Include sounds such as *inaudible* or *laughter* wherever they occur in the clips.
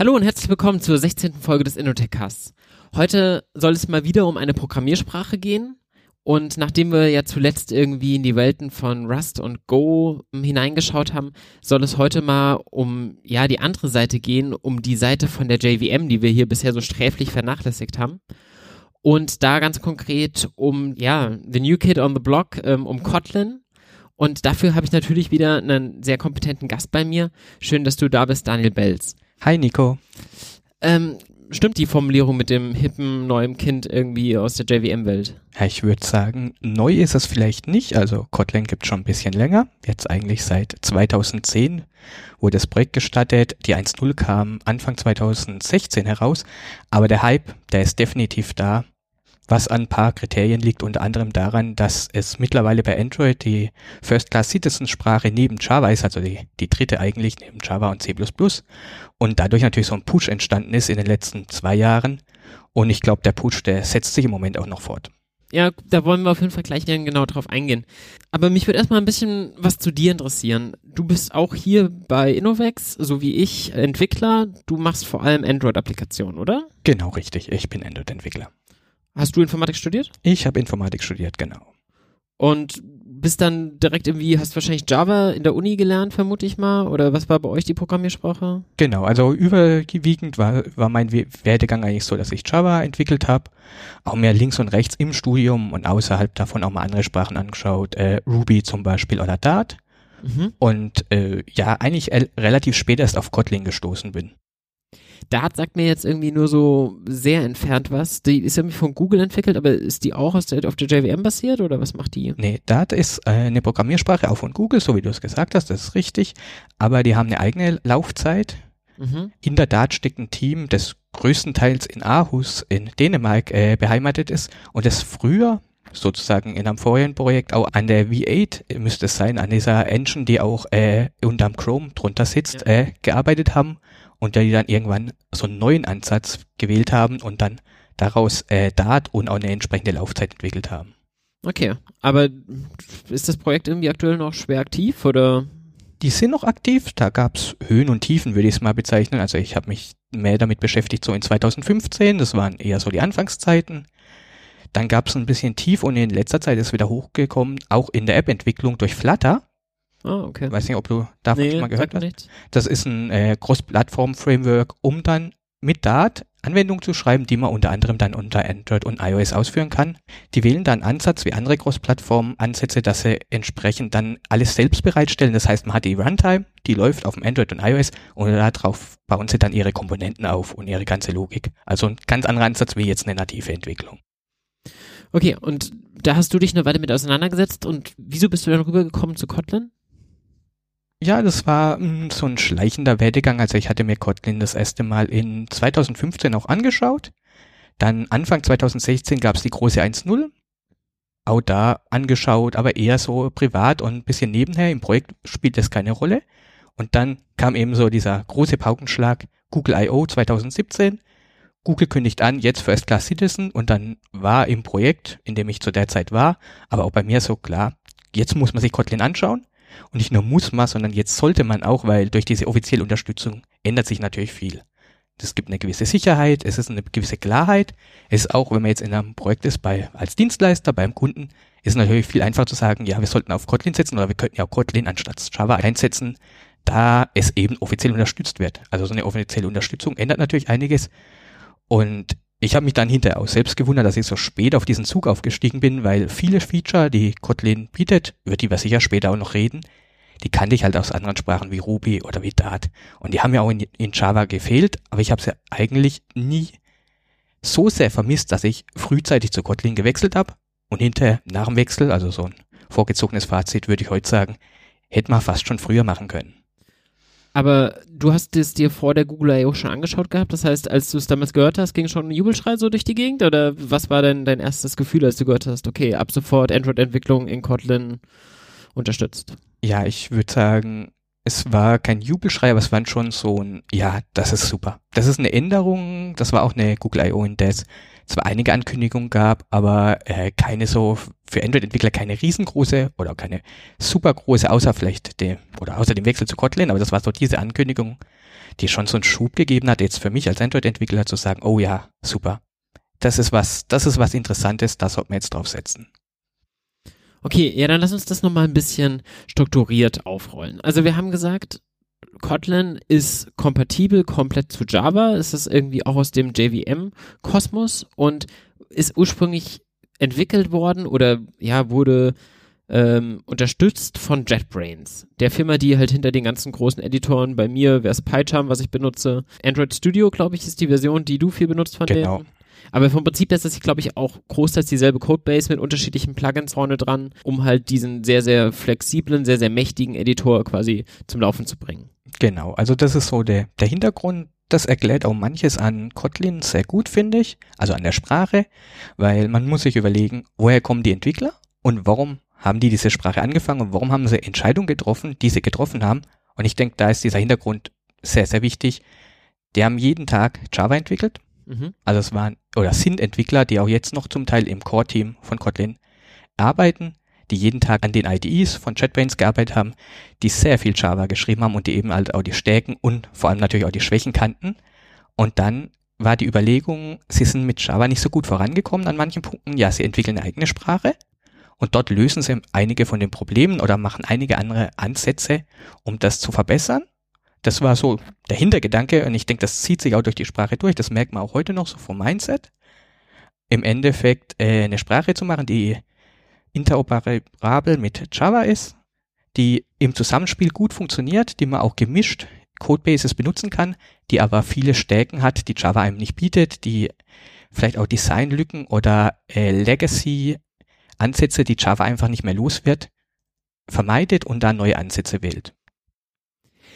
Hallo und herzlich willkommen zur 16. Folge des Innotech Casts. Heute soll es mal wieder um eine Programmiersprache gehen. Und nachdem wir ja zuletzt irgendwie in die Welten von Rust und Go hineingeschaut haben, soll es heute mal um ja die andere Seite gehen, um die Seite von der JVM, die wir hier bisher so sträflich vernachlässigt haben. Und da ganz konkret um ja the new kid on the block, ähm, um Kotlin. Und dafür habe ich natürlich wieder einen sehr kompetenten Gast bei mir. Schön, dass du da bist, Daniel Belz. Hi Nico. Ähm, stimmt die Formulierung mit dem hippen neuen Kind irgendwie aus der JVM-Welt? Ja, ich würde sagen, neu ist es vielleicht nicht. Also Kotlin gibt schon ein bisschen länger. Jetzt eigentlich seit 2010 wurde das Projekt gestartet. Die 1.0 kam Anfang 2016 heraus. Aber der Hype, der ist definitiv da was an ein paar Kriterien liegt, unter anderem daran, dass es mittlerweile bei Android die First-Class-Citizen-Sprache neben Java ist, also die, die dritte eigentlich neben Java und C++ und dadurch natürlich so ein Push entstanden ist in den letzten zwei Jahren und ich glaube, der Push, der setzt sich im Moment auch noch fort. Ja, da wollen wir auf jeden Fall gleich genau drauf eingehen. Aber mich würde erstmal ein bisschen was zu dir interessieren. Du bist auch hier bei Innovex, so wie ich, Entwickler. Du machst vor allem Android-Applikationen, oder? Genau, richtig. Ich bin Android-Entwickler. Hast du Informatik studiert? Ich habe Informatik studiert, genau. Und bist dann direkt irgendwie, hast wahrscheinlich Java in der Uni gelernt, vermute ich mal? Oder was war bei euch die Programmiersprache? Genau, also überwiegend war, war mein Werdegang eigentlich so, dass ich Java entwickelt habe, auch mehr links und rechts im Studium und außerhalb davon auch mal andere Sprachen angeschaut, äh, Ruby zum Beispiel oder Dart. Mhm. Und äh, ja, eigentlich relativ spät erst auf Kotlin gestoßen bin. Dart sagt mir jetzt irgendwie nur so sehr entfernt was. Die ist irgendwie von Google entwickelt, aber ist die auch aus der, auf der JVM basiert oder was macht die? Nee, Dart ist äh, eine Programmiersprache auch von Google, so wie du es gesagt hast, das ist richtig. Aber die haben eine eigene Laufzeit. Mhm. In der Dart steckt ein Team, das größtenteils in Aarhus in Dänemark äh, beheimatet ist und das früher sozusagen in einem vorherigen Projekt auch an der V8 müsste es sein, an dieser Engine, die auch äh, unterm Chrome drunter sitzt, ja. äh, gearbeitet haben und die dann irgendwann so einen neuen Ansatz gewählt haben und dann daraus äh, Dart und auch eine entsprechende Laufzeit entwickelt haben. Okay, aber ist das Projekt irgendwie aktuell noch schwer aktiv oder? Die sind noch aktiv, da gab's Höhen und Tiefen, würde ich es mal bezeichnen. Also ich habe mich mehr damit beschäftigt, so in 2015, das waren eher so die Anfangszeiten. Dann gab's ein bisschen tief und in letzter Zeit ist wieder hochgekommen, auch in der App-Entwicklung durch Flutter. Ah, okay. Weiß nicht, ob du davon nee, schon mal gehört hast. Nichts. Das ist ein äh, Cross-Plattform-Framework, um dann mit Dart Anwendungen zu schreiben, die man unter anderem dann unter Android und iOS ausführen kann. Die wählen dann Ansatz wie andere Cross-Plattform-Ansätze, dass sie entsprechend dann alles selbst bereitstellen. Das heißt, man hat die Runtime, die läuft auf dem Android und iOS und darauf bauen sie dann ihre Komponenten auf und ihre ganze Logik. Also ein ganz anderer Ansatz wie jetzt eine native Entwicklung. Okay, und da hast du dich eine Weile mit auseinandergesetzt und wieso bist du dann rübergekommen zu Kotlin? Ja, das war mh, hm, so ein schleichender Werdegang. Also ich hatte mir Kotlin das erste Mal in 2015 auch angeschaut. Dann Anfang 2016 gab es die große 1.0. Auch da angeschaut, aber eher so privat und ein bisschen nebenher. Im Projekt spielt das keine Rolle. Und dann kam eben so dieser große Paukenschlag Google I.O. 2017. Google kündigt an, jetzt First Class Citizen und dann war im Projekt, in dem ich zu der Zeit war, aber auch bei mir so klar, jetzt muss man sich Kotlin anschauen und nicht nur muss man, sondern jetzt sollte man auch, weil durch diese offizielle Unterstützung ändert sich natürlich viel. Es gibt eine gewisse Sicherheit, es ist eine gewisse Klarheit. Es ist auch, wenn man jetzt in einem Projekt ist, bei, als Dienstleister, beim Kunden, ist natürlich viel einfacher zu sagen, ja, wir sollten auf Kotlin setzen oder wir könnten ja auch Kotlin anstatt Java einsetzen, da es eben offiziell unterstützt wird. Also so eine offizielle Unterstützung ändert natürlich einiges. Und ich habe mich dann hinterher auch selbst gewundert, dass ich so spät auf diesen Zug aufgestiegen bin, weil viele Feature, die Kotlin bietet, über die wir sicher später auch noch reden, die kannte ich halt aus anderen Sprachen wie Ruby oder wie Dart. Und die haben ja auch in, in Java gefehlt, aber ich habe sie eigentlich nie so sehr vermisst, dass ich frühzeitig zu Kotlin gewechselt habe. Und hinter, nach dem Wechsel, also so ein vorgezogenes Fazit, würde ich heute sagen, hätte man fast schon früher machen können. Aber du hast es dir vor der Google I.O. schon angeschaut gehabt. Das heißt, als du es damals gehört hast, ging schon ein Jubelschrei so durch die Gegend? Oder was war denn dein erstes Gefühl, als du gehört hast, okay, ab sofort Android-Entwicklung in Kotlin unterstützt? Ja, ich würde sagen, es war kein Jubelschrei, aber es war schon so ein, ja, das ist super. Das ist eine Änderung, das war auch eine Google I.O. in der es zwar einige Ankündigungen gab, aber äh, keine so, für Android-Entwickler keine riesengroße oder keine super große, außer vielleicht dem, oder außer dem Wechsel zu Kotlin, aber das war so diese Ankündigung, die schon so einen Schub gegeben hat, jetzt für mich als Android-Entwickler zu sagen, oh ja, super. Das ist was, das ist was Interessantes, da sollten wir jetzt drauf setzen. Okay, ja, dann lass uns das nochmal ein bisschen strukturiert aufrollen. Also wir haben gesagt, Kotlin ist kompatibel komplett zu Java. Es ist irgendwie auch aus dem JVM-Kosmos und ist ursprünglich entwickelt worden oder ja, wurde ähm, unterstützt von JetBrains, der Firma, die halt hinter den ganzen großen Editoren bei mir, wäre es PyCharm, was ich benutze. Android Studio, glaube ich, ist die Version, die du viel benutzt von Genau. denen. Aber vom Prinzip her ist das, glaube ich, auch großteils dieselbe Codebase mit unterschiedlichen Plugins vorne dran, um halt diesen sehr, sehr flexiblen, sehr, sehr mächtigen Editor quasi zum Laufen zu bringen. Genau, also das ist so der, der Hintergrund. Das erklärt auch manches an Kotlin sehr gut, finde ich, also an der Sprache, weil man muss sich überlegen, woher kommen die Entwickler und warum haben die diese Sprache angefangen und warum haben sie Entscheidungen getroffen, die sie getroffen haben. Und ich denke, da ist dieser Hintergrund sehr, sehr wichtig. Die haben jeden Tag Java entwickelt, Mhm. also es waren oder sind Entwickler, die auch jetzt noch zum Teil im Core-Team von Kotlin arbeiten, die jeden Tag an den IDEs von JetBrains gearbeitet haben, die sehr viel Java geschrieben haben und die eben halt auch die Stärken und vor allem natürlich auch die Schwächen kannten. Und dann war die Überlegung, sie sind mit Java nicht so gut vorangekommen an manchen Punkten. Ja, sie entwickeln eine eigene Sprache und dort lösen sie einige von den Problemen oder machen einige andere Ansätze, um das zu verbessern. Das war so der Hintergedanke und ich denke, das zieht sich auch durch die Sprache durch. Das merkt man auch heute noch so vom Mindset. Im Endeffekt äh, eine Sprache zu machen, die interoperabel mit Java ist, die im Zusammenspiel gut funktioniert, die man auch gemischt Codebases benutzen kann, die aber viele Stärken hat, die Java einem nicht bietet, die vielleicht auch Designlücken oder äh, Legacy-Ansätze, die Java einfach nicht mehr los wird, vermeidet und da neue Ansätze wählt.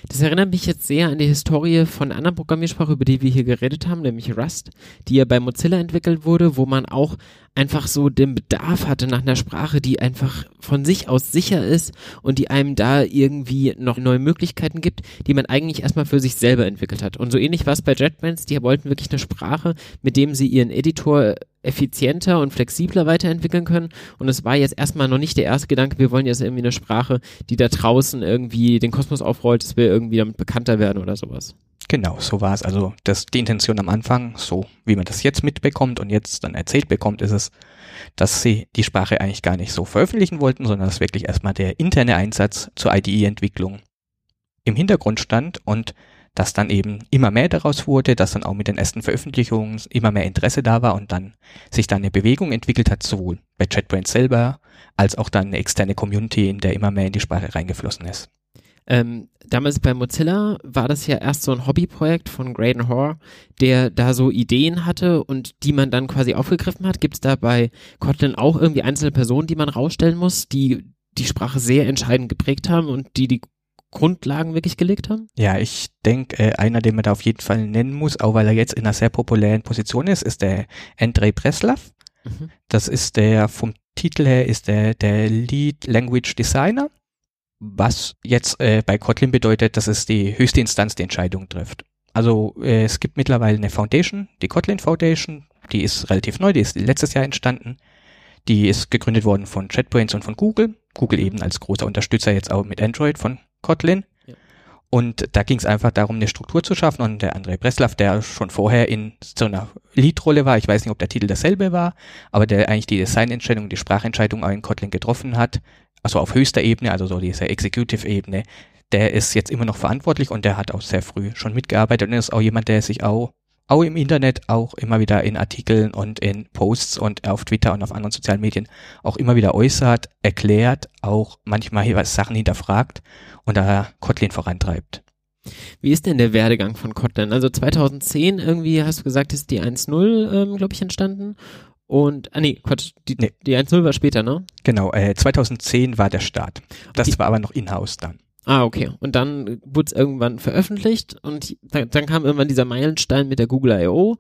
Das erinnert mich jetzt sehr an die Historie von einer Programmiersprache, über die wir hier geredet haben, nämlich Rust, die ja bei Mozilla entwickelt wurde, wo man auch einfach so den Bedarf hatte nach einer Sprache, die einfach von sich aus sicher ist und die einem da irgendwie noch neue Möglichkeiten gibt, die man eigentlich erstmal für sich selber entwickelt hat. Und so ähnlich war es bei JetBrains, die wollten wirklich eine Sprache, mit dem sie ihren Editor effizienter und flexibler weiterentwickeln können. Und es war jetzt erstmal noch nicht der erste Gedanke, wir wollen jetzt irgendwie eine Sprache, die da draußen irgendwie den Kosmos aufrollt, dass wir irgendwie damit bekannter werden oder sowas. Genau, so war es. Also das, die Intention am Anfang, so wie man das jetzt mitbekommt und jetzt dann erzählt bekommt, ist es, dass sie die Sprache eigentlich gar nicht so veröffentlichen wollten, sondern dass wirklich erstmal der interne Einsatz zur IDE-Entwicklung im Hintergrund stand und dass dann eben immer mehr daraus wurde, dass dann auch mit den ersten Veröffentlichungen immer mehr Interesse da war und dann sich dann eine Bewegung entwickelt hat, sowohl bei JetBrains selber als auch dann eine externe Community, in der immer mehr in die Sprache reingeflossen ist. Ähm, damals bei Mozilla war das ja erst so ein Hobbyprojekt von Graydon Hoare, der da so Ideen hatte und die man dann quasi aufgegriffen hat. Gibt es da bei Kotlin auch irgendwie einzelne Personen, die man rausstellen muss, die die Sprache sehr entscheidend geprägt haben und die die Grundlagen wirklich gelegt haben? Ja, ich denke, äh, einer, den man da auf jeden Fall nennen muss, auch weil er jetzt in einer sehr populären Position ist, ist der Andrei Breslav. Mhm. Das ist der, vom Titel her ist der, der Lead Language Designer, was jetzt äh, bei Kotlin bedeutet, dass es die höchste Instanz die Entscheidung trifft. Also äh, es gibt mittlerweile eine Foundation, die Kotlin Foundation, die ist relativ neu, die ist letztes Jahr entstanden. Die ist gegründet worden von JetBrains und von Google. Google eben als großer Unterstützer jetzt auch mit Android von Kotlin. Ja. Und da ging es einfach darum, eine Struktur zu schaffen. Und der André Breslav, der schon vorher in so einer Lead-Rolle war, ich weiß nicht, ob der Titel dasselbe war, aber der eigentlich die Designentscheidung, die Sprachentscheidung auch in Kotlin getroffen hat, also auf höchster Ebene, also so diese Executive-Ebene, der ist jetzt immer noch verantwortlich und der hat auch sehr früh schon mitgearbeitet und ist auch jemand, der sich auch auch im Internet, auch immer wieder in Artikeln und in Posts und auf Twitter und auf anderen sozialen Medien auch immer wieder äußert, erklärt, auch manchmal was Sachen hinterfragt und da Kotlin vorantreibt. Wie ist denn der Werdegang von Kotlin? Also 2010 irgendwie hast du gesagt, ist die 1.0, ähm, glaube ich, entstanden. Und, ah nee, Quatsch, die, Nee. die 1.0 war später, ne? Genau, äh, 2010 war der Start. Das Okay. war aber noch in-house dann. Ah, okay. Und dann wurde es irgendwann veröffentlicht und dann, dann kam irgendwann dieser Meilenstein mit der Google I.O.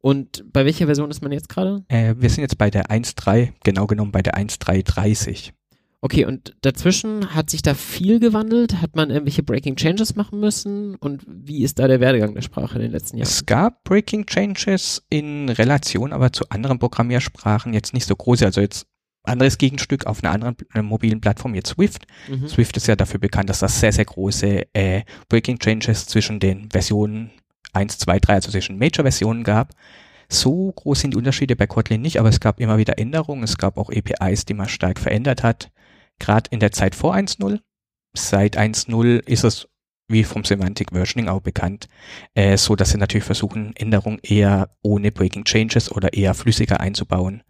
Und bei welcher Version ist man jetzt gerade? Äh, wir sind jetzt bei der 1.3, genau genommen bei der 1.3.30. Okay, und dazwischen hat sich da viel gewandelt? Hat man irgendwelche Breaking Changes machen müssen? Und wie ist da der Werdegang der Sprache in den letzten Jahren? Es gab Breaking Changes in Relation aber zu anderen Programmiersprachen jetzt nicht so große. Also jetzt anderes Gegenstück auf einer anderen äh, mobilen Plattform, jetzt Swift. Mhm. Swift ist ja dafür bekannt, dass das sehr, sehr große äh, Breaking Changes zwischen den Versionen 1, 2, 3, also zwischen Major-Versionen gab. So groß sind die Unterschiede bei Kotlin nicht, aber es gab immer wieder Änderungen. Es gab auch APIs, die man stark verändert hat. Gerade in der Zeit vor 1.0. Seit 1.0 ist es wie vom Semantic Versioning auch bekannt, äh, so dass sie natürlich versuchen, Änderungen eher ohne Breaking Changes oder eher flüssiger einzubauen,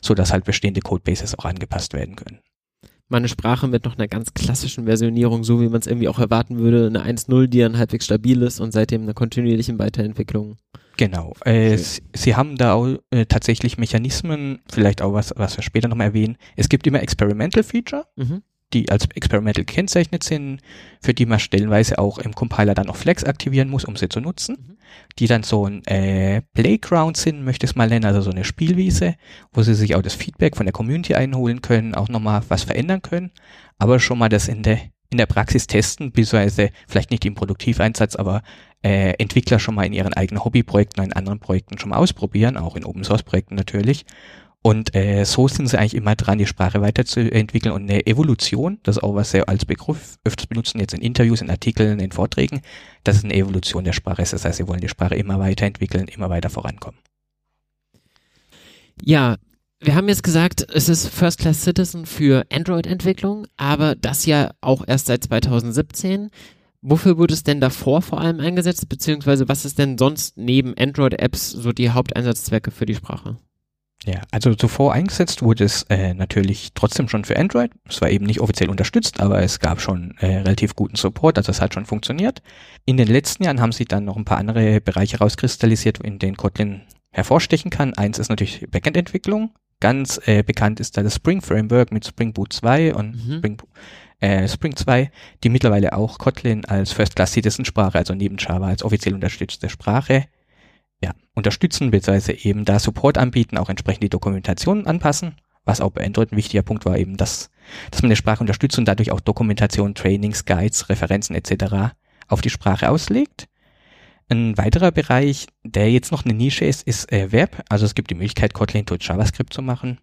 so dass halt bestehende Codebases auch angepasst werden können. Meine Sprache mit noch einer ganz klassischen Versionierung, so wie man es irgendwie auch erwarten würde, eine 1.0, die dann halbwegs stabil ist und seitdem einer kontinuierlichen Weiterentwicklung. Genau. Äh, Sie haben da auch äh, tatsächlich Mechanismen, vielleicht auch was, was wir später nochmal erwähnen. Es gibt immer Experimental Feature, Mhm. die als Experimental gekennzeichnet sind, für die man stellenweise auch im Compiler dann auch Flags aktivieren muss, um sie zu nutzen, Mhm. die dann so ein äh, Playground sind, möchte ich es mal nennen, also so eine Spielwiese, wo sie sich auch das Feedback von der Community einholen können, auch nochmal was verändern können, aber schon mal das in der in der Praxis testen, beziehungsweise vielleicht nicht im Produktiveinsatz, aber äh, Entwickler schon mal in ihren eigenen Hobbyprojekten, in anderen Projekten schon mal ausprobieren, auch in Open Source Projekten natürlich. Und äh, so sind sie eigentlich immer dran, die Sprache weiterzuentwickeln und eine Evolution, das ist auch was sie als Begriff öfters benutzen, jetzt in Interviews, in Artikeln, in Vorträgen, das ist eine Evolution der Sprache. Das heißt, sie wollen die Sprache immer weiterentwickeln, immer weiter vorankommen. Ja, wir haben jetzt gesagt, es ist First Class Citizen für Android-Entwicklung, aber das ja auch erst seit 2017. Wofür wurde es denn davor vor allem eingesetzt, beziehungsweise was ist denn sonst neben Android-Apps so die Haupteinsatzzwecke für die Sprache? Ja, also zuvor eingesetzt wurde es äh, natürlich trotzdem schon für Android. Es war eben nicht offiziell unterstützt, aber es gab schon äh, relativ guten Support, also es hat schon funktioniert. In den letzten Jahren haben sie dann noch ein paar andere Bereiche rauskristallisiert, in denen Kotlin hervorstechen kann. Eins ist natürlich Backend-Entwicklung. Ganz äh, bekannt ist da das Spring Framework mit Spring Boot 2 und Mhm. Spring, äh, Spring 2, die mittlerweile auch Kotlin als First-Class-Citizen-Sprache, also neben Java als offiziell unterstützte Sprache, ja, unterstützen, beziehungsweise eben da Support anbieten, auch entsprechend die Dokumentation anpassen. Was auch bei Android ein wichtiger Punkt war, eben, dass, dass man die Sprache unterstützt und dadurch auch Dokumentation, Trainings, Guides, Referenzen etc. auf die Sprache auslegt. Ein weiterer Bereich, der jetzt noch eine Nische ist, ist äh, Web. Also es gibt die Möglichkeit, Kotlin durch JavaScript zu machen.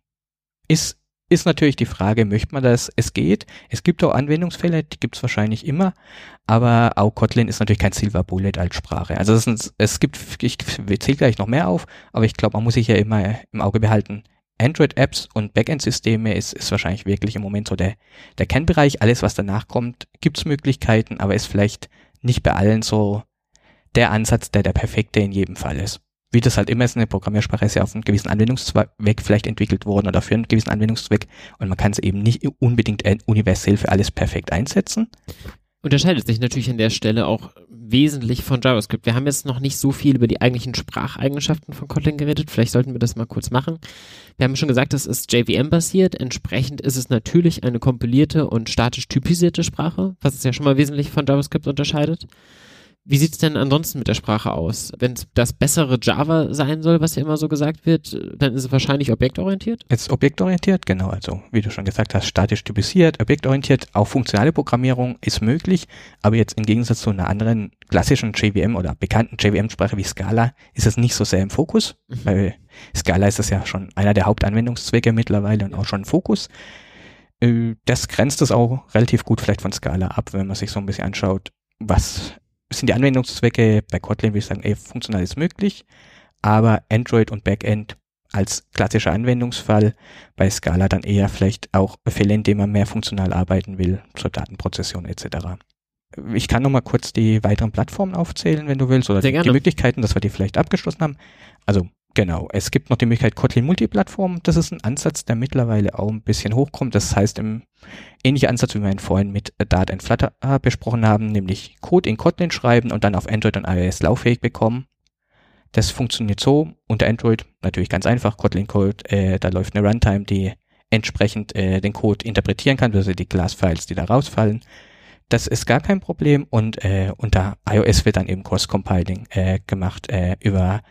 Ist, ist natürlich die Frage, möchte man das? Es geht. Es gibt auch Anwendungsfälle, die gibt es wahrscheinlich immer. Aber auch Kotlin ist natürlich kein Silver Bullet als Sprache. Also es, ist, es gibt, ich zähle gleich noch mehr auf, aber ich glaube, man muss sich ja immer im Auge behalten. Android-Apps und Backend-Systeme ist, ist wahrscheinlich wirklich im Moment so der, der Kernbereich. Alles, was danach kommt, gibt's Möglichkeiten, aber ist vielleicht nicht bei allen so der Ansatz, der der perfekte in jedem Fall ist. Wie das halt immer ist, eine Programmiersprache ist ja auf einen gewissen Anwendungszweck vielleicht entwickelt worden oder für einen gewissen Anwendungszweck und man kann es eben nicht unbedingt universell für alles perfekt einsetzen. Unterscheidet sich natürlich an der Stelle auch wesentlich von JavaScript. Wir haben jetzt noch nicht so viel über die eigentlichen Spracheigenschaften von Kotlin geredet. Vielleicht sollten wir das mal kurz machen. Wir haben schon gesagt, es ist JVM-basiert. Entsprechend ist es natürlich eine kompilierte und statisch typisierte Sprache, was es ja schon mal wesentlich von JavaScript unterscheidet. Wie sieht es denn ansonsten mit der Sprache aus? Wenn es das bessere Java sein soll, was ja immer so gesagt wird, dann ist es wahrscheinlich objektorientiert? Jetzt objektorientiert, genau, also wie du schon gesagt hast, statisch typisiert, objektorientiert, auch funktionale Programmierung ist möglich, aber jetzt im Gegensatz zu einer anderen klassischen JVM oder bekannten JVM-Sprache wie Scala ist es nicht so sehr im Fokus, Mhm. weil Scala ist das ja schon einer der Hauptanwendungszwecke mittlerweile und auch schon im Fokus. Äh, Das grenzt es auch relativ gut vielleicht von Scala ab, wenn man sich so ein bisschen anschaut, was sind die Anwendungszwecke bei Kotlin, würde ich sagen, ey, funktional ist möglich, aber Android und Backend als klassischer Anwendungsfall, bei Scala dann eher vielleicht auch Fälle, in denen man mehr funktional arbeiten will, zur Datenprozession etc. Ich kann nochmal kurz die weiteren Plattformen aufzählen, wenn du willst, oder die Möglichkeiten, dass wir die vielleicht abgeschlossen haben. Also genau, es gibt noch die Möglichkeit Kotlin Multiplattform. Das ist ein Ansatz, der mittlerweile auch ein bisschen hochkommt. Das heißt, im ähnlicher Ansatz, wie wir ihn vorhin mit Dart and Flutter äh, besprochen haben, nämlich Code in Kotlin schreiben und dann auf Android und iOS lauffähig bekommen. Das funktioniert so unter Android natürlich ganz einfach. Kotlin Code, äh, da läuft eine Runtime, die entsprechend äh, den Code interpretieren kann, also die Class-Files, die da rausfallen. Das ist gar kein Problem und äh, unter iOS wird dann eben Cross-Compiling äh, gemacht äh, über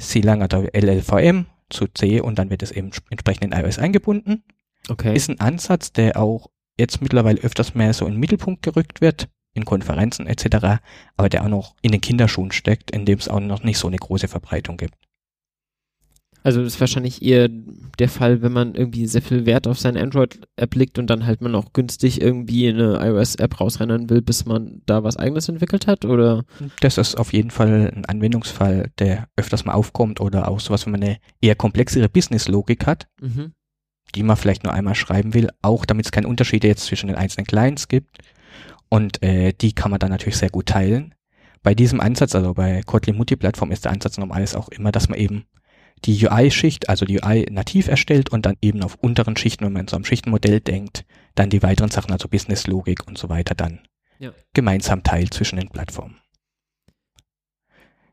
C-Lang oder LLVM zu C und dann wird es eben entsprechend in iOS eingebunden. Okay. Ist ein Ansatz, der auch jetzt mittlerweile öfters mehr so in den Mittelpunkt gerückt wird, in Konferenzen etc., aber der auch noch in den Kinderschuhen steckt, in dem es auch noch nicht so eine große Verbreitung gibt. Also das ist wahrscheinlich eher der Fall, wenn man irgendwie sehr viel Wert auf seine Android-App legt und dann halt man auch günstig irgendwie eine iOS-App rausrennen will, bis man da was eigenes entwickelt hat, oder? Das ist auf jeden Fall ein Anwendungsfall, der öfters mal aufkommt oder auch sowas, wenn man eine eher komplexere Business-Logik hat, Mhm. die man vielleicht nur einmal schreiben will, auch damit es keine Unterschiede jetzt zwischen den einzelnen Clients gibt. Und äh, die kann man dann natürlich sehr gut teilen. Bei diesem Ansatz, also bei Kotlin Multiplattform ist der Ansatz normales auch immer, dass man eben die UI-Schicht, also die UI nativ erstellt und dann eben auf unteren Schichten, wenn man so einem Schichtenmodell denkt, dann die weiteren Sachen, also Business-Logik und so weiter, dann Ja. gemeinsam teilt zwischen den Plattformen.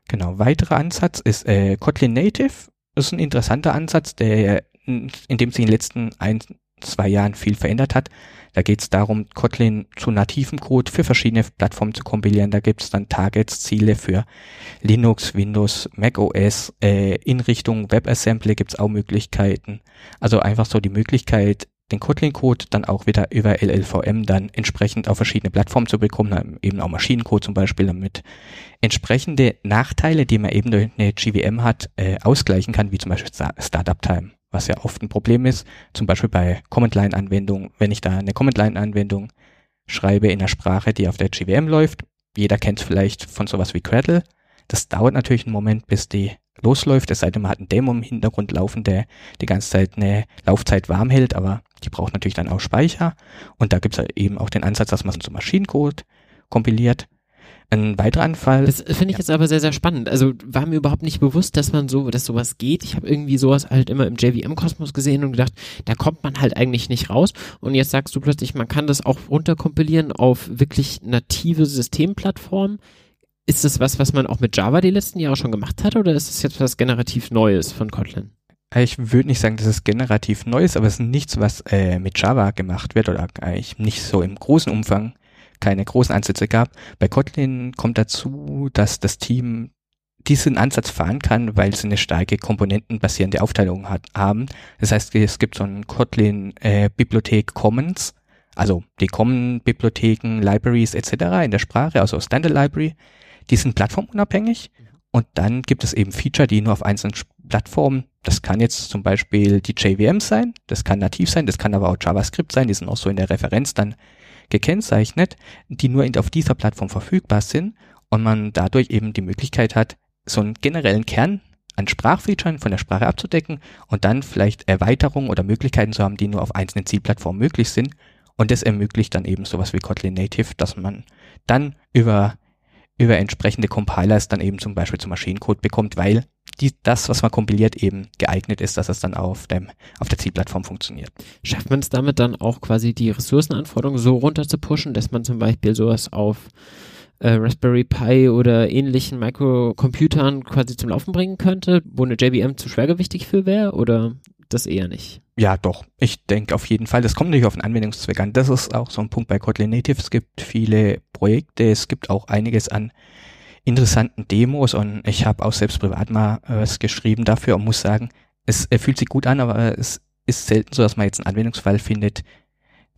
Genau, weiterer Ansatz ist äh, Kotlin Native. Das ist ein interessanter Ansatz, der in dem sich in den letzten ein, zwei Jahren viel verändert hat. Da geht es darum, Kotlin zu nativem Code für verschiedene Plattformen zu kompilieren. Da gibt es dann Targets, Ziele für Linux, Windows, Mac OS. Äh, in Richtung WebAssembly gibt es auch Möglichkeiten. Also einfach so die Möglichkeit, den Kotlin-Code dann auch wieder über LLVM dann entsprechend auf verschiedene Plattformen zu bekommen, eben auch Maschinencode zum Beispiel, damit entsprechende Nachteile, die man eben durch eine GVM hat, äh, ausgleichen kann, wie zum Beispiel Sta- Startup-Time, was ja oft ein Problem ist, zum Beispiel bei Command-Line-Anwendungen, wenn ich da eine Command-Line-Anwendung schreibe in einer Sprache, die auf der GVM läuft, jeder kennt vielleicht von sowas wie Gradle, das dauert natürlich einen Moment, bis die losläuft, es sei denn, man hat einen Demo im Hintergrund laufen, der die ganze Zeit eine Laufzeit warm hält, aber die braucht natürlich dann auch Speicher. Und da gibt es eben auch den Ansatz, dass man es zum Maschinencode kompiliert. Ein weiterer Anfall. Das finde ich jetzt aber sehr, sehr spannend. Also war mir überhaupt nicht bewusst, dass man so, dass sowas geht. Ich habe irgendwie sowas halt immer im JVM-Kosmos gesehen und gedacht, da kommt man halt eigentlich nicht raus. Und jetzt sagst du plötzlich, man kann das auch runterkompilieren auf wirklich native Systemplattformen. Ist das was, was man auch mit Java die letzten Jahre schon gemacht hat oder ist das jetzt was generativ Neues von Kotlin? Ich würde nicht sagen, dass es generativ neu ist, aber es ist nichts, was äh, mit Java gemacht wird oder eigentlich nicht so im großen Umfang keine großen Ansätze gab. Bei Kotlin kommt dazu, dass das Team diesen Ansatz fahren kann, weil sie eine starke komponentenbasierende Aufteilung hat, haben. Das heißt, es gibt so ein Kotlin äh, Commons, also die Common Bibliotheken, Libraries etc. in der Sprache, also Standard Library, die sind plattformunabhängig und dann gibt es eben Feature, die nur auf einzelnen Plattformen, das kann jetzt zum Beispiel die JVM sein, das kann nativ sein, das kann aber auch JavaScript sein, die sind auch so in der Referenz dann gekennzeichnet, die nur auf dieser Plattform verfügbar sind und man dadurch eben die Möglichkeit hat, so einen generellen Kern an Sprachfeaturen von der Sprache abzudecken und dann vielleicht Erweiterungen oder Möglichkeiten zu haben, die nur auf einzelnen Zielplattformen möglich sind. Und das ermöglicht dann eben sowas wie Kotlin Native, dass man dann über, über entsprechende Compilers dann eben zum Beispiel zum Maschinencode bekommt, weil die, das, was man kompiliert, eben geeignet ist, dass es dann auf, dem, auf der Zielplattform funktioniert. Schafft man es damit dann auch quasi die Ressourcenanforderungen so runter zu pushen, dass man zum Beispiel sowas auf äh, Raspberry Pi oder ähnlichen Microcomputern quasi zum Laufen bringen könnte, wo eine JVM zu schwergewichtig für wäre oder das eher nicht? Ja, doch. Ich denke auf jeden Fall. Das kommt natürlich auf den Anwendungszweck an. Das ist auch so ein Punkt bei Kotlin Native. Es gibt viele Projekte. Es gibt auch einiges an interessanten Demos und ich habe auch selbst privat mal äh, was geschrieben dafür und muss sagen, es fühlt sich gut an, aber es ist selten so, dass man jetzt einen Anwendungsfall findet,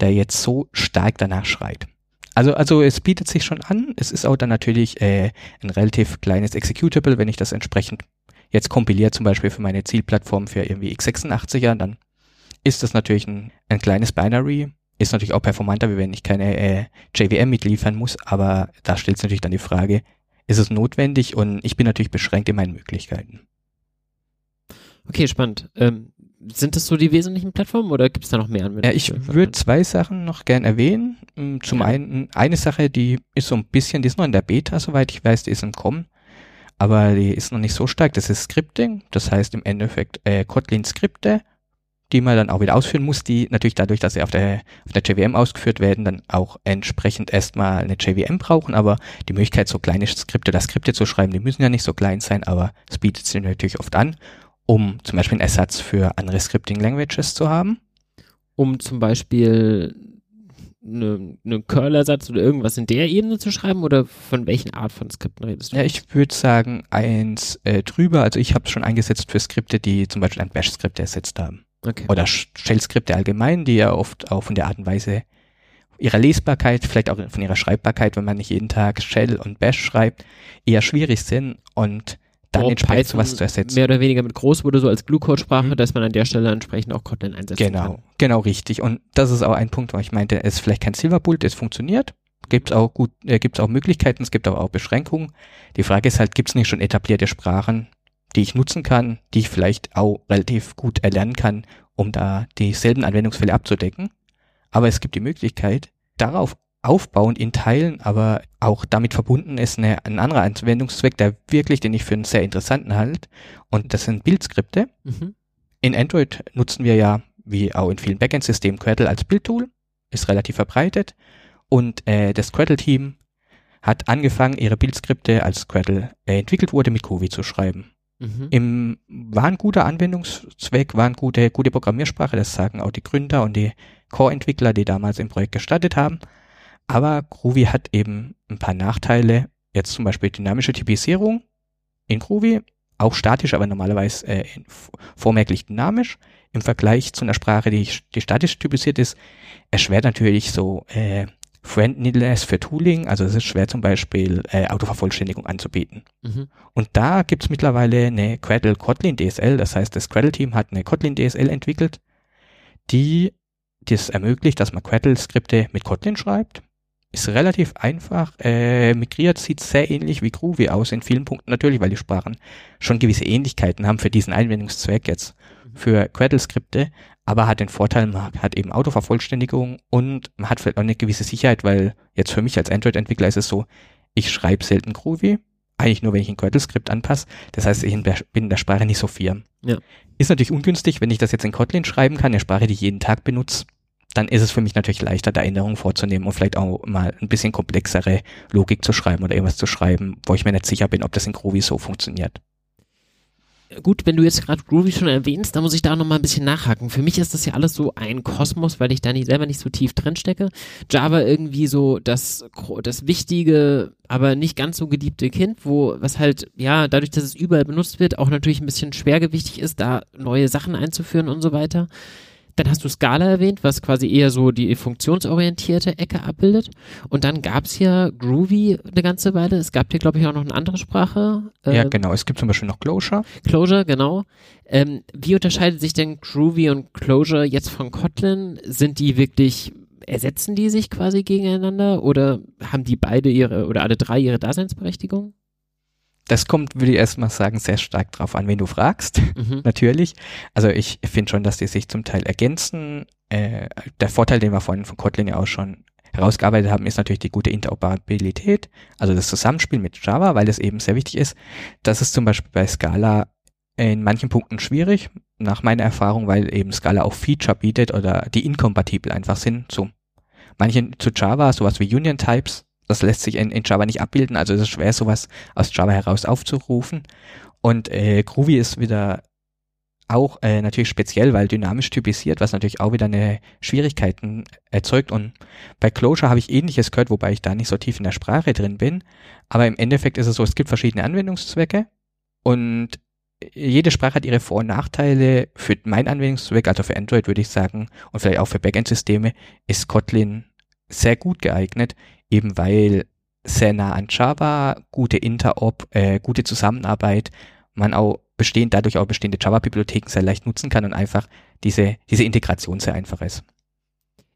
der jetzt so stark danach schreit. Also, also es bietet sich schon an. Es ist auch dann natürlich äh, ein relativ kleines Executable, wenn ich das entsprechend jetzt kompiliere, zum Beispiel für meine Zielplattform für irgendwie x86er, dann ist das natürlich ein, ein kleines Binary. Ist natürlich auch performanter, wie wenn ich keine äh, JVM mitliefern muss, aber da stellt sich natürlich dann die Frage, ist es notwendig? Und ich bin natürlich beschränkt in meinen Möglichkeiten. Okay, spannend. Ähm, sind das so die wesentlichen Plattformen oder gibt es da noch mehr Anwendungen? Ja, ich würde zwei Sachen noch gern erwähnen. Mm, Zum Ja. einen, eine Sache, die ist so ein bisschen, die ist noch in der Beta, soweit ich weiß, die ist im Kommen, aber die ist noch nicht so stark. Das ist Scripting, das heißt im Endeffekt äh, Kotlin-Skripte, die man dann auch wieder ausführen muss, die natürlich dadurch, dass sie auf der, auf der JVM ausgeführt werden, dann auch entsprechend erstmal eine JVM brauchen, aber die Möglichkeit, so kleine Skripte oder Skripte zu schreiben, die müssen ja nicht so klein sein, aber es bietet sich natürlich oft an, um zum Beispiel einen Ersatz für andere Scripting Languages zu haben. Um zum Beispiel eine, eine Curl-Ersatz oder irgendwas in der Ebene zu schreiben oder von welchen Art von Skripten redest du? Ja, ich würde sagen eins äh, drüber. Also ich habe es schon eingesetzt für Skripte, die zum Beispiel ein Bash-Skript ersetzt haben. Okay. Oder Shell-Skripte allgemein, die ja oft auch von der Art und Weise ihrer Lesbarkeit, vielleicht auch von ihrer Schreibbarkeit, wenn man nicht jeden Tag Shell und Bash schreibt, eher schwierig sind und dann Wo entsprechend Python sowas zu ersetzen. Mehr oder weniger mit groß wurde, so als Glue-Code-Sprache, Mhm. dass man an der Stelle entsprechend auch Kotlin einsetzen Genau, kann. genau richtig. Und das ist auch ein Punkt, wo ich meinte, es ist vielleicht kein Silverbullet, es funktioniert. Gibt es auch gut, äh, gibt es auch Möglichkeiten, es gibt aber auch Beschränkungen. Die Frage ist halt, gibt es nicht schon etablierte Sprachen, die ich nutzen kann, die ich vielleicht auch relativ gut erlernen kann, um da dieselben Anwendungsfälle abzudecken. Aber es gibt die Möglichkeit, darauf aufbauend in Teilen, aber auch damit verbunden ist eine, ein anderer Anwendungszweck, der wirklich, den ich für einen sehr interessanten halte. Und das sind Bildskripte. Mhm. In Android nutzen wir ja, wie auch in vielen Backend-Systemen, Gradle als Bildtool, ist relativ verbreitet. Und äh, das Gradle-Team hat angefangen, ihre Bildskripte, als Gradle äh, entwickelt wurde, mit Groovy zu schreiben. Mhm. Im, war ein guter Anwendungszweck, war eine gute, gute Programmiersprache, das sagen auch die Gründer und die Core-Entwickler, die damals im Projekt gestartet haben. Aber Groovy hat eben ein paar Nachteile, jetzt zum Beispiel dynamische Typisierung in Groovy, auch statisch, aber normalerweise äh, vormerklich dynamisch. Im Vergleich zu einer Sprache, die, die statisch typisiert ist, erschwert natürlich so äh, Friendliness für Tooling, also es ist schwer zum Beispiel äh, Autovervollständigung anzubieten. Mhm. Und da gibt's mittlerweile eine Gradle Kotlin DSL, das heißt, das Gradle-Team hat eine Kotlin DSL entwickelt, die das ermöglicht, dass man Gradle-Skripte mit Kotlin schreibt. Ist relativ einfach, äh, migriert, sieht sehr ähnlich wie Groovy aus in vielen Punkten natürlich, weil die Sprachen schon gewisse Ähnlichkeiten haben für diesen Anwendungszweck jetzt für Gradle-Skripte, aber hat den Vorteil, man hat eben Autovervollständigung und man hat vielleicht auch eine gewisse Sicherheit, weil jetzt für mich als Android-Entwickler ist es so, ich schreibe selten Groovy, eigentlich nur, wenn ich ein Gradle-Skript anpasse. Das heißt, ich bin in der Sprache nicht so firm. Ja. Ist natürlich ungünstig, wenn ich das jetzt in Kotlin schreiben kann, eine Sprache, die ich jeden Tag benutze, dann ist es für mich natürlich leichter, da Änderungen vorzunehmen und vielleicht auch mal ein bisschen komplexere Logik zu schreiben oder irgendwas zu schreiben, wo ich mir nicht sicher bin, ob das in Groovy so funktioniert. Gut, wenn du jetzt gerade Groovy schon erwähnst, dann muss ich da noch mal ein bisschen nachhaken. Für mich ist das ja alles so ein Kosmos, weil ich da nicht, selber nicht so tief drin stecke. Java irgendwie so das, das wichtige, aber nicht ganz so geliebte Kind, wo, was halt, ja, dadurch, dass es überall benutzt wird, auch natürlich ein bisschen schwergewichtig ist, da neue Sachen einzuführen und so weiter. Dann hast du Scala erwähnt, was quasi eher so die funktionsorientierte Ecke abbildet. Und dann gab's ja Groovy eine ganze Weile. Es gab hier, glaube ich, auch noch eine andere Sprache. ja, äh, genau. Es gibt zum Beispiel noch Closure. Clojure, genau. Ähm, wie unterscheidet sich denn Groovy und Clojure jetzt von Kotlin? Sind die wirklich, ersetzen die sich quasi gegeneinander oder haben die beide ihre oder alle drei ihre Daseinsberechtigung? Das kommt, würde ich erstmal sagen, sehr stark drauf an, wen du fragst. Mhm. *laughs* Natürlich. Also ich finde schon, dass die sich zum Teil ergänzen. Äh, der Vorteil, den wir vorhin von Kotlin ja auch schon herausgearbeitet haben, ist natürlich die gute Interoperabilität, also das Zusammenspiel mit Java, weil es eben sehr wichtig ist. Das ist zum Beispiel bei Scala in manchen Punkten schwierig, nach meiner Erfahrung, weil eben Scala auch Feature bietet oder die inkompatibel einfach sind zu manchen zu Java, sowas wie Union Types. Das lässt sich in, in Java nicht abbilden, also es ist schwer, sowas aus Java heraus aufzurufen. Und äh, Groovy ist wieder auch äh, natürlich speziell, weil dynamisch typisiert, was natürlich auch wieder eine Schwierigkeiten erzeugt. Und bei Closure habe ich ähnliches gehört, wobei ich da nicht so tief in der Sprache drin bin. Aber im Endeffekt ist es so, es gibt verschiedene Anwendungszwecke und jede Sprache hat ihre Vor- und Nachteile. Für meinen Anwendungszweck, also für Android würde ich sagen, und vielleicht auch für Backend-Systeme, ist Kotlin sehr gut geeignet, eben weil sehr nah an Java, gute Interop, äh, gute Zusammenarbeit, man auch bestehend, dadurch auch bestehende Java-Bibliotheken sehr leicht nutzen kann und einfach diese, diese Integration sehr einfach ist.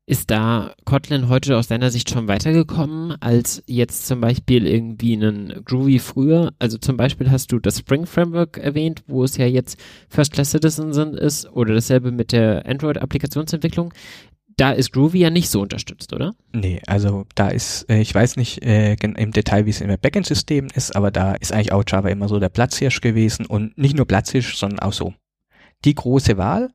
Ist da Kotlin heute aus deiner Sicht schon weitergekommen als jetzt zum Beispiel irgendwie einen Groovy früher? Also zum Beispiel hast du das Spring Framework erwähnt, wo es ja jetzt First Class Citizen sind, ist oder dasselbe mit der Android-Applikationsentwicklung. Da ist Groovy ja nicht so unterstützt, oder? Nee, also da ist, äh, ich weiß nicht äh, im Detail, wie es in der Backend-Systemen ist, aber da ist eigentlich auch Java immer so der Platzhirsch gewesen und nicht nur Platzhirsch, sondern auch so die große Wahl.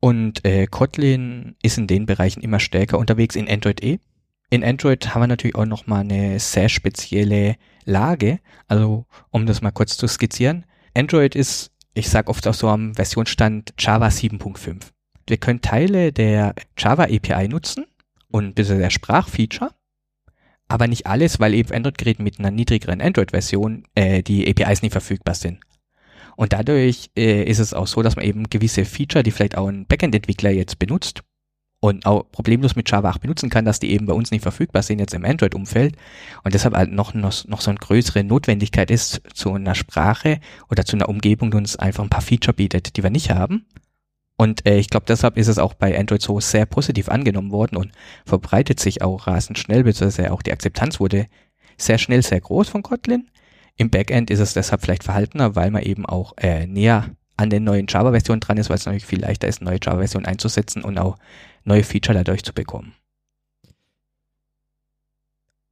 Und äh, Kotlin ist in den Bereichen immer stärker unterwegs in Android E. In Android haben wir natürlich auch nochmal eine sehr spezielle Lage. Also, um das mal kurz zu skizzieren. Android ist, ich sag oft auch so am Versionsstand Java 7.5. Wir können Teile der Java API nutzen und bis der Sprachfeature, aber nicht alles, weil eben Android-Geräten mit einer niedrigeren Android-Version äh, die APIs nicht verfügbar sind. Und dadurch äh, ist es auch so, dass man eben gewisse Feature, die vielleicht auch ein Backend-Entwickler jetzt benutzt und auch problemlos mit Java 8 benutzen kann, dass die eben bei uns nicht verfügbar sind jetzt im Android-Umfeld und deshalb halt noch, noch, noch so eine größere Notwendigkeit ist zu einer Sprache oder zu einer Umgebung, die uns einfach ein paar Feature bietet, die wir nicht haben. Und äh, ich glaube, deshalb ist es auch bei Android so sehr positiv angenommen worden und verbreitet sich auch rasend schnell, beziehungsweise auch die Akzeptanz wurde sehr schnell sehr groß von Kotlin. Im Backend ist es deshalb vielleicht verhaltener, weil man eben auch äh, näher an den neuen Java-Versionen dran ist, weil es natürlich viel leichter ist, neue Java-Versionen einzusetzen und auch neue Feature dadurch zu bekommen.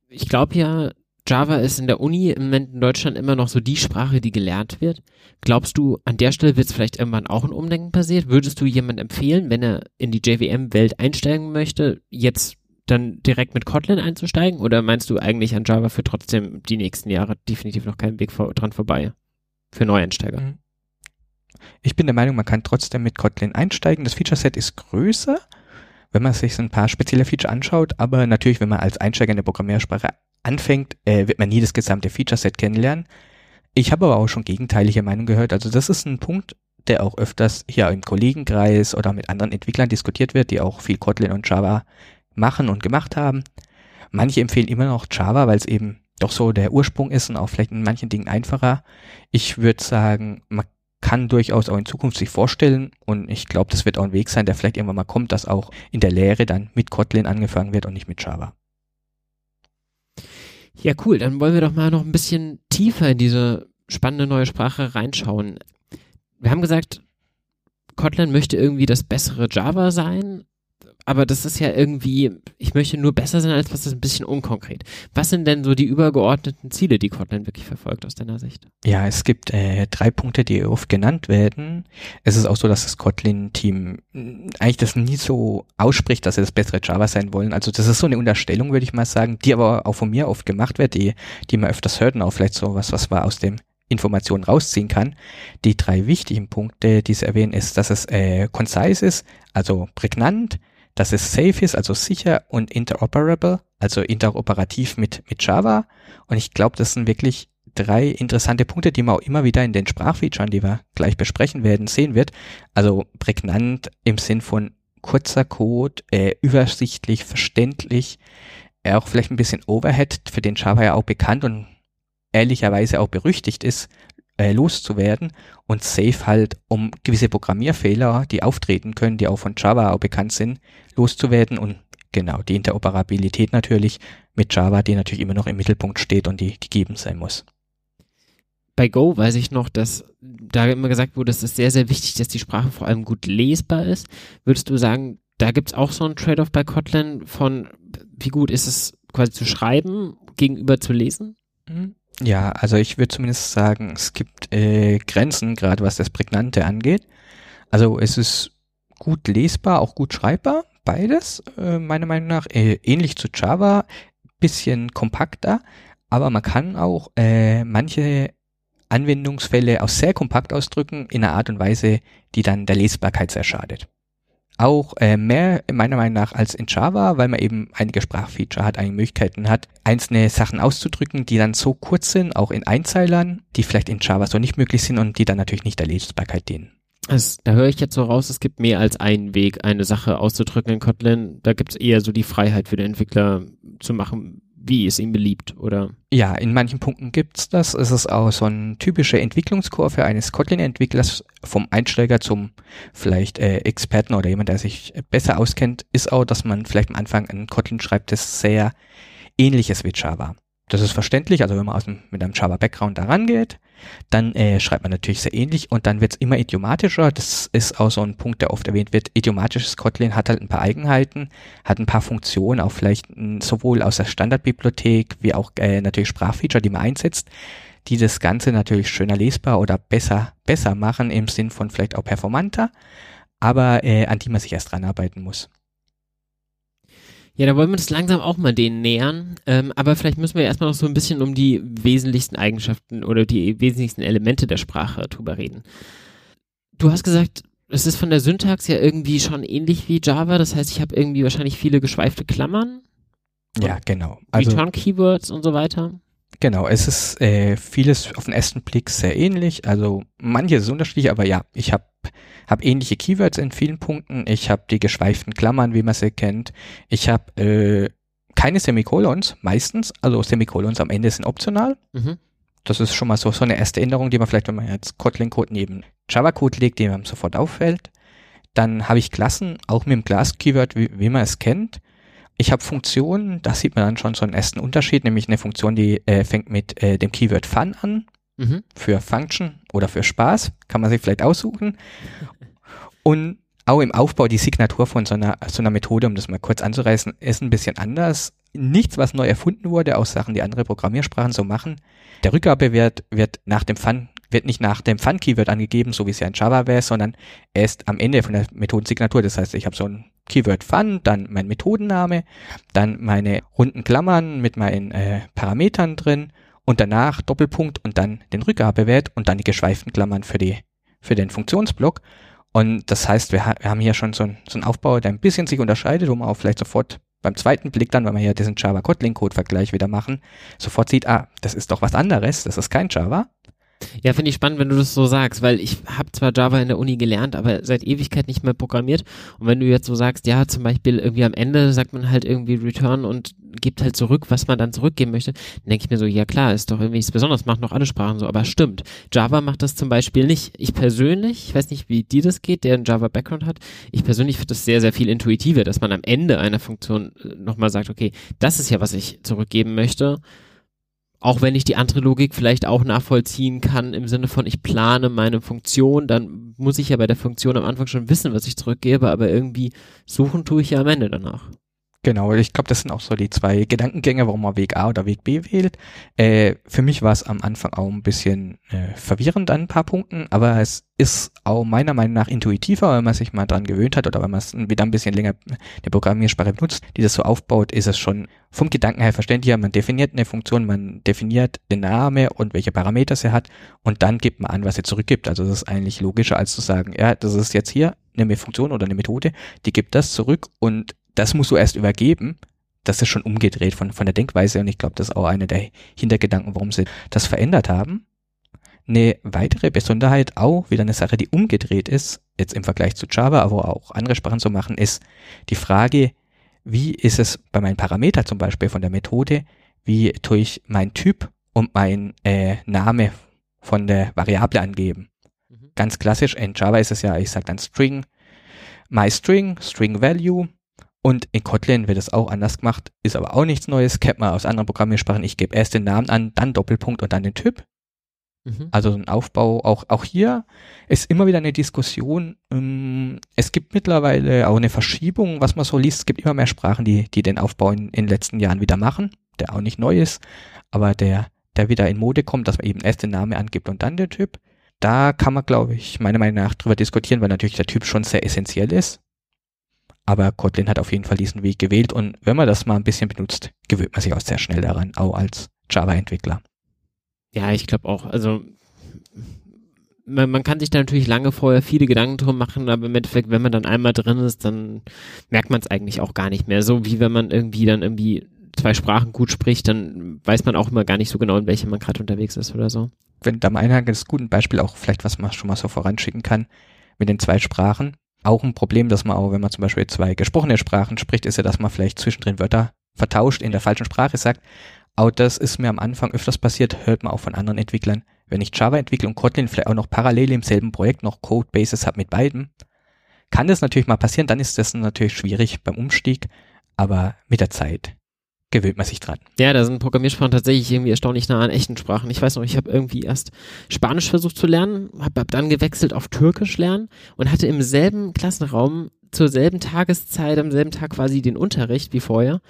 Ich glaube ja, Java ist in der Uni im Moment in Deutschland immer noch so die Sprache, die gelernt wird. Glaubst du, an der Stelle wird es vielleicht irgendwann auch ein Umdenken passiert? Würdest du jemand empfehlen, wenn er in die JVM-Welt einsteigen möchte, jetzt dann direkt mit Kotlin einzusteigen? Oder meinst du eigentlich an Java für trotzdem die nächsten Jahre definitiv noch keinen Weg vor, dran vorbei? Für Neueinsteiger? Mhm. Ich bin der Meinung, man kann trotzdem mit Kotlin einsteigen. Das Feature-Set ist größer, wenn man sich so ein paar spezielle Feature anschaut, aber natürlich, wenn man als Einsteiger in der Programmiersprache anfängt, äh, wird man nie das gesamte Feature-Set kennenlernen. Ich habe aber auch schon gegenteilige Meinung gehört. Also das ist ein Punkt, der auch öfters hier im Kollegenkreis oder mit anderen Entwicklern diskutiert wird, die auch viel Kotlin und Java machen und gemacht haben. Manche empfehlen immer noch Java, weil es eben doch so der Ursprung ist und auch vielleicht in manchen Dingen einfacher. Ich würde sagen, man kann durchaus auch in Zukunft sich vorstellen und ich glaube, das wird auch ein Weg sein, der vielleicht irgendwann mal kommt, dass auch in der Lehre dann mit Kotlin angefangen wird und nicht mit Java. Ja, cool. Dann wollen wir doch mal noch ein bisschen tiefer in diese spannende neue Sprache reinschauen. Wir haben gesagt, Kotlin möchte irgendwie das bessere Java sein, aber das ist ja irgendwie, ich möchte nur besser sein, als was das ein bisschen unkonkret. Was sind denn so die übergeordneten Ziele, die Kotlin wirklich verfolgt aus deiner Sicht? Ja, es gibt äh, drei Punkte, die oft genannt werden. Es ist auch so, dass das Kotlin-Team eigentlich das nie so ausspricht, dass sie das bessere Java sein wollen. Also das ist so eine Unterstellung, würde ich mal sagen, die aber auch von mir oft gemacht wird, die, die man öfters hört und auch vielleicht so was, was man aus dem Informationen rausziehen kann. Die drei wichtigen Punkte, die sie erwähnen, ist, dass es äh, concise ist, also prägnant, dass es safe ist, also sicher und interoperable, also interoperativ mit, mit Java. Und ich glaube, das sind wirklich drei interessante Punkte, die man auch immer wieder in den Sprachfeatures, die wir gleich besprechen werden, sehen wird. Also prägnant im Sinn von kurzer Code, äh, übersichtlich, verständlich, äh, auch vielleicht ein bisschen Overhead, für den Java ja auch bekannt und ehrlicherweise auch berüchtigt ist, äh, loszuwerden und Safe halt, um gewisse Programmierfehler, die auftreten können, die auch von Java auch bekannt sind, loszuwerden und genau die Interoperabilität natürlich mit Java, die natürlich immer noch im Mittelpunkt steht und die gegeben sein muss. Bei Go weiß ich noch, dass da immer gesagt wurde, es ist sehr, sehr wichtig, dass die Sprache vor allem gut lesbar ist. Würdest du sagen, da gibt es auch so einen Trade-off bei Kotlin von, wie gut ist es quasi zu schreiben gegenüber zu lesen? Mhm. Ja, also ich würde zumindest sagen, es gibt äh, Grenzen, gerade was das Prägnante angeht. Also es ist gut lesbar, auch gut schreibbar, beides, äh, meiner Meinung nach. Äh, ähnlich zu Java, bisschen kompakter, aber man kann auch äh, manche Anwendungsfälle auch sehr kompakt ausdrücken, in einer Art und Weise, die dann der Lesbarkeit sehr schadet auch äh, mehr meiner Meinung nach als in Java, weil man eben einige Sprachfeature hat, einige Möglichkeiten hat, einzelne Sachen auszudrücken, die dann so kurz sind, auch in Einzeilern, die vielleicht in Java so nicht möglich sind und die dann natürlich nicht der Lesbarkeit dienen. Also, da höre ich jetzt so raus, es gibt mehr als einen Weg, eine Sache auszudrücken in Kotlin. Da gibt es eher so die Freiheit für den Entwickler zu machen, wie es ihm beliebt, oder? Ja, in manchen Punkten gibt's das. Es ist auch so eine typische Entwicklungskurve eines Kotlin-Entwicklers vom Einsteiger zum vielleicht äh, Experten oder jemand, der sich besser auskennt, ist auch, dass man vielleicht am Anfang ein Kotlin schreibt, das sehr ähnliches wie Java. Das ist verständlich, also wenn man aus dem, mit einem Java-Background da rangeht, dann äh, schreibt man natürlich sehr ähnlich und dann wird es immer idiomatischer. Das ist auch so ein Punkt, der oft erwähnt wird. Idiomatisches Kotlin hat halt ein paar Eigenheiten, hat ein paar Funktionen, auch vielleicht sowohl aus der Standardbibliothek wie auch äh, natürlich Sprachfeature, die man einsetzt, die das Ganze natürlich schöner lesbar oder besser, besser machen im Sinn von vielleicht auch performanter. aber äh, an die man sich erst ranarbeiten muss. Ja, da wollen wir uns langsam auch mal denen nähern. Ähm, aber vielleicht müssen wir erstmal noch so ein bisschen um die wesentlichsten Eigenschaften oder die wesentlichsten Elemente der Sprache drüber reden. Du hast gesagt, es ist von der Syntax ja irgendwie schon ähnlich wie Java. Das heißt, ich habe irgendwie wahrscheinlich viele geschweifte Klammern. Ja, genau. Also, Return-Keywords und so weiter. Genau, es ist äh, vieles auf den ersten Blick sehr ähnlich. Also manches ist unterschiedlich, aber ja, ich habe hab ähnliche Keywords in vielen Punkten. Ich habe die geschweiften Klammern, wie man sie kennt. Ich habe äh, keine Semikolons, meistens. Also Semikolons am Ende sind optional. Mhm. Das ist schon mal so, so eine erste Änderung, die man vielleicht, wenn man jetzt Kotlin-Code neben Java-Code legt, die einem sofort auffällt. Dann habe ich Klassen, auch mit dem Class-Keyword, wie, wie man es kennt. Ich habe Funktionen, da sieht man dann schon so einen ersten Unterschied, nämlich eine Funktion, die äh, fängt mit äh, dem Keyword Fun an mhm. für Function oder für Spaß, kann man sich vielleicht aussuchen. Und auch im Aufbau die Signatur von so einer, so einer Methode, um das mal kurz anzureißen, ist ein bisschen anders. Nichts, was neu erfunden wurde, aus Sachen, die andere Programmiersprachen so machen. Der Rückgabewert wird nach dem Fun, wird nicht nach dem Fun-Keyword angegeben, so wie es ja in Java wäre, sondern erst am Ende von der Methodensignatur. Das heißt, ich habe so ein Keyword Fun, dann mein Methodenname, dann meine runden Klammern mit meinen äh, Parametern drin und danach Doppelpunkt und dann den Rückgabewert und dann die geschweiften Klammern für die für den Funktionsblock. Und das heißt, wir, ha wir haben hier schon so, ein, so einen Aufbau, der ein bisschen sich unterscheidet, wo man auch vielleicht sofort beim zweiten Blick dann, wenn wir hier diesen Java Kotlin Code Vergleich wieder machen, sofort sieht, ah, das ist doch was anderes, das ist kein Java. Ja, finde ich spannend, wenn du das so sagst, weil ich habe zwar Java in der Uni gelernt, aber seit Ewigkeit nicht mehr programmiert. Und wenn du jetzt so sagst, ja, zum Beispiel irgendwie am Ende sagt man halt irgendwie Return und gibt halt zurück, was man dann zurückgeben möchte, dann denke ich mir so, ja klar, ist doch irgendwie nichts Besonderes, macht noch alle Sprachen so, aber stimmt. Java macht das zum Beispiel nicht. Ich persönlich, ich weiß nicht, wie dir das geht, der einen Java-Background hat, ich persönlich finde das sehr, sehr viel intuitiver, dass man am Ende einer Funktion äh, nochmal sagt, okay, das ist ja, was ich zurückgeben möchte auch wenn ich die andere Logik vielleicht auch nachvollziehen kann im Sinne von, ich plane meine Funktion, dann muss ich ja bei der Funktion am Anfang schon wissen, was ich zurückgebe, aber irgendwie suchen tue ich ja am Ende danach. Genau, ich glaube, das sind auch so die zwei Gedankengänge, warum man Weg A oder Weg B wählt. Äh, für mich war es am Anfang auch ein bisschen äh, verwirrend an ein paar Punkten, aber es ist auch meiner Meinung nach intuitiver, wenn man sich mal dran gewöhnt hat oder wenn man es wieder ein bisschen länger der Programmiersprache benutzt, die das so aufbaut, ist es schon vom Gedanken her verständlicher. Man definiert eine Funktion, man definiert den Name und welche Parameter sie hat und dann gibt man an, was sie zurückgibt. Also das ist eigentlich logischer, als zu sagen, ja, das ist jetzt hier eine Funktion oder eine Methode, die gibt das zurück und das musst du erst übergeben. Das ist schon umgedreht von, von der Denkweise und ich glaube, das ist auch einer der Hintergedanken, warum sie das verändert haben. Eine weitere Besonderheit, auch wieder eine Sache, die umgedreht ist, jetzt im Vergleich zu Java, aber auch andere Sprachen zu machen, ist die Frage, wie ist es bei meinen Parametern zum Beispiel von der Methode, wie tue ich mein Typ und mein äh, Name von der Variable angeben. Mhm. Ganz klassisch, in Java ist es ja, ich sage dann String, myString, String Value und in Kotlin wird es auch anders gemacht, ist aber auch nichts Neues, kennt man aus anderen Programmiersprachen. Ich gebe erst den Namen an, dann Doppelpunkt und dann den Typ. Mhm. Also ein Aufbau, auch, auch hier ist immer wieder eine Diskussion. Ähm, es gibt mittlerweile auch eine Verschiebung, was man so liest. Es gibt immer mehr Sprachen, die, die den Aufbau in, in den letzten Jahren wieder machen, der auch nicht neu ist, aber der, der wieder in Mode kommt, dass man eben erst den Namen angibt und dann den Typ. Da kann man, glaube ich, meiner Meinung nach drüber diskutieren, weil natürlich der Typ schon sehr essentiell ist. Aber Kotlin hat auf jeden Fall diesen Weg gewählt und wenn man das mal ein bisschen benutzt, gewöhnt man sich auch sehr schnell daran, auch als Java-Entwickler. Ja, ich glaube auch. Also man, man, kann sich da natürlich lange vorher viele Gedanken drum machen, aber im Endeffekt, wenn man dann einmal drin ist, dann merkt man es eigentlich auch gar nicht mehr. So wie wenn man irgendwie dann irgendwie zwei Sprachen gut spricht, dann weiß man auch immer gar nicht so genau, in welcher man gerade unterwegs ist oder so. Wenn da mal ein gutes Beispiel auch vielleicht, was man schon mal so voranschicken kann, mit den zwei Sprachen, auch ein Problem, dass man auch, wenn man zum Beispiel zwei gesprochene Sprachen spricht, ist ja, dass man vielleicht zwischendrin Wörter vertauscht in der falschen Sprache sagt. Auch das ist mir am Anfang öfters passiert, hört man auch von anderen Entwicklern. Wenn ich Java entwickle und Kotlin vielleicht auch noch parallel im selben Projekt noch Codebases habe mit beiden, kann das natürlich mal passieren, dann ist das natürlich schwierig beim Umstieg, aber mit der Zeit gewöhnt man sich dran. Ja, da sind Programmiersprachen tatsächlich irgendwie erstaunlich nah an echten Sprachen. Ich weiß noch, ich habe irgendwie erst Spanisch versucht zu lernen, habe hab dann gewechselt auf Türkisch lernen und hatte im selben Klassenraum zur selben Tageszeit, am selben Tag quasi den Unterricht wie vorher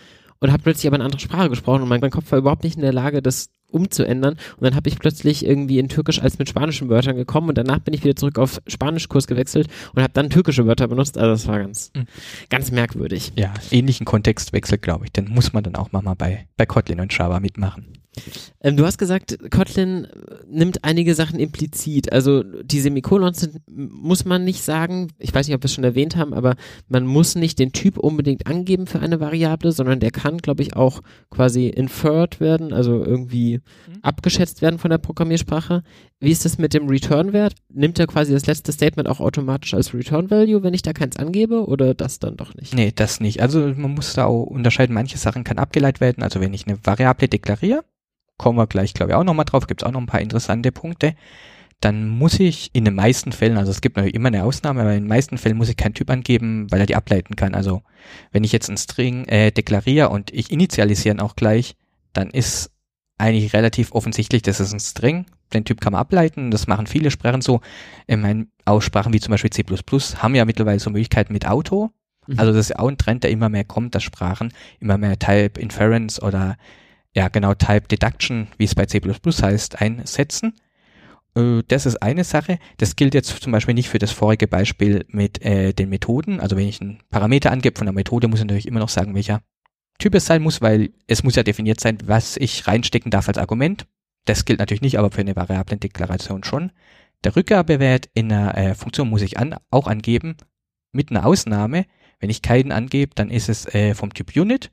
und habe plötzlich aber eine andere Sprache gesprochen und mein, mein Kopf war überhaupt nicht in der Lage, das umzuändern. Und dann habe ich plötzlich irgendwie in Türkisch als mit spanischen Wörtern gekommen und danach bin ich wieder zurück auf Spanischkurs gewechselt und habe dann türkische Wörter benutzt. Also das war ganz, mhm. ganz merkwürdig. Ja, ähnlichen Kontextwechsel, glaube ich. Den muss man dann auch mal bei, bei Kotlin und Java mitmachen. Ähm, du hast gesagt, Kotlin nimmt einige Sachen implizit. Also die Semikolons sind, muss man nicht sagen, ich weiß nicht, ob wir es schon erwähnt haben, aber man muss nicht den Typ unbedingt angeben für eine Variable, sondern der kann, glaube ich, auch quasi inferred werden, also irgendwie mhm. abgeschätzt werden von der Programmiersprache. Wie ist das mit dem Return-Wert? Nimmt er quasi das letzte Statement auch automatisch als Return-Value, wenn ich da keins angebe oder das dann doch nicht? Nee, das nicht. Also man muss da auch unterscheiden, manche Sachen kann abgeleitet werden. Also wenn ich eine Variable deklariere, kommen wir gleich, glaube ich, auch nochmal drauf, gibt es auch noch ein paar interessante Punkte. Dann muss ich in den meisten Fällen, also es gibt natürlich immer eine Ausnahme, aber in den meisten Fällen muss ich keinen Typ angeben, weil er die ableiten kann. Also wenn ich jetzt einen String äh, deklariere und ich initialisiere auch gleich, dann ist eigentlich relativ offensichtlich, das ist ein String. Den Typ kann man ableiten, das machen viele Sprachen so. Ich meine, Aussprachen wie zum Beispiel C++ haben ja mittlerweile so Möglichkeiten mit Auto. Mhm. Also das ist ja auch ein Trend, der immer mehr kommt, dass Sprachen immer mehr Type Inference oder ja genau Type Deduction, wie es bei C++ heißt, einsetzen. Äh, das ist eine Sache. Das gilt jetzt zum Beispiel nicht für das vorige Beispiel mit äh, den Methoden. Also wenn ich einen Parameter angebe von der Methode, muss ich natürlich immer noch sagen, welcher Typ es sein muss, weil es muss ja definiert sein, was ich reinstecken darf als Argument. Das gilt natürlich nicht, aber für eine Variablendeklaration schon. Der Rückgabewert in einer äh, Funktion muss ich an, auch angeben, mit einer Ausnahme. Wenn ich keinen angebe, dann ist es äh, vom Typ Unit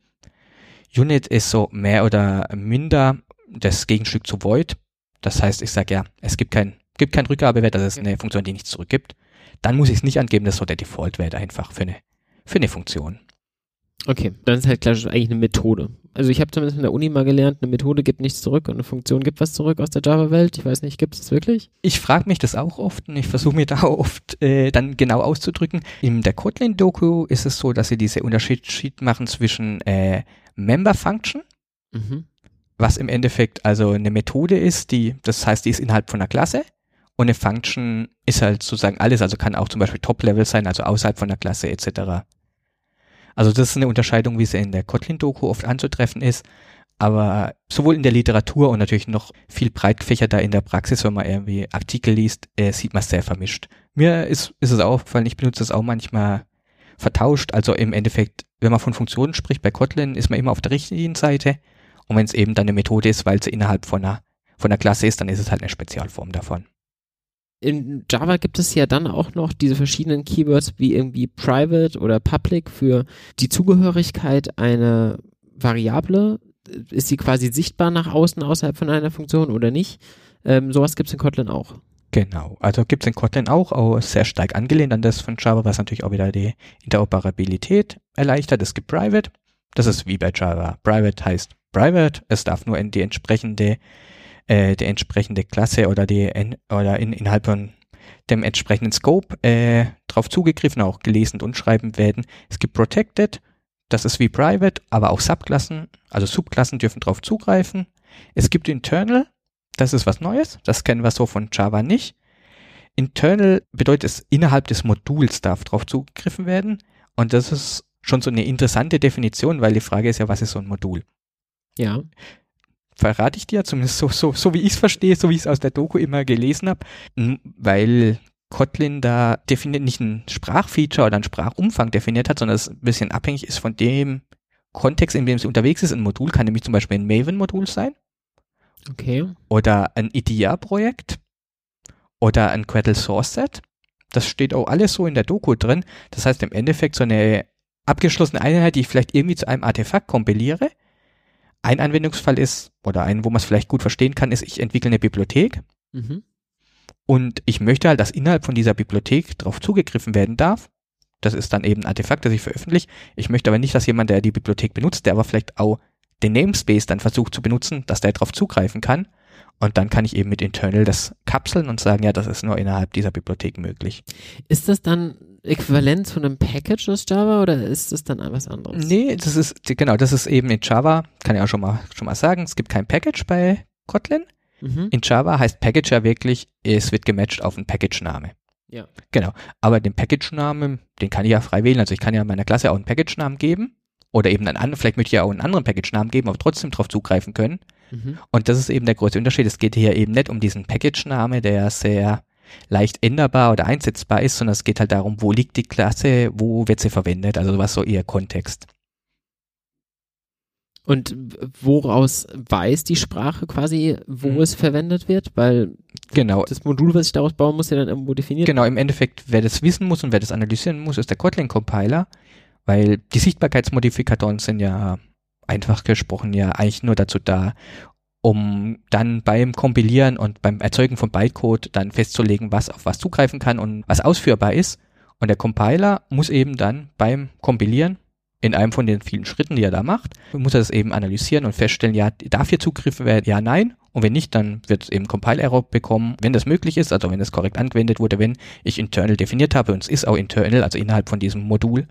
Unit ist so mehr oder minder das Gegenstück zu Void. Das heißt, ich sage ja, es gibt kein, gibt kein Rückgabewert, das ist eine Funktion, die nichts zurückgibt. Dann muss ich es nicht angeben, das ist so der Default-Wert einfach für eine, für eine Funktion. Okay, dann ist halt klar, eigentlich eine Methode. Also ich habe zumindest in der Uni mal gelernt, eine Methode gibt nichts zurück und eine Funktion gibt was zurück aus der Java-Welt. Ich weiß nicht, gibt es das wirklich? Ich frage mich das auch oft und ich versuche mir da *laughs* oft äh, dann genau auszudrücken. In der Kotlin-Doku ist es so, dass sie diese Unterschied machen zwischen äh, Member Function, mhm. was im Endeffekt also eine Methode ist, die, das heißt, die ist innerhalb von einer Klasse und eine Function ist halt sozusagen alles, also kann auch zum Beispiel Top-Level sein, also außerhalb von der Klasse etc. Also das ist eine Unterscheidung, wie sie in der Kotlin-Doku oft anzutreffen ist. Aber sowohl in der Literatur und natürlich noch viel breitgefächerter in der Praxis, wenn man irgendwie Artikel liest, äh, sieht man es sehr vermischt. Mir ist, ist es aufgefallen, ich benutze es auch manchmal vertauscht. Also im Endeffekt, wenn man von Funktionen spricht bei Kotlin, ist man immer auf der richtigen Seite. Und wenn es eben dann eine Methode ist, weil sie innerhalb von einer, von einer Klasse ist, dann ist es halt eine Spezialform davon in Java gibt es ja dann auch noch diese verschiedenen Keywords wie irgendwie private oder public für die Zugehörigkeit einer Variable. Ist sie quasi sichtbar nach außen außerhalb von einer Funktion oder nicht? Ähm, sowas gibt es in Kotlin auch. Genau, also gibt es in Kotlin auch, auch sehr stark angelehnt an das von Java, was natürlich auch wieder die Interoperabilität erleichtert. Es gibt Private, das ist wie bei Java. Private heißt Private, es darf nur in die entsprechende äh, die entsprechende Klasse oder die oder in, innerhalb von dem entsprechenden Scope äh, drauf zugegriffen, auch gelesen und schreiben werden. Es gibt Protected, das ist wie Private, aber auch Subklassen, also Subklassen dürfen drauf zugreifen. Es gibt Internal, das ist was Neues, das kennen wir so von Java nicht. Internal bedeutet es, innerhalb des Moduls darf drauf zugegriffen werden. Und das ist schon so eine interessante Definition, weil die Frage ist ja, was ist so ein Modul? Ja verrate ich dir, zumindest so, so, so wie ich es verstehe, so wie ich es aus der Doku immer gelesen habe, weil Kotlin da definiert nicht ein Sprachfeature oder ein Sprachumfang definiert hat, sondern es ein bisschen abhängig ist von dem Kontext, in dem es unterwegs ist. Ein Modul kann nämlich zum Beispiel ein Maven-Modul sein. Okay. Oder ein IDEA-Projekt. Oder ein Gradle Source Set. Das steht auch alles so in der Doku drin. Das heißt im Endeffekt so eine abgeschlossene Einheit, die ich vielleicht irgendwie zu einem Artefakt kompiliere ein Anwendungsfall ist, oder ein, wo man es vielleicht gut verstehen kann, ist, ich entwickle eine Bibliothek mhm. und ich möchte halt, dass innerhalb von dieser Bibliothek darauf zugegriffen werden darf. Das ist dann eben ein Artefakt, das ich veröffentliche. Ich möchte aber nicht, dass jemand, der die Bibliothek benutzt, der aber vielleicht auch den Namespace dann versucht zu benutzen, dass der darauf zugreifen kann. Und dann kann ich eben mit Internal das kapseln und sagen, ja, das ist nur innerhalb dieser Bibliothek möglich. Ist das dann äquivalent zu einem Package aus Java oder ist das dann was anderes? Nee, das ist, genau, das ist eben in Java, kann ich auch schon mal, schon mal sagen, es gibt kein Package bei Kotlin. Mhm. In Java heißt Package ja wirklich, es wird gematcht auf einen Package-Name. Ja. Genau. Aber den Package-Namen, den kann ich ja frei wählen. Also ich kann ja meiner Klasse auch einen Package-Namen geben. Oder eben einen anderen, vielleicht möchte ich ja auch einen anderen Package-Namen geben, aber trotzdem darauf zugreifen können. Mhm. Und das ist eben der große Unterschied. Es geht hier eben nicht um diesen Package-Name, der sehr leicht änderbar oder einsetzbar ist, sondern es geht halt darum, wo liegt die Klasse, wo wird sie verwendet, also was so eher Kontext. Und woraus weiß die Sprache quasi, wo Mhm. es verwendet wird? Weil Genau. das Modul, was ich daraus bauen muss, ja dann irgendwo definiert. Genau, im Endeffekt, wer das wissen muss und wer das analysieren muss, ist der Kotlin-Compiler, weil die Sichtbarkeitsmodifikatoren sind ja einfach gesprochen ja eigentlich nur dazu da, um dann beim Kompilieren und beim Erzeugen von Bytecode dann festzulegen, was auf was zugreifen kann und was ausführbar ist. Und der Compiler muss eben dann beim Kompilieren in einem von den vielen Schritten, die er da macht, muss er das eben analysieren und feststellen, ja, darf hier Zugriff werden? Ja, nein. Und wenn nicht, dann wird es eben Compile-Error bekommen, wenn das möglich ist, also wenn es korrekt angewendet wurde, wenn ich internal definiert habe und es ist auch internal, also innerhalb von diesem Modul,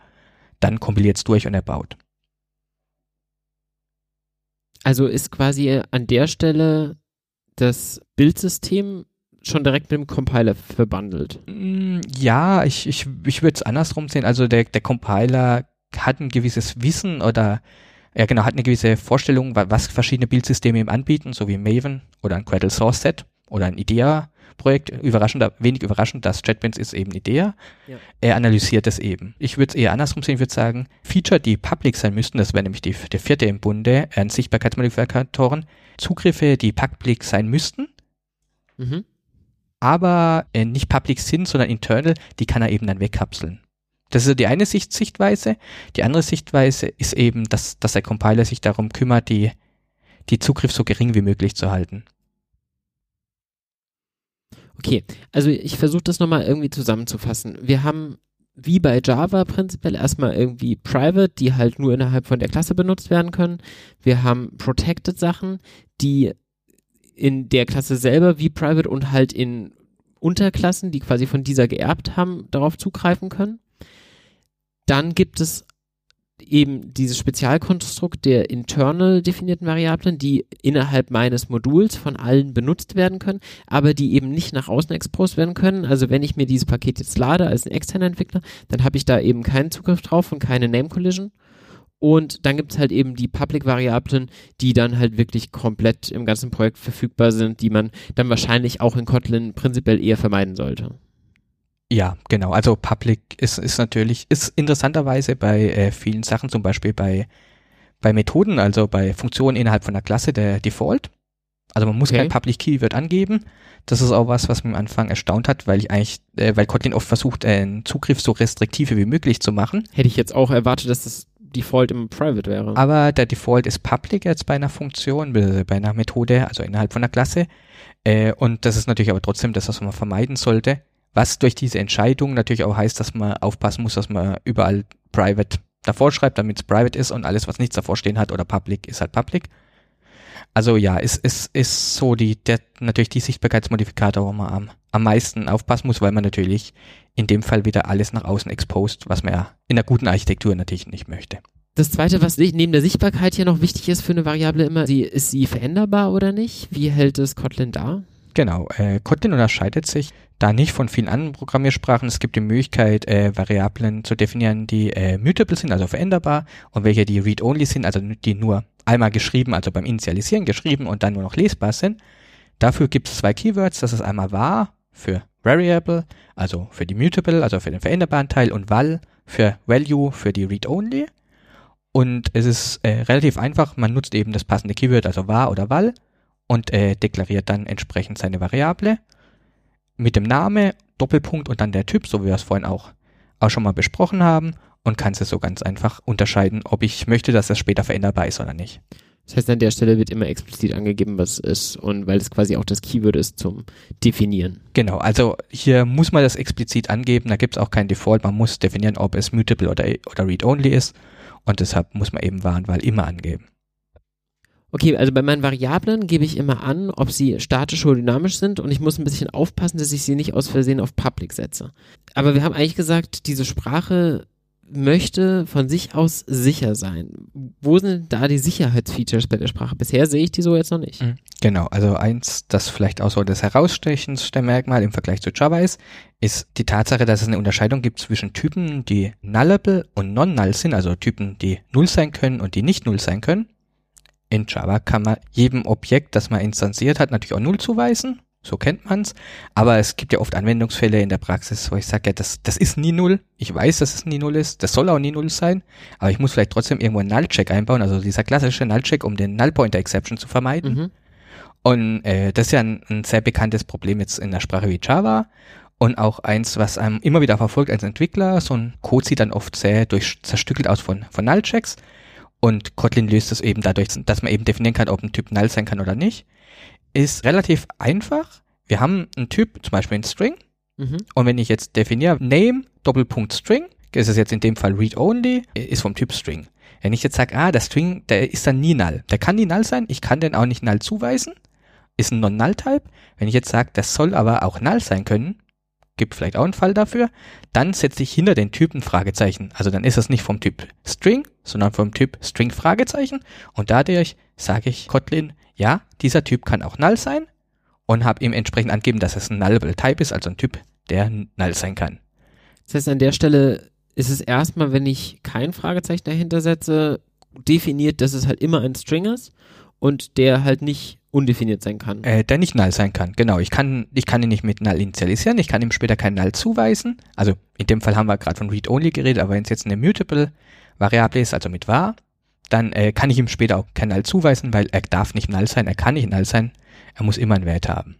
dann kompiliert es durch und er baut. Also ist quasi an der Stelle das Bildsystem schon direkt mit dem Compiler verbandelt. Mm, Ja, ich, ich, ich würde es andersrum sehen. Also der, der Compiler hat ein gewisses Wissen oder ja genau, hat eine gewisse Vorstellung, wa- was verschiedene Bildsysteme ihm anbieten, so wie Maven oder ein Gradle Source Set oder ein IDEA-Projekt. Überraschend, wenig überraschend, dass JetBrains ist eben IDEA. Ja. Er analysiert es eben. Ich würde es eher andersrum sehen, ich würde sagen, Feature, die public sein müssten, das wäre nämlich die, der vierte im Bunde, an Sichtbarkeitsmodifikatoren, Zugriffe, die public sein müssten, Mhm. aber äh, nicht public sind, sondern internal, die kann er eben dann wegkapseln. Das ist die eine Sicht Sichtweise. Die andere Sichtweise ist eben, dass, dass der Compiler sich darum kümmert, die, die Zugriff so gering wie möglich zu halten. Okay, also ich versuche das nochmal irgendwie zusammenzufassen. Wir haben wie bei Java prinzipiell erstmal irgendwie Private, die halt nur innerhalb von der Klasse benutzt werden können. Wir haben Protected Sachen, die in der Klasse selber wie Private und halt in Unterklassen, die quasi von dieser geerbt haben, darauf zugreifen können. Dann gibt es eben dieses Spezialkonstrukt der internal definierten Variablen, die innerhalb meines Moduls von allen benutzt werden können, aber die eben nicht nach außen exposed werden können. Also wenn ich mir dieses Paket jetzt lade als ein externer Entwickler, dann habe ich da eben keinen Zugriff drauf und keine Name Collision. Und dann gibt es halt eben die Public-Variablen, die dann halt wirklich komplett im ganzen Projekt verfügbar sind, die man dann wahrscheinlich auch in Kotlin prinzipiell eher vermeiden sollte. Ja, genau. Also Public ist, ist natürlich, ist interessanterweise bei äh, vielen Sachen, zum Beispiel bei, bei Methoden, also bei Funktionen innerhalb von der Klasse der Default. Also man muss Okay. kein Public Keyword angeben. Das ist auch was, was mich am Anfang erstaunt hat, weil ich eigentlich, äh, weil Kotlin oft versucht, äh, einen Zugriff so restriktiv wie möglich zu machen. Hätte ich jetzt auch erwartet, dass das Default im Private wäre. Aber der Default ist Public jetzt bei einer Funktion, be- bei einer Methode, also innerhalb von einer Klasse. Äh, und das ist natürlich aber trotzdem das, was man vermeiden sollte. Was durch diese Entscheidung natürlich auch heißt, dass man aufpassen muss, dass man überall Private davor schreibt, damit es Private ist und alles, was nichts davor stehen hat oder Public, ist halt Public. Also ja, es ist, ist so die, der, natürlich die Sichtbarkeitsmodifikator, wo man am, am meisten aufpassen muss, weil man natürlich in dem Fall wieder alles nach außen exposed, was man ja in einer guten Architektur natürlich nicht möchte. Das zweite, was neben der Sichtbarkeit hier noch wichtig ist für eine Variable immer, ist sie veränderbar oder nicht? Wie hält es Kotlin da? Genau, äh, Kotlin unterscheidet sich da nicht von vielen anderen Programmiersprachen. Es gibt die Möglichkeit, äh, Variablen zu definieren, die äh, mutable sind, also veränderbar, und welche die read-only sind, also die nur einmal geschrieben, also beim Initialisieren geschrieben und dann nur noch lesbar sind. Dafür gibt es zwei Keywords, das ist einmal var für variable, also für die mutable, also für den veränderbaren Teil, und val für value für die read-only. Und es ist äh, relativ einfach, man nutzt eben das passende Keyword, also var oder val, und äh, deklariert dann entsprechend seine Variable mit dem Name, Doppelpunkt und dann der Typ, so wie wir es vorhin auch, auch schon mal besprochen haben und kann es so ganz einfach unterscheiden, ob ich möchte, dass das später veränderbar ist oder nicht. Das heißt, an der Stelle wird immer explizit angegeben, was es ist und weil es quasi auch das Keyword ist zum Definieren. Genau, also hier muss man das explizit angeben, da gibt es auch kein Default, man muss definieren, ob es mutable oder, oder read-only ist und deshalb muss man eben war und val immer angeben. Okay, also bei meinen Variablen gebe ich immer an, ob sie statisch oder dynamisch sind und ich muss ein bisschen aufpassen, dass ich sie nicht aus Versehen auf Public setze. Aber wir haben eigentlich gesagt, diese Sprache möchte von sich aus sicher sein. Wo sind da die Sicherheitsfeatures bei der Sprache? Bisher sehe ich die so jetzt noch nicht. Mhm. Genau, also eins, das vielleicht auch so das herausstechendste Merkmal im Vergleich zu Java ist, ist die Tatsache, dass es eine Unterscheidung gibt zwischen Typen, die nullable und non-null sind, also Typen, die null sein können und die nicht null sein können. In Java kann man jedem Objekt, das man instanziert hat, natürlich auch Null zuweisen. So kennt man's. Aber es gibt ja oft Anwendungsfälle in der Praxis, wo ich sage, ja, das, das ist nie Null. Ich weiß, dass es nie Null ist. Das soll auch nie Null sein. Aber ich muss vielleicht trotzdem irgendwo einen Null-Check einbauen. Also dieser klassische Null-Check, um den Null-Pointer-Exception zu vermeiden. Mhm. Und äh, das ist ja ein, ein sehr bekanntes Problem jetzt in der Sprache wie Java und auch eins, was einem immer wieder verfolgt als Entwickler. So ein Code sieht dann oft sehr durch, zerstückelt aus von, von Null-Checks. Und Kotlin löst es eben dadurch, dass man eben definieren kann, ob ein Typ null sein kann oder nicht. Ist relativ einfach. Wir haben einen Typ, zum Beispiel einen String. Mhm. Und wenn ich jetzt definiere Name Doppelpunkt String, ist es jetzt in dem Fall Read Only, ist vom Typ String. Wenn ich jetzt sage, ah, der String, der ist dann nie null. Der kann nie null sein, ich kann den auch nicht null zuweisen, ist ein Non-Null-Type. Wenn ich jetzt sage, das soll aber auch null sein können, gibt vielleicht auch einen Fall dafür, dann setze ich hinter den Typen Fragezeichen. Also dann ist es nicht vom Typ String, sondern vom Typ String Fragezeichen. Und dadurch sage ich Kotlin, ja, dieser Typ kann auch null sein und habe ihm entsprechend angegeben, dass es ein nullable Type ist, also ein Typ, der null sein kann. Das heißt, an der Stelle ist es erstmal, wenn ich kein Fragezeichen dahinter setze, definiert, dass es halt immer ein String ist und der halt nicht undefiniert sein kann. Äh, der nicht null sein kann, genau. Ich kann, ich kann ihn nicht mit null initialisieren, ich kann ihm später kein null zuweisen. Also in dem Fall haben wir gerade von read-only geredet, aber wenn es jetzt eine mutable Variable ist, also mit var, dann äh, kann ich ihm später auch kein null zuweisen, weil er darf nicht null sein, er kann nicht null sein, er muss immer einen Wert haben.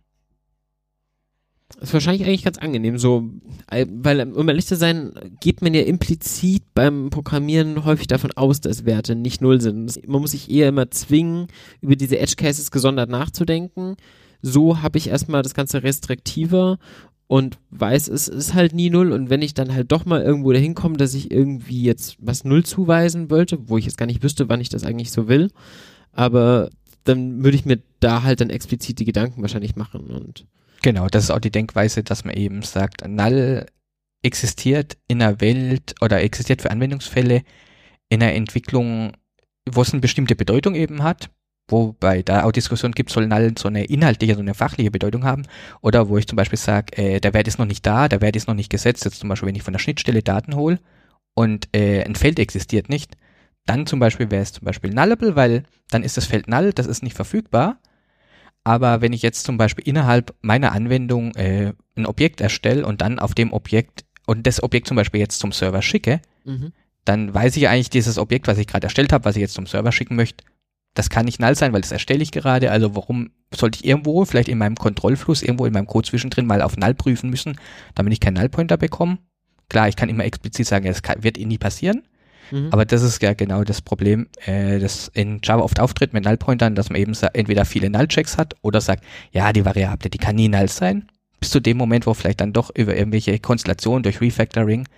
Ist wahrscheinlich eigentlich ganz angenehm, so, äh, weil, um ehrlich zu sein, geht man ja implizit beim Programmieren häufig davon aus, dass Werte nicht null sind. Man muss sich eher immer zwingen, über diese Edge Cases gesondert nachzudenken. So habe ich erstmal das Ganze restriktiver und weiß, es ist halt nie null. Und wenn ich dann halt doch mal irgendwo dahin komme, dass ich irgendwie jetzt was null zuweisen wollte, wo ich jetzt gar nicht wüsste, wann ich das eigentlich so will, aber dann würde ich mir da halt dann explizit die Gedanken wahrscheinlich machen und Genau, das ist auch die Denkweise, dass man eben sagt, null existiert in einer Welt oder existiert für Anwendungsfälle in einer Entwicklung, wo es eine bestimmte Bedeutung eben hat, wobei da auch Diskussion gibt, soll null so eine inhaltliche, so eine fachliche Bedeutung haben, oder wo ich zum Beispiel sage, äh, der Wert ist noch nicht da, der Wert ist noch nicht gesetzt, jetzt zum Beispiel, wenn ich von der Schnittstelle Daten hole und äh, ein Feld existiert nicht, dann zum Beispiel wäre es zum Beispiel nullable, weil dann ist das Feld null, das ist nicht verfügbar, aber wenn ich jetzt zum Beispiel innerhalb meiner Anwendung äh, ein Objekt erstelle und dann auf dem Objekt und das Objekt zum Beispiel jetzt zum Server schicke, mhm. dann weiß ich eigentlich dieses Objekt, was ich gerade erstellt habe, was ich jetzt zum Server schicken möchte, das kann nicht null sein, weil das erstelle ich gerade. Also warum sollte ich irgendwo, vielleicht in meinem Kontrollfluss, irgendwo in meinem Code zwischendrin mal auf null prüfen müssen, damit ich keinen Null-Pointer bekomme? Klar, ich kann immer explizit sagen, kann, wird eh nie passieren. Mhm. Aber das ist ja genau das Problem, äh, das in Java oft auftritt mit Null-Pointern, dass man eben entweder viele Null-Checks hat oder sagt, ja, die Variable, die kann nie null sein. Bis zu dem Moment, wo vielleicht dann doch über irgendwelche Konstellationen durch Refactoring,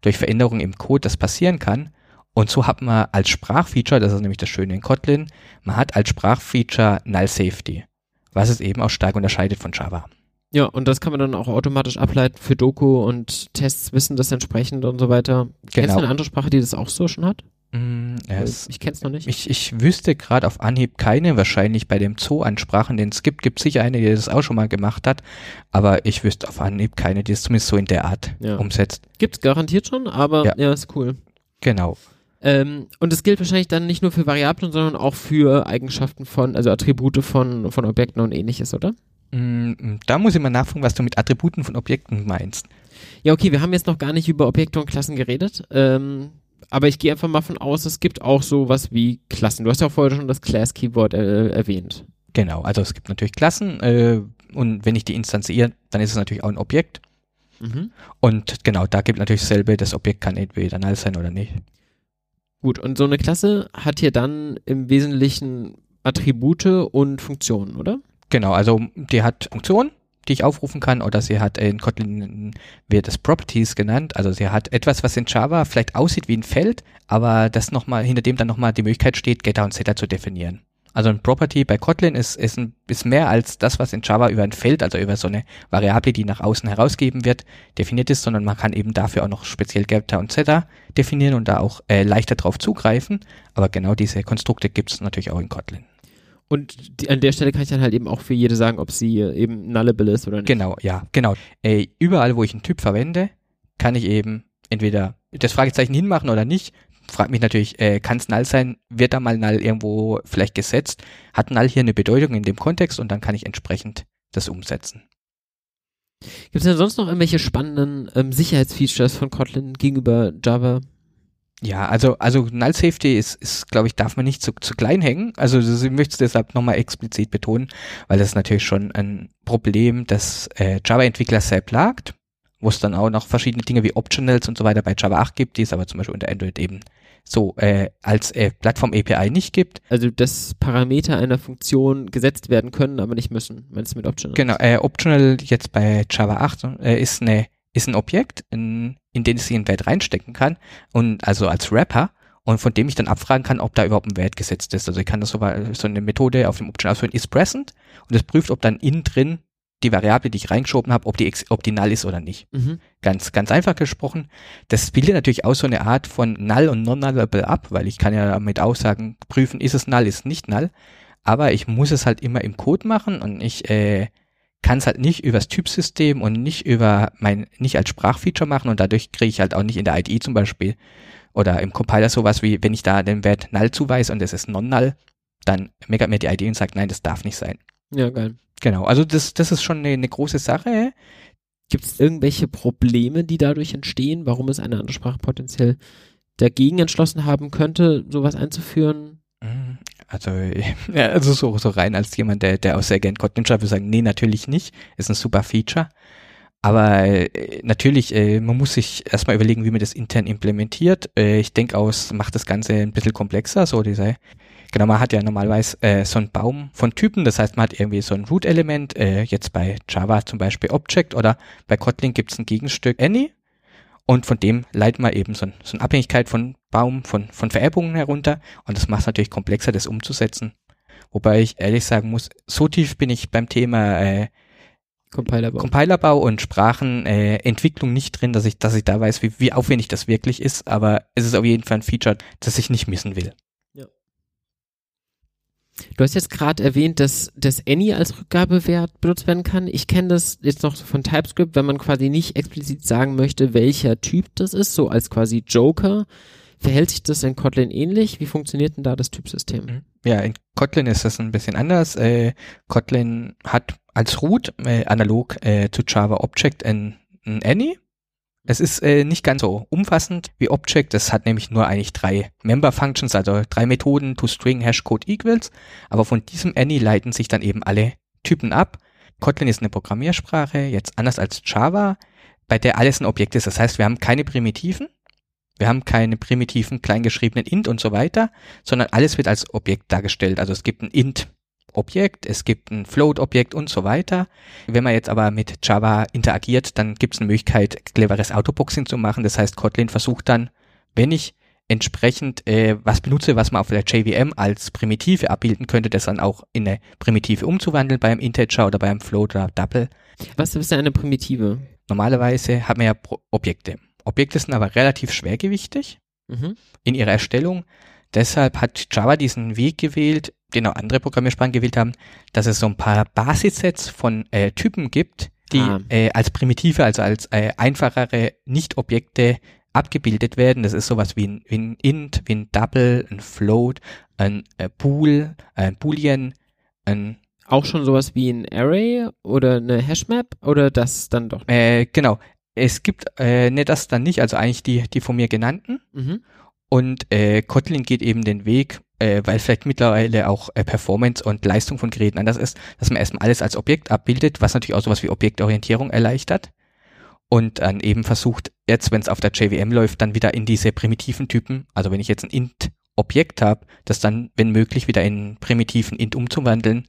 durch Veränderungen im Code das passieren kann. Und so hat man als Sprachfeature, das ist nämlich das Schöne in Kotlin, man hat als Sprachfeature Null Safety, was es eben auch stark unterscheidet von Java. Ja, und das kann man dann auch automatisch ableiten für Doku und Tests wissen das entsprechend und so weiter. Kennst du Genau. eine andere Sprache, die das auch so schon hat? Mm, Weil es, ich kenn's noch nicht. ich, ich wüsste gerade auf Anhieb keine, wahrscheinlich bei dem Zoo an Sprachen, den es gibt, gibt sicher eine, die das auch schon mal gemacht hat, aber ich wüsste auf Anhieb keine, die es zumindest so in der Art Ja. umsetzt. Gibt's garantiert schon, aber ja, Ja. ist cool. Genau. Ähm, und es gilt wahrscheinlich dann nicht nur für Variablen, sondern auch für Eigenschaften von, also Attribute von, von Objekten und ähnliches, oder? Mm, Da muss ich mal nachfragen, was du mit Attributen von Objekten meinst. Ja, okay, wir haben jetzt noch gar nicht über Objekte und Klassen geredet. Ähm, aber ich gehe einfach mal von aus, es gibt auch sowas wie Klassen. Du hast ja auch vorher schon das Class-Keyword äh, erwähnt. Genau, also es gibt natürlich Klassen äh, und wenn ich die instanziere, dann ist es natürlich auch ein Objekt. Mhm. Und genau, da gibt natürlich dasselbe, das Objekt kann entweder null sein oder nicht. Gut, und so eine Klasse hat hier dann im Wesentlichen Attribute und Funktionen, oder? Genau, also die hat Funktionen, die ich aufrufen kann, oder sie hat in Kotlin wird es Properties genannt. Also sie hat etwas, was in Java vielleicht aussieht wie ein Feld, aber das nochmal, hinter dem dann nochmal die Möglichkeit steht, Getter und Setter zu definieren. Also ein Property bei Kotlin ist, ist, ein, ist mehr als das, was in Java über ein Feld, also über so eine Variable, die nach außen herausgeben wird, definiert ist, sondern man kann eben dafür auch noch speziell Getter und Setter definieren und da auch äh, leichter drauf zugreifen. Aber genau diese Konstrukte gibt es natürlich auch in Kotlin. Und die, an der Stelle kann ich dann halt eben auch für jede sagen, ob sie äh, eben nullable ist oder nicht. Genau, ja, genau. Äh, überall, wo ich einen Typ verwende, kann ich eben entweder das Fragezeichen hinmachen oder nicht. frage mich natürlich, äh, kann es null sein? Wird da mal null irgendwo vielleicht gesetzt? Hat null hier eine Bedeutung in dem Kontext und dann kann ich entsprechend das umsetzen. Gibt es denn sonst noch irgendwelche spannenden ähm, Sicherheitsfeatures von Kotlin gegenüber Java? Ja, also, also Null Safety ist, ist glaube ich, darf man nicht zu, zu klein hängen. Also ich möchte es deshalb nochmal explizit betonen, weil das ist natürlich schon ein Problem, das äh, Java-Entwickler sehr plagt, wo es dann auch noch verschiedene Dinge wie Optionals und so weiter bei Java 8 gibt, die es aber zum Beispiel unter Android eben so äh, als äh, Plattform-API nicht gibt. Also dass Parameter einer Funktion gesetzt werden können, aber nicht müssen, meinst du mit Optional? Genau, äh, Optional jetzt bei Java 8 äh, ist eine ist ein Objekt, in, in den ich einen Wert reinstecken kann und also als Wrapper und von dem ich dann abfragen kann, ob da überhaupt ein Wert gesetzt ist. Also ich kann das so, so eine Methode auf dem Option ausführen, ist present und es prüft, ob dann innen drin die Variable, die ich reingeschoben habe, ob die, ob die null ist oder nicht. Mhm. Ganz, ganz einfach gesprochen. Das bildet natürlich auch so eine Art von null und non-nullable ab, weil ich kann ja damit Aussagen prüfen, ist es null, ist nicht null. Aber ich muss es halt immer im Code machen und ich äh, kann es halt nicht übers Typsystem und nicht über mein, nicht als Sprachfeature machen und dadurch kriege ich halt auch nicht in der IDE zum Beispiel oder im Compiler sowas wie, wenn ich da den Wert null zuweise und es ist non-null, dann meckert mir die IDE und sagt, nein, das darf nicht sein. Ja, geil. Genau, also das, das ist schon eine, eine große Sache. Gibt es irgendwelche Probleme, die dadurch entstehen, warum es eine andere Sprache potenziell dagegen entschlossen haben könnte, sowas einzuführen? Also, *laughs* ja, also so, so rein als jemand, der, der auch sehr gern Kotlin schreibt, würde sagen, nee, natürlich nicht. Ist ein super Feature. Aber äh, natürlich, äh, man muss sich erstmal überlegen, wie man das intern implementiert. Äh, ich denke aus, macht das Ganze ein bisschen komplexer, so diese Genau, man hat ja normalerweise äh, so einen Baum von Typen, das heißt, man hat irgendwie so ein Root-Element, äh, jetzt bei Java zum Beispiel Object oder bei Kotlin gibt es ein Gegenstück Any und von dem leitet man eben so, ein, so eine Abhängigkeit von Baum, von, von Vererbungen herunter und das macht es natürlich komplexer, das umzusetzen. Wobei ich ehrlich sagen muss, so tief bin ich beim Thema äh, Compilerbau. Compilerbau und Sprachenentwicklung äh, nicht drin, dass ich, dass ich da weiß, wie, wie aufwendig das wirklich ist, aber es ist auf jeden Fall ein Feature, das ich nicht missen will. Du hast jetzt gerade erwähnt, dass das Any als Rückgabewert benutzt werden kann. Ich kenne das jetzt noch von TypeScript, wenn man quasi nicht explizit sagen möchte, welcher Typ das ist, so als quasi Joker. Verhält sich das in Kotlin ähnlich? Wie funktioniert denn da das Typsystem? Mhm. Ja, in Kotlin ist das ein bisschen anders. Äh, Kotlin hat als Root äh, analog äh, zu Java Object ein, ein Any es ist äh, nicht ganz so umfassend wie Object. Es hat nämlich nur eigentlich drei Member Functions, also drei Methoden, toString, Hashcode equals. Aber von diesem Any leiten sich dann eben alle Typen ab. Kotlin ist eine Programmiersprache, jetzt anders als Java, bei der alles ein Objekt ist. Das heißt, wir haben keine Primitiven. Wir haben keine primitiven kleingeschriebenen int und so weiter, sondern alles wird als Objekt dargestellt. Also es gibt ein int Objekt, es gibt ein Float-Objekt und so weiter. Wenn man jetzt aber mit Java interagiert, dann gibt es eine Möglichkeit, cleveres Autoboxing zu machen. Das heißt, Kotlin versucht dann, wenn ich entsprechend äh, was benutze, was man auf der JVM als Primitive abbilden könnte, das dann auch in eine Primitive umzuwandeln beim Integer oder beim Float oder Double. Was ist denn eine Primitive? Normalerweise hat man ja Objekte. Objekte sind aber relativ schwergewichtig Mhm. in ihrer Erstellung. Deshalb hat Java diesen Weg gewählt, den auch andere Programmiersprachen gewählt haben, dass es so ein paar Basissets von äh, Typen gibt, die Ah. äh, als Primitive, also als äh, einfachere Nicht-Objekte abgebildet werden. Das ist sowas wie ein, wie ein Int, wie ein Double, ein Float, ein äh, Bool, ein Boolean, ein Auch schon sowas wie ein Array oder eine Hashmap oder das dann doch? äh, genau. Es gibt äh, ne, das dann nicht, also eigentlich die, die von mir genannten. Mhm. Und äh, Kotlin geht eben den Weg, äh, weil vielleicht mittlerweile auch äh, Performance und Leistung von Geräten anders ist, dass man erstmal alles als Objekt abbildet, was natürlich auch sowas wie Objektorientierung erleichtert. Und dann eben versucht, jetzt, wenn es auf der JVM läuft, dann wieder in diese primitiven Typen, also wenn ich jetzt ein Int-Objekt habe, das dann, wenn möglich, wieder in primitiven Int umzuwandeln,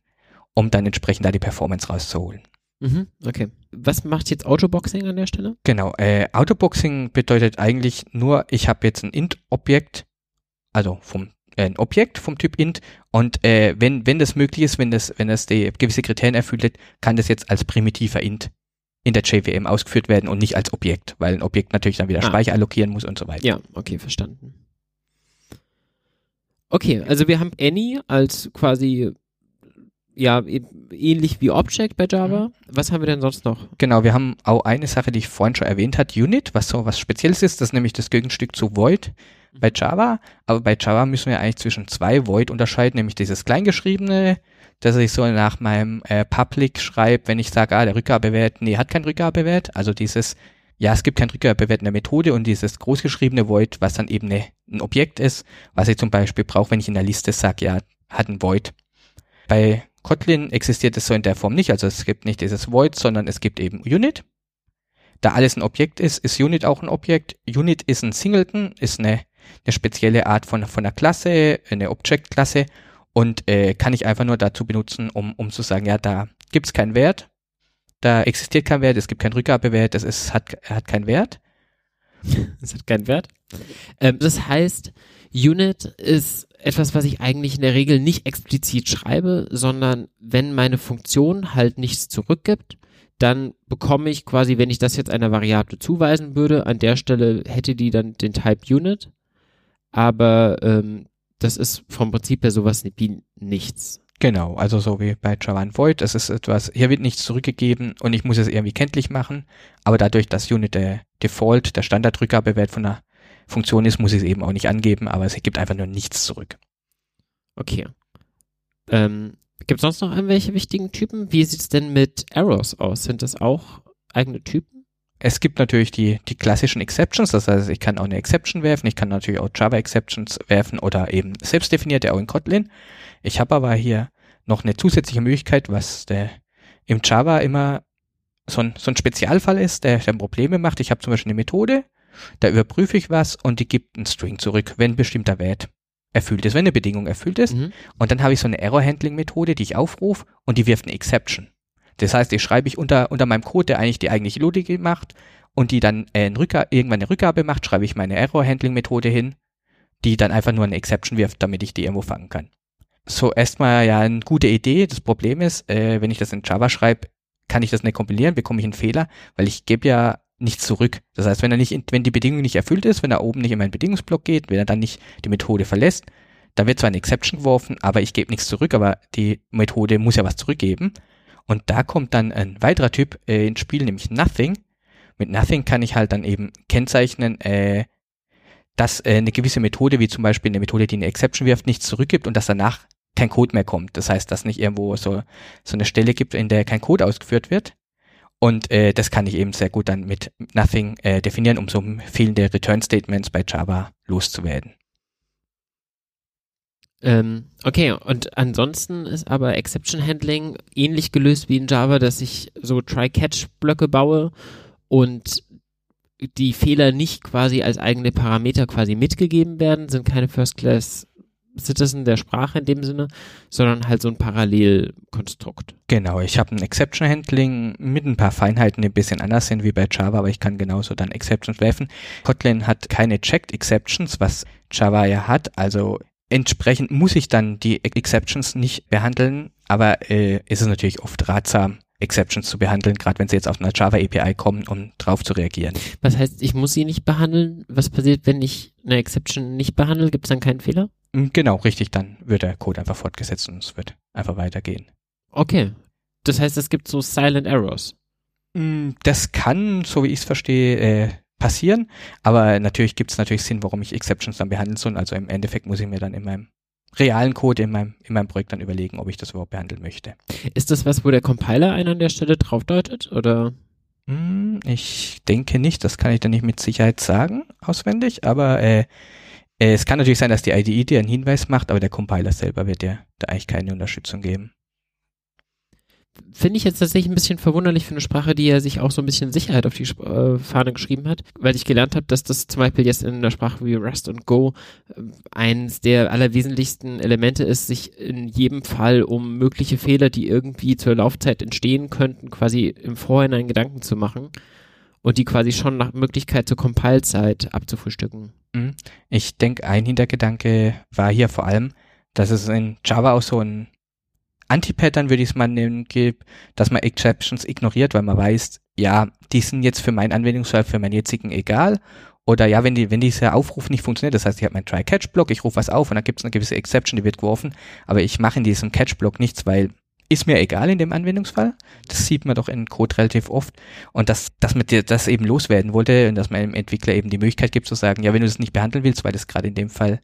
um dann entsprechend da die Performance rauszuholen. Mhm. Okay. Was macht jetzt Autoboxing an der Stelle? Genau, äh, Autoboxing bedeutet eigentlich nur, ich habe jetzt ein int-Objekt, also vom äh, ein Objekt vom Typ int und äh, wenn wenn das möglich ist, wenn das wenn das die gewisse Kriterien erfüllt, kann das jetzt als primitiver int in der JVM ausgeführt werden und nicht als Objekt, weil ein Objekt natürlich dann wieder Ah. Speicher allokieren muss und so weiter. Ja, okay, verstanden. Okay, also wir haben Annie als quasi ja, e- ähnlich wie Object bei Java. Was haben wir denn sonst noch? Genau, wir haben auch eine Sache, die ich vorhin schon erwähnt hat, Unit, was so was Spezielles ist, das ist nämlich das Gegenstück zu Void bei Java. Aber bei Java müssen wir eigentlich zwischen zwei Void unterscheiden, nämlich dieses kleingeschriebene, dass ich so nach meinem äh, Public schreibe, wenn ich sage, ah, der Rückgabewert, nee, hat keinen Rückgabewert. Also dieses, ja, es gibt keinen Rückgabewert in der Methode und dieses großgeschriebene Void, was dann eben eine, ein Objekt ist, was ich zum Beispiel brauche, wenn ich in der Liste sage, ja, hat ein Void. Bei Kotlin existiert es so in der Form nicht, also es gibt nicht dieses Void, sondern es gibt eben Unit. Da alles ein Objekt ist, ist Unit auch ein Objekt. Unit ist ein Singleton, ist eine, eine spezielle Art von, von einer Klasse, eine Object-Klasse und äh, kann ich einfach nur dazu benutzen, um, um zu sagen, ja, da gibt es keinen Wert, da existiert kein Wert, es gibt keinen Rückgabewert, es ist, hat, hat keinen Wert. *laughs* Das hat keinen Wert. Ähm, das heißt, Unit ist etwas, was ich eigentlich in der Regel nicht explizit schreibe, sondern wenn meine Funktion halt nichts zurückgibt, dann bekomme ich quasi, wenn ich das jetzt einer Variable zuweisen würde, an der Stelle hätte die dann den Type Unit, aber ähm, das ist vom Prinzip her sowas wie nichts. Genau, also so wie bei Java und Void, es ist etwas, hier wird nichts zurückgegeben und ich muss es irgendwie kenntlich machen, aber dadurch, dass Unit der Default, der Standardrückgabewert von einer Funktion ist, muss ich es eben auch nicht angeben, aber es gibt einfach nur nichts zurück. Okay. Ähm, Gibt es sonst noch irgendwelche wichtigen Typen? Wie sieht es denn mit Errors aus? Sind das auch eigene Typen? Es gibt natürlich die, die klassischen Exceptions, das heißt, ich kann auch eine Exception werfen, ich kann natürlich auch Java Exceptions werfen oder eben selbstdefinierte auch in Kotlin. Ich habe aber hier noch eine zusätzliche Möglichkeit, was der im Java immer so ein, so ein Spezialfall ist, der dann Probleme macht. Ich habe zum Beispiel eine Methode, da überprüfe ich was und die gibt einen String zurück, wenn ein bestimmter Wert erfüllt ist, wenn eine Bedingung erfüllt ist. Mhm. Und dann habe ich so eine Error-Handling-Methode, die ich aufrufe und die wirft eine Exception. Das heißt, die schreibe ich unter, unter meinem Code, der eigentlich die eigentliche Logik macht und die dann äh, irgendwann eine Rückgabe macht, schreibe ich meine Error-Handling-Methode hin, die dann einfach nur eine Exception wirft, damit ich die irgendwo fangen kann. So erstmal ja eine gute Idee. Das Problem ist, äh, wenn ich das in Java schreibe, kann ich das nicht kompilieren, bekomme ich einen Fehler, weil ich gebe ja nichts zurück. Das heißt, wenn er nicht, wenn die Bedingung nicht erfüllt ist, wenn er oben nicht in meinen Bedingungsblock geht, wenn er dann nicht die Methode verlässt, dann wird zwar eine Exception geworfen, aber ich gebe nichts zurück, aber die Methode muss ja was zurückgeben. Und da kommt dann ein weiterer Typ äh, ins Spiel, nämlich Nothing. Mit Nothing kann ich halt dann eben kennzeichnen, äh, dass äh, eine gewisse Methode, wie zum Beispiel eine Methode, die eine Exception wirft, nichts zurückgibt und dass danach kein Code mehr kommt. Das heißt, dass nicht irgendwo so, so eine Stelle gibt, in der kein Code ausgeführt wird. Und äh, das kann ich eben sehr gut dann mit Nothing äh, definieren, um so fehlende Return Statements bei Java loszuwerden. Ähm, okay, und ansonsten ist aber Exception Handling ähnlich gelöst wie in Java, dass ich so Try-Catch-Blöcke baue und die Fehler nicht quasi als eigene Parameter quasi mitgegeben werden, sind keine First-Class Citizen der Sprache in dem Sinne, sondern halt so ein Parallelkonstrukt. Genau, ich habe ein Exception Handling mit ein paar Feinheiten, die ein bisschen anders sind wie bei Java, aber ich kann genauso dann Exceptions werfen. Kotlin hat keine Checked Exceptions, was Java ja hat, also entsprechend muss ich dann die Exceptions nicht behandeln, aber äh, ist es natürlich oft ratsam, Exceptions zu behandeln, gerade wenn sie jetzt auf einer Java API kommen, um drauf zu reagieren. Was heißt, ich muss sie nicht behandeln? Was passiert, wenn ich eine Exception nicht behandle? Gibt es dann keinen Fehler? Mm, Genau, richtig, dann wird der Code einfach fortgesetzt und es wird einfach weitergehen. Okay. Das heißt, es gibt so Silent Errors. Mm, Das kann, so wie ich es verstehe, äh, passieren, aber natürlich gibt es natürlich Sinn, warum ich Exceptions dann behandeln soll. Also im Endeffekt muss ich mir dann in meinem realen Code in meinem, in meinem Projekt dann überlegen, ob ich das überhaupt behandeln möchte. Ist das was, wo der Compiler einen an der Stelle drauf deutet? Oder? Hm, Ich denke nicht, das kann ich dann nicht mit Sicherheit sagen, auswendig, aber äh, äh, es kann natürlich sein, dass die IDE dir einen Hinweis macht, aber der Compiler selber wird dir da eigentlich keine Unterstützung geben. Finde ich jetzt tatsächlich ein bisschen verwunderlich für eine Sprache, die ja sich auch so ein bisschen Sicherheit auf die äh, Fahne geschrieben hat, weil ich gelernt habe, dass das zum Beispiel jetzt in einer Sprache wie Rust und Go äh, eins der allerwesentlichsten Elemente ist, sich in jedem Fall um mögliche Fehler, die irgendwie zur Laufzeit entstehen könnten, quasi im Vorhinein Gedanken zu machen und die quasi schon nach Möglichkeit zur Compile-Zeit abzufrühstücken. Mhm. Ich denke, ein Hintergedanke war hier vor allem, dass es in Java auch so ein Anti-Pattern, würde ich es mal nennen, gibt, dass man Exceptions ignoriert, weil man weiß, ja, die sind jetzt für meinen Anwendungsfall, für meinen jetzigen egal. Oder ja, wenn, die, wenn dieser Aufruf nicht funktioniert, das heißt, ich habe meinen Try-Catch-Block, ich rufe was auf und dann gibt es eine gewisse Exception, die wird geworfen, aber ich mache in diesem Catch-Block nichts, weil ist mir egal in dem Anwendungsfall. Das sieht man doch in Code relativ oft. Und dass, dass man das eben loswerden wollte und dass man dem Entwickler eben die Möglichkeit gibt zu sagen, ja, wenn du das nicht behandeln willst, weil das gerade in dem Fall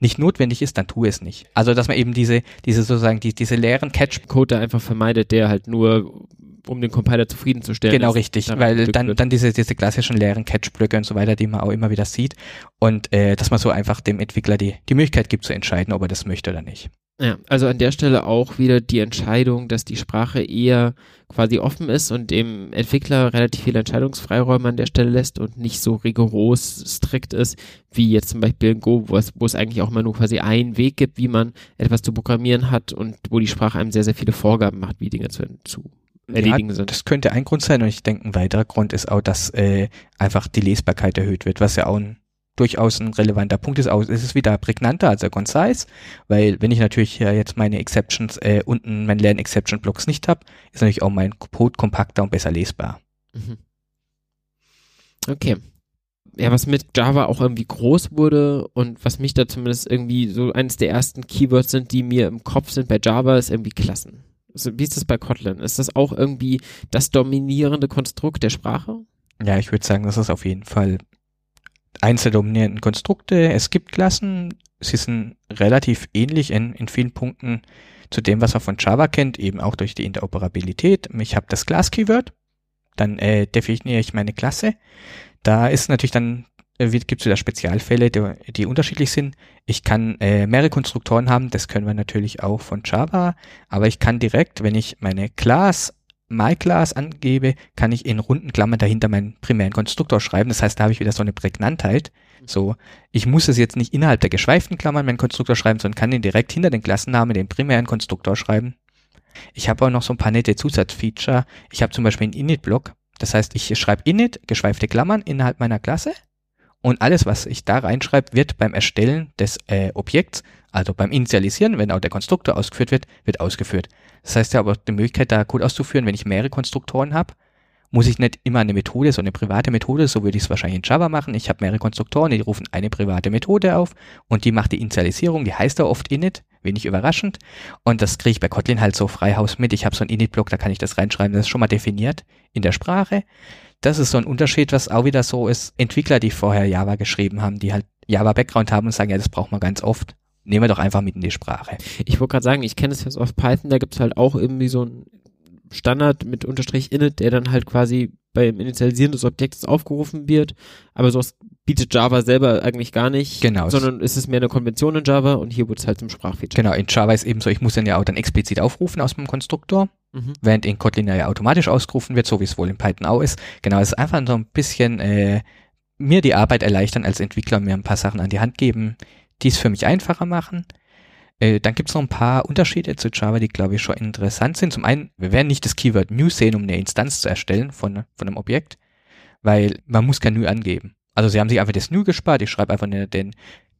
nicht notwendig ist, dann tu es nicht. Also, dass man eben diese, diese sozusagen, die, diese leeren Catch-Code einfach vermeidet, der halt nur um den Compiler zufriedenzustellen. Genau, richtig, weil dann, dann diese, diese klassischen leeren Catch-Blöcke und so weiter, die man auch immer wieder sieht und äh, dass man so einfach dem Entwickler die, die Möglichkeit gibt zu entscheiden, ob er das möchte oder nicht. Ja, also an der Stelle auch wieder die Entscheidung, dass die Sprache eher quasi offen ist und dem Entwickler relativ viele Entscheidungsfreiräume an der Stelle lässt und nicht so rigoros strikt ist, wie jetzt zum Beispiel in Go, wo es, wo es eigentlich auch immer nur quasi einen Weg gibt, wie man etwas zu programmieren hat und wo die Sprache einem sehr, sehr viele Vorgaben macht, wie Dinge zu, zu erledigen ja, sind. Das könnte ein Grund sein und ich denke, ein weiterer Grund ist auch, dass äh, einfach die Lesbarkeit erhöht wird, was ja auch ein durchaus ein relevanter Punkt ist. Es ist wieder prägnanter als der concise, weil wenn ich natürlich hier jetzt meine Exceptions äh, unten, mein Lern Exception Blocks nicht habe, ist natürlich auch mein Code kompakter und besser lesbar. Mhm. Okay. Ja, was mit Java auch irgendwie groß wurde und was mich da zumindest irgendwie so eines der ersten Keywords sind, die mir im Kopf sind bei Java, ist irgendwie Klassen. Wie ist das bei Kotlin? Ist das auch irgendwie das dominierende Konstrukt der Sprache? Ja, ich würde sagen, das ist auf jeden Fall eins der dominierenden Konstrukte. Es gibt Klassen, sie sind relativ ähnlich in, in vielen Punkten zu dem, was man von Java kennt, eben auch durch die Interoperabilität. Ich habe das Class-Keyword, dann äh, definiere ich meine Klasse. Da ist natürlich dann gibt es wieder Spezialfälle, die, die, unterschiedlich sind. Ich kann äh, mehrere Konstruktoren haben, das können wir natürlich auch von Java, aber ich kann direkt, wenn ich meine Class MyClass angebe, kann ich in runden Klammern dahinter meinen primären Konstruktor schreiben. Das heißt, da habe ich wieder so eine Prägnantheit. So, ich muss es jetzt nicht innerhalb der geschweiften Klammern meinen Konstruktor schreiben, sondern kann ihn direkt hinter den Klassennamen den primären Konstruktor schreiben. Ich habe auch noch so ein paar nette Zusatzfeature. Ich habe zum Beispiel einen Init-Block. Das heißt, ich schreibe Init, geschweifte Klammern innerhalb meiner Klasse und alles, was ich da reinschreibe, wird beim Erstellen des äh, Objekts, also beim Initialisieren, wenn auch der Konstruktor ausgeführt wird, wird ausgeführt. Das heißt, habe auch die Möglichkeit, da Code auszuführen, wenn ich mehrere Konstruktoren habe, muss ich nicht immer eine Methode, so eine private Methode, so würde ich es wahrscheinlich in Java machen. Ich habe mehrere Konstruktoren, die rufen eine private Methode auf und die macht die Initialisierung, die heißt da oft init, wenig überraschend. Und das kriege ich bei Kotlin halt so frei Haus mit. Ich habe so einen Init-Block, da kann ich das reinschreiben, das ist schon mal definiert in der Sprache das ist so ein Unterschied, was auch wieder so ist. Entwickler, die vorher Java geschrieben haben, die halt Java-Background haben und sagen, ja, das braucht man ganz oft. Nehmen wir doch einfach mit in die Sprache. Ich wollte gerade sagen, ich kenne es jetzt auf Python, da gibt es halt auch irgendwie so ein Standard mit Unterstrich init, der dann halt quasi beim Initialisieren des Objektes aufgerufen wird. Aber sowas bietet Java selber eigentlich gar nicht. Genau. Sondern ist es mehr eine Konvention in Java und hier wird es halt zum Sprachfeature. Genau, in Java ist eben so, ich muss dann ja auch dann explizit aufrufen aus dem Konstruktor. Mhm. Während in Kotlin ja automatisch ausgerufen wird, so wie es wohl in Python auch ist. Genau, es ist einfach so ein bisschen äh, mir die Arbeit erleichtern als Entwickler, mir ein paar Sachen an die Hand geben, die es für mich einfacher machen. Äh, dann gibt es noch ein paar Unterschiede zu Java, die, glaube ich, schon interessant sind. Zum einen, wir werden nicht das Keyword new sehen, um eine Instanz zu erstellen von, von einem Objekt, weil man muss kein new angeben. Also sie haben sich einfach das new gespart. Ich schreibe einfach den, den,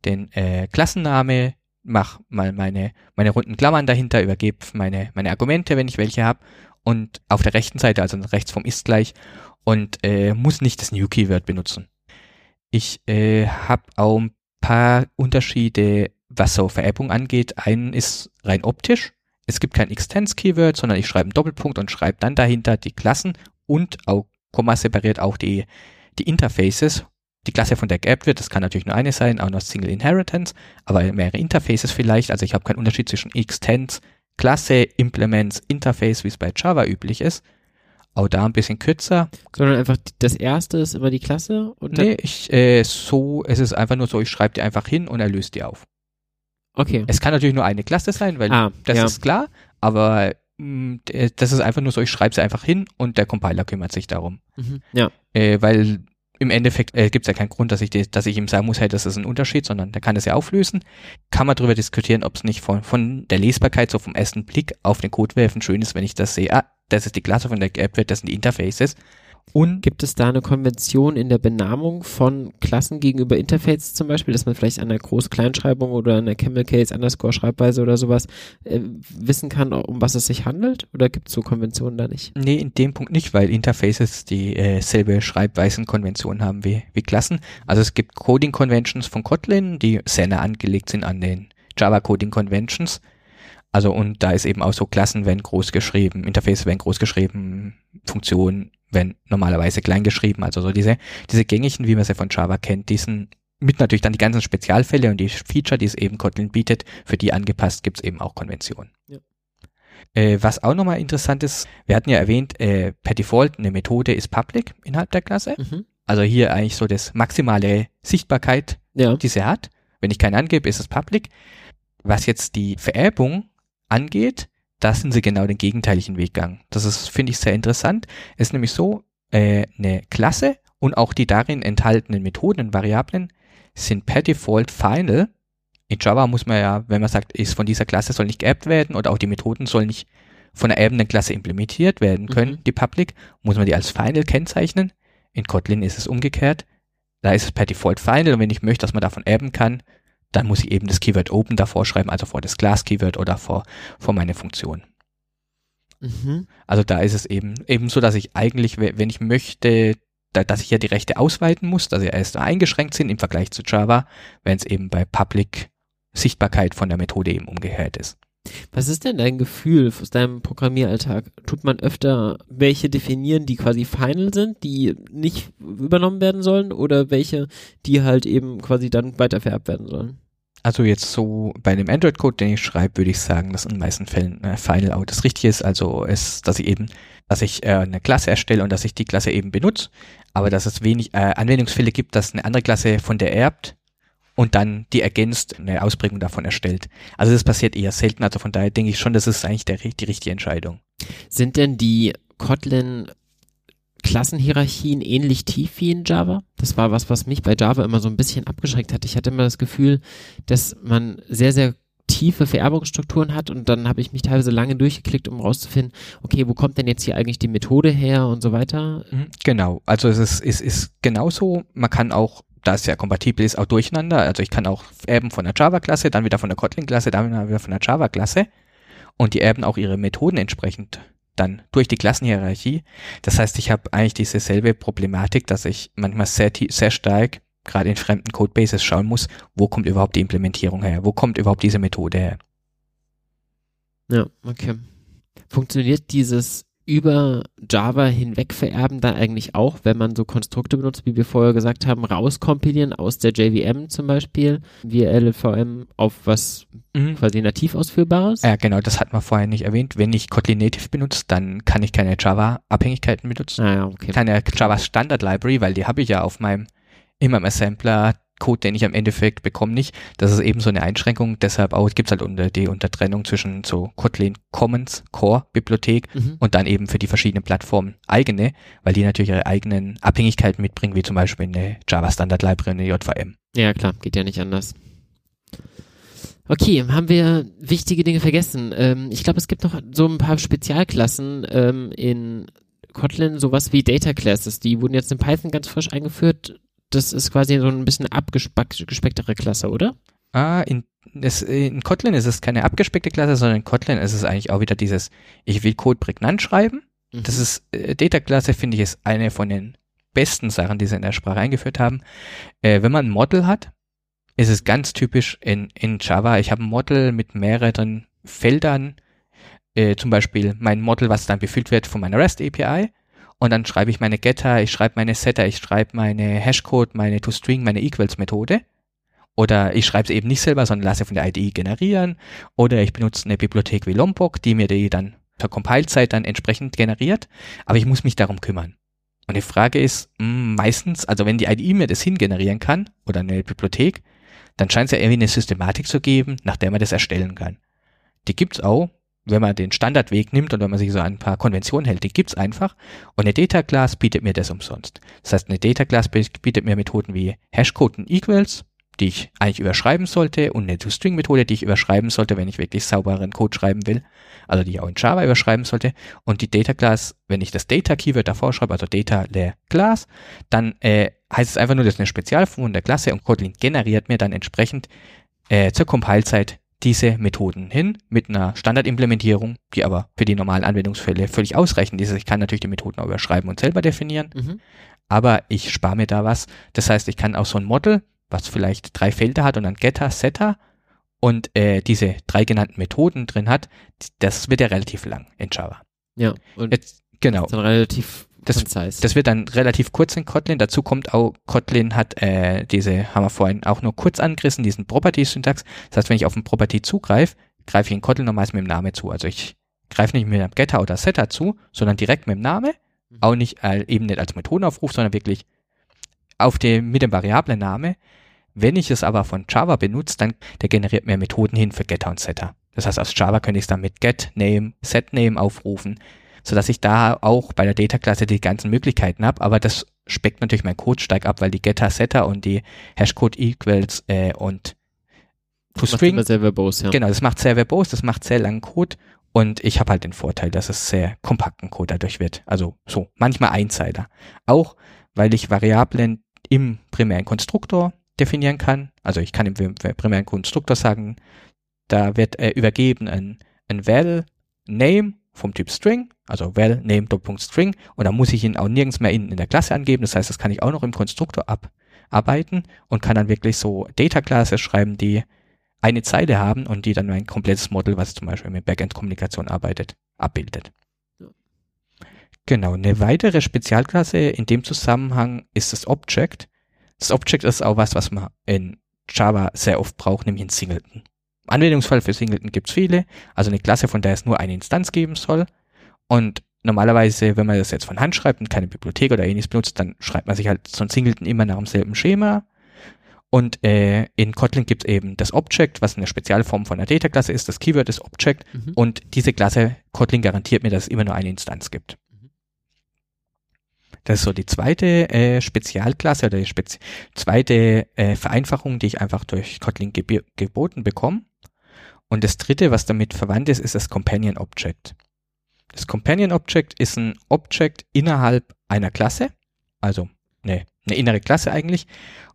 den äh, Klassenname, mach mal meine, meine runden Klammern dahinter, übergebe meine, meine Argumente, wenn ich welche habe. Und auf der rechten Seite, also rechts vom ist gleich, und äh, muss nicht das New Keyword benutzen. Ich äh, habe auch ein paar Unterschiede was so Vererbung angeht, einen ist rein optisch. Es gibt kein Extends-Keyword, sondern ich schreibe einen Doppelpunkt und schreibe dann dahinter die Klassen und auch Komma separiert auch die, die Interfaces. Die Klasse, von der geerbt wird, das kann natürlich nur eine sein, auch noch Single Inheritance, aber mehrere Interfaces vielleicht. Also ich habe keinen Unterschied zwischen Extends, Klasse, Implements, Interface, wie es bei Java üblich ist. Auch da ein bisschen kürzer. Sondern einfach das erste ist immer die Klasse? Und nee, ich, äh, so, es ist einfach nur so, ich schreibe die einfach hin und er löst die auf. Okay. Es kann natürlich nur eine Klasse sein, weil ah, das ja. ist klar, aber mh, mm, das ist einfach nur so, ich schreibe sie einfach hin und der Compiler kümmert sich darum. Mhm. Ja. Äh, weil im Endeffekt äh, gibt es ja keinen Grund, dass ich, die, dass ich ihm sagen muss, hey, das ist ein Unterschied, sondern der kann das ja auflösen. Kann man darüber diskutieren, ob es nicht von, von der Lesbarkeit, so vom ersten Blick auf den Code werfen schön ist, wenn ich das sehe, ah, das ist die Klasse, von der wird, das sind die Interfaces. Und gibt es da eine Konvention in der Benamung von Klassen gegenüber Interfaces zum Beispiel, dass man vielleicht an der Groß-Kleinschreibung oder an der Camel Case Underscore Schreibweise oder sowas äh, wissen kann, um was es sich handelt? Oder gibt es so Konventionen da nicht? Nee, in dem Punkt nicht, weil Interfaces dieselbe äh, Schreibweisenkonvention haben wie, wie Klassen. Also es gibt Coding Conventions von Kotlin, die sehr nah angelegt sind an den Java Coding Conventions. Also und da ist eben auch so Klassen werden groß geschrieben, Interface werden groß geschrieben, Funktionen werden normalerweise klein geschrieben. Also so diese, diese gängigen, wie man sie von Java kennt, diesen mit natürlich dann die ganzen Spezialfälle und die Feature, die es eben Kotlin bietet, für die angepasst gibt es eben auch Konventionen. Ja. Äh, was auch nochmal interessant ist, wir hatten ja erwähnt, äh, per Default eine Methode ist public innerhalb der Klasse. Mhm. Also hier eigentlich so das maximale Sichtbarkeit, ja. die sie hat. Wenn ich keinen angebe, ist es public. Was jetzt die Vererbung angeht, da sind sie genau den gegenteiligen Weg gegangen. Das ist, finde ich, sehr interessant. Es ist nämlich so, äh, eine Klasse und auch die darin enthaltenen Methoden und Variablen sind per Default final. In Java muss man ja, wenn man sagt, ist von dieser Klasse soll nicht geappt werden oder auch die Methoden sollen nicht von der erbenden Klasse implementiert werden können, mhm. die Public, muss man die als final kennzeichnen. In Kotlin ist es umgekehrt. Da ist es per Default final und wenn ich möchte, dass man davon erben kann, dann muss ich eben das Keyword Open davor schreiben, also vor das Class-Keyword oder vor, vor meine Funktion. Mhm. Also da ist es eben, eben so, dass ich eigentlich, wenn ich möchte, da, dass ich ja die Rechte ausweiten muss, dass sie erst eingeschränkt sind im Vergleich zu Java, wenn es eben bei Public Sichtbarkeit von der Methode eben umgekehrt ist. Was ist denn dein Gefühl aus deinem Programmieralltag? Tut man öfter welche definieren, die quasi final sind, die nicht übernommen werden sollen oder welche, die halt eben quasi dann weitervererbt werden sollen? Also jetzt so bei dem Android-Code, den ich schreibe, würde ich sagen, dass in den meisten Fällen äh, Final auch das Richtige ist. Also es, dass ich eben, dass ich äh, eine Klasse erstelle und dass ich die Klasse eben benutze, aber dass es wenig äh, Anwendungsfälle gibt, dass eine andere Klasse von der erbt und dann die ergänzt, eine Ausprägung davon erstellt. Also das passiert eher selten. Also von daher denke ich schon, das ist eigentlich der, die richtige Entscheidung. Sind denn die Kotlin Klassenhierarchien ähnlich tief wie in Java. Das war was, was mich bei Java immer so ein bisschen abgeschreckt hat. Ich hatte immer das Gefühl, dass man sehr, sehr tiefe Vererbungsstrukturen hat und dann habe ich mich teilweise lange durchgeklickt, um rauszufinden, okay, wo kommt denn jetzt hier eigentlich die Methode her und so weiter. Mhm, genau, also es ist, es ist genauso, man kann auch da es ja kompatibel ist, auch durcheinander. Also ich kann auch erben von der Java-Klasse, dann wieder von der Kotlin-Klasse, dann wieder von der Java-Klasse und die erben auch ihre Methoden entsprechend dann durch die Klassenhierarchie. Das heißt, ich habe eigentlich diese selbe Problematik, dass ich manchmal sehr, sehr stark gerade in fremden Codebases schauen muss, wo kommt überhaupt die Implementierung her? Wo kommt überhaupt diese Methode her? Ja, okay. Funktioniert dieses über Java hinweg vererben dann eigentlich auch, wenn man so Konstrukte benutzt, wie wir vorher gesagt haben, rauskompilieren aus der JVM zum Beispiel, via LLVM auf was mhm. quasi nativ ausführbares? Ja, genau, das hatten wir vorher nicht erwähnt. Wenn ich Kotlin Native benutze, dann kann ich keine Java-Abhängigkeiten benutzen. Ah, ja, okay. Keine Java Standard Library, weil die habe ich ja auf meinem, in meinem Assembler Code, den ich am Endeffekt bekomme, nicht. Das ist eben so eine Einschränkung. Deshalb auch gibt es halt unter die Untertrennung zwischen so Kotlin Commons Core Bibliothek mhm. und dann eben für die verschiedenen Plattformen eigene, weil die natürlich ihre eigenen Abhängigkeiten mitbringen, wie zum Beispiel eine Java Standard Library, eine JVM. Ja klar, geht ja nicht anders. Okay, haben wir wichtige Dinge vergessen? Ähm, ich glaube, es gibt noch so ein paar Spezialklassen ähm, in Kotlin, sowas wie Data Classes. Die wurden jetzt in Python ganz frisch eingeführt das ist quasi so ein bisschen abgespecktere Klasse, oder? Ah, in, es, in Kotlin ist es keine abgespeckte Klasse, sondern in Kotlin ist es eigentlich auch wieder dieses, ich will Code prägnant schreiben. Mhm. Das ist, äh, Data-Klasse finde ich ist eine von den besten Sachen, die sie in der Sprache eingeführt haben. Äh, wenn man ein Model hat, ist es ganz typisch in, in Java. Ich habe ein Model mit mehreren Feldern, äh, zum Beispiel mein Model, was dann befüllt wird von meiner REST API und dann schreibe ich meine Getter, ich schreibe meine Setter, ich schreibe meine Hashcode, meine ToString, meine Equals-Methode. Oder ich schreibe es eben nicht selber, sondern lasse von der IDE generieren. Oder ich benutze eine Bibliothek wie Lombok, die mir die dann per Compile-Zeit dann entsprechend generiert. Aber ich muss mich darum kümmern. Und die Frage ist, mh, hm, meistens, also wenn die IDE mir das hingenerieren kann, oder eine Bibliothek, dann scheint es ja irgendwie eine Systematik zu geben, nach der man das erstellen kann. Die gibt's auch, wenn man den Standardweg nimmt und wenn man sich so ein paar Konventionen hält, die gibt's einfach. Und eine Data Class bietet mir das umsonst. Das heißt, eine Data Class bietet mir Methoden wie Hashcode und Equals, die ich eigentlich überschreiben sollte und eine ToString-Methode, die ich überschreiben sollte, wenn ich wirklich sauberen Code schreiben will, also die ich auch in Java überschreiben sollte. Und die Data Class, wenn ich das Data Keyword davor schreibe, also Data der Class, dann äh, heißt es einfach nur, das ist eine Spezialfunktion der Klasse und Kotlin generiert mir dann entsprechend äh, zur Compile-Zeit diese Methoden hin mit einer Standardimplementierung, die aber für die normalen Anwendungsfälle völlig ausreichend ist. Ich kann natürlich die Methoden auch überschreiben und selber definieren, mhm. aber ich spare mir da was. Das heißt, ich kann auch so ein Model, was vielleicht drei Felder hat und dann Getter, Setter und äh, diese drei genannten Methoden drin hat, das wird ja relativ lang in Java. Ja, und Jetzt, genau. ist dann relativ Das-. Das wird dann relativ kurz in Kotlin. Dazu kommt auch, Kotlin hat äh, diese, haben wir vorhin auch nur kurz angerissen, diesen Property-Syntax. Das heißt, wenn ich auf ein Property zugreife, greife ich in Kotlin nochmals mit dem Namen zu. Also ich greife nicht mit einem Getter oder Setter zu, sondern direkt mit dem Namen. Mhm. Auch nicht äh, eben nicht als Methodenaufruf, sondern wirklich auf dem, mit dem Variablen-Name. Wenn ich es aber von Java benutze, dann der generiert mir Methoden hin für Getter und Setter. Das heißt, aus Java könnte ich es dann mit Get, Name, Set Name aufrufen, sodass ich da auch bei der Data-Klasse die ganzen Möglichkeiten habe, aber das speckt natürlich mein Code stark ab, weil die Getter, Setter und die Hashcode Equals äh, und Macht ToString, immer sehr verbose, ja. genau, das macht sehr verbose, das macht sehr langen Code und ich habe halt den Vorteil, dass es sehr kompakten Code dadurch wird. Also so, manchmal Einzeiler. Auch weil ich Variablen im primären Konstruktor definieren kann. Also ich kann im primären Konstruktor sagen, da wird äh, übergeben ein, ein val name vom Typ String, also val name Doppelpunkt String und da muss ich ihn auch nirgends mehr in, in der Klasse angeben. Das heißt, das kann ich auch noch im Konstruktor abarbeiten und kann dann wirklich so Data-Klasse schreiben, die eine Zeile haben und die dann mein komplettes Model, was zum Beispiel mit Backend-Kommunikation arbeitet, abbildet. Ja. Genau, eine weitere Spezialklasse in dem Zusammenhang ist das Object. Das Object ist auch was, was man in Java sehr oft braucht, nämlich ein Singleton. Anwendungsfall für Singleton gibt es viele, also eine Klasse, von der es nur eine Instanz geben soll. Und normalerweise, wenn man das jetzt von Hand schreibt und keine Bibliothek oder ähnliches benutzt, dann schreibt man sich halt so ein Singleton immer nach demselben Schema. Und äh, in Kotlin gibt es eben das Object, was eine Spezialform von einer Data-Klasse ist. Das Keyword ist Object. Mhm. Und diese Klasse, Kotlin garantiert mir, dass es immer nur eine Instanz gibt. Das ist so die zweite äh, Spezialklasse oder die Spezi zweite äh, Vereinfachung, die ich einfach durch Kotlin geb geboten bekomme. Und das dritte, was damit verwandt ist, ist das Companion Object. Das Companion Object ist ein Object innerhalb einer Klasse, also eine, eine innere Klasse eigentlich.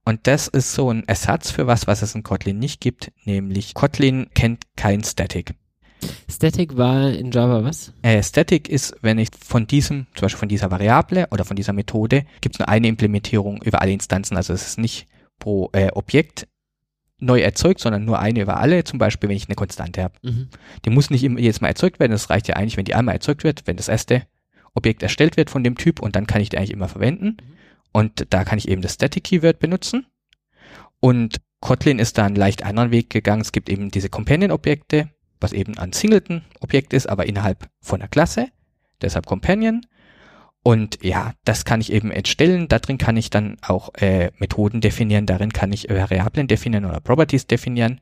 Und das ist so ein Ersatz für was, was es in Kotlin nicht gibt, nämlich Kotlin kennt kein Static. Static war in Java was? Äh, Static ist, wenn ich von diesem, zum Beispiel von dieser Variable oder von dieser Methode, gibt es nur eine Implementierung über alle Instanzen. Also es ist nicht pro äh, Objekt neu erzeugt, sondern nur eine über alle. Zum Beispiel, wenn ich eine Konstante habe. Mhm. Die muss nicht immer jedes Mal erzeugt werden. Das reicht ja eigentlich, wenn die einmal erzeugt wird, wenn das erste Objekt erstellt wird von dem Typ und dann kann ich die eigentlich immer verwenden. Und da kann ich eben das Static Keyword benutzen. Und Kotlin ist da einen leicht anderen Weg gegangen. Es gibt eben diese Companion-Objekte, was eben ein Singleton-Objekt ist, aber innerhalb von der Klasse. Deshalb Companion. Und ja, das kann ich eben entstellen. Da drin kann ich dann auch äh, Methoden definieren. Darin kann ich Variablen definieren oder Properties definieren.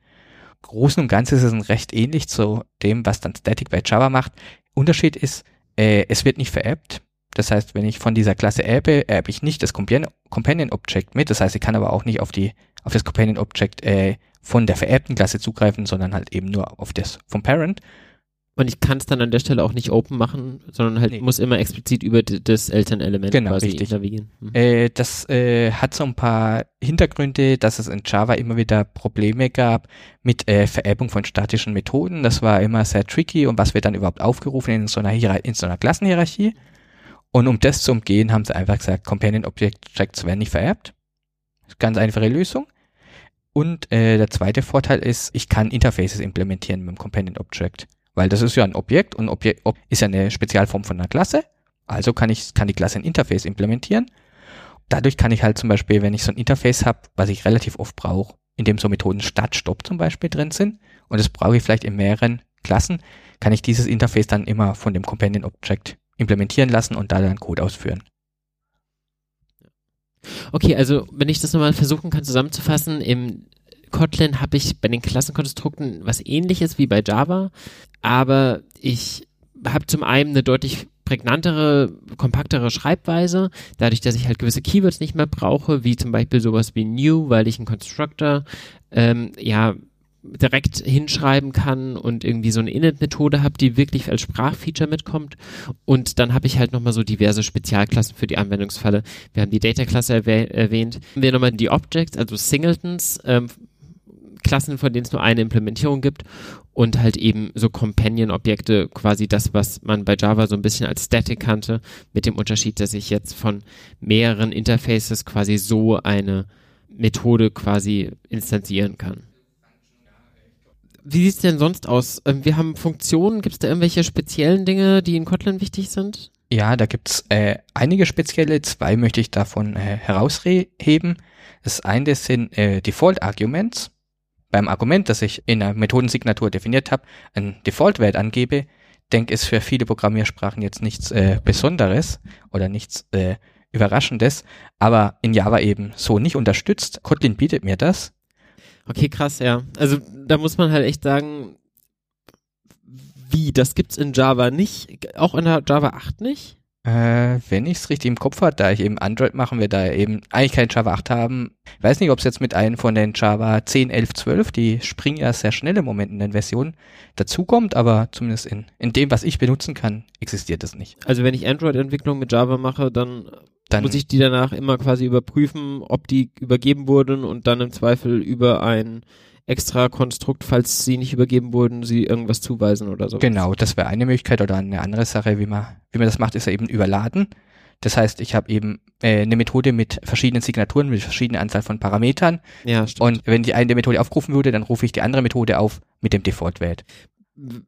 Großen und Ganzen ist es recht ähnlich zu dem, was dann Static bei Java macht. Unterschied ist, äh, es wird nicht verappt. Das heißt, wenn ich von dieser Klasse erbe, erbe ich nicht das Companion Object mit. Das heißt, ich kann aber auch nicht auf die auf das Companion Object äh, von der vererbten Klasse zugreifen, sondern halt eben nur auf das vom Parent. Und ich kann es dann an der Stelle auch nicht open machen, sondern halt Nee. muss immer explizit über das Elternelement Genau, quasi richtig. navigieren. Mhm. Äh, das äh, hat so ein paar Hintergründe, dass es in Java immer wieder Probleme gab mit äh, Vererbung von statischen Methoden. Das war immer sehr tricky und was wird dann überhaupt aufgerufen in so einer, Hierar in so einer Klassenhierarchie. Und um das zu umgehen, haben sie einfach gesagt, Companion Objects werden nicht vererbt. Ganz einfache Lösung. Und äh, der zweite Vorteil ist, ich kann Interfaces implementieren mit dem Companion Object. Weil das ist ja ein Objekt und Objekt ob, ist ja eine Spezialform von einer Klasse. Also kann ich kann die Klasse ein Interface implementieren. Dadurch kann ich halt zum Beispiel, wenn ich so ein Interface habe, was ich relativ oft brauche, in dem so Methoden Start, Stopp zum Beispiel drin sind, und das brauche ich vielleicht in mehreren Klassen, kann ich dieses Interface dann immer von dem Companion Object implementieren lassen und da dann Code ausführen. Okay, also wenn ich das nochmal versuchen kann zusammenzufassen, im Kotlin habe ich bei den Klassenkonstrukten was ähnliches wie bei Java, aber ich habe zum einen eine deutlich prägnantere, kompaktere Schreibweise, dadurch, dass ich halt gewisse Keywords nicht mehr brauche, wie zum Beispiel sowas wie new, weil ich einen Constructor ähm, ja direkt hinschreiben kann und irgendwie so eine Init-Methode habe, die wirklich als Sprachfeature mitkommt. Und dann habe ich halt nochmal so diverse Spezialklassen für die Anwendungsfälle. Wir haben die Data-Klasse erwäh erwähnt. Haben wir nochmal die Objects, also Singletons, ähm, Klassen, von denen es nur eine Implementierung gibt und halt eben so Companion-Objekte, quasi das, was man bei Java so ein bisschen als Static kannte, mit dem Unterschied, dass ich jetzt von mehreren Interfaces quasi so eine Methode quasi instanzieren kann. Wie sieht's denn sonst aus? Ähm, wir haben Funktionen, gibt es da irgendwelche speziellen Dinge, die in Kotlin wichtig sind? Ja, da gibt's äh, einige spezielle, zwei möchte ich davon äh, herausheben. Das eine sind äh, Default Arguments. Beim Argument, das ich in der Methodensignatur definiert habe, ein Default-Wert angebe, denke ist für viele Programmiersprachen jetzt nichts äh, Besonderes oder nichts äh, Überraschendes, aber in Java eben so nicht unterstützt. Kotlin bietet mir das. Okay, krass, ja. Also da muss man halt echt sagen, wie, das gibt's in Java nicht, auch in der Java 8 nicht? Äh, wenn ich es richtig im Kopf habe, da ich eben Android machen wir da eben eigentlich kein Java 8 haben. Ich weiß nicht, ob es jetzt mit einem von den Java 10, 11, 12, die springen ja sehr schnell im Moment in den Versionen, dazukommt, aber zumindest in, in dem, was ich benutzen kann, existiert es nicht. Also wenn ich Android-Entwicklung mit Java mache, dann, dann muss ich die danach immer quasi überprüfen, ob die übergeben wurden und dann im Zweifel über ein extra Konstrukt, falls sie nicht übergeben wurden, sie irgendwas zuweisen oder so. Genau, das wäre eine Möglichkeit oder eine andere Sache, wie man, wie man das macht, ist ja eben überladen. Das heißt, ich habe eben äh, eine Methode mit verschiedenen Signaturen, mit verschiedenen Anzahl von Parametern. Ja, stimmt. Und wenn die eine Methode aufgerufen würde, dann rufe ich die andere Methode auf mit dem Default-Wert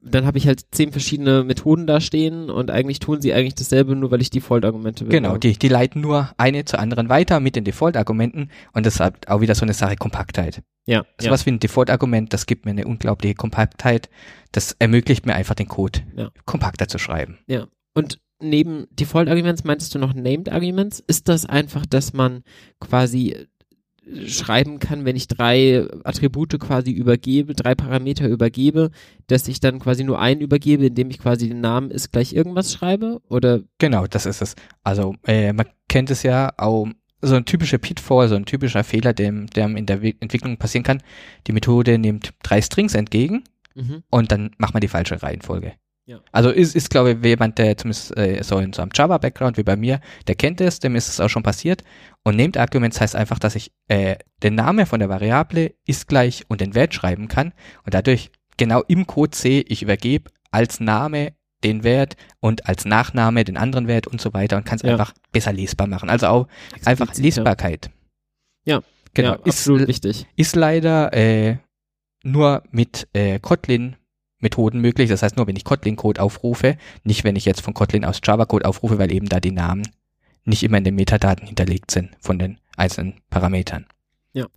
dann habe ich halt zehn verschiedene Methoden da stehen und eigentlich tun sie eigentlich dasselbe, nur weil ich Default-Argumente will. Genau, die, die leiten nur eine zur anderen weiter mit den Default-Argumenten und das hat auch wieder so eine Sache Kompaktheit. Ja. So ja. was wie ein Default-Argument, das gibt mir eine unglaubliche Kompaktheit. Das ermöglicht mir einfach den Code ja. kompakter zu schreiben. Ja. Und neben Default-Arguments meintest du noch Named Arguments? Ist das einfach, dass man quasi schreiben kann, wenn ich drei Attribute quasi übergebe, drei Parameter übergebe, dass ich dann quasi nur einen übergebe, indem ich quasi den Namen ist gleich irgendwas schreibe? Oder? Genau, das ist es. Also äh, man kennt es ja auch so ein typischer Pitfall, so ein typischer Fehler, dem, der in der Entwicklung passieren kann. Die Methode nimmt drei Strings entgegen mhm. und dann macht man die falsche Reihenfolge. Ja. Also ist, ist glaube ich, jemand, der zumindest äh, so in so einem Java-Background wie bei mir, der kennt es, dem ist es auch schon passiert. Und Named Arguments heißt einfach, dass ich äh, den Namen von der Variable ist gleich und den Wert schreiben kann und dadurch genau im Code sehe, ich übergebe als Name den Wert und als Nachname den anderen Wert und so weiter und kann es ja. einfach besser lesbar machen. Also auch Explizit, einfach Lesbarkeit. Ja, genau. Ja, ist, absolut wichtig. Ist leider äh, nur mit äh, Kotlin Methoden möglich. Das heißt nur, wenn ich Kotlin-Code aufrufe, nicht wenn ich jetzt von Kotlin aus Java-Code aufrufe, weil eben da die Namen nicht immer in den Metadaten hinterlegt sind von den einzelnen Parametern. Ja.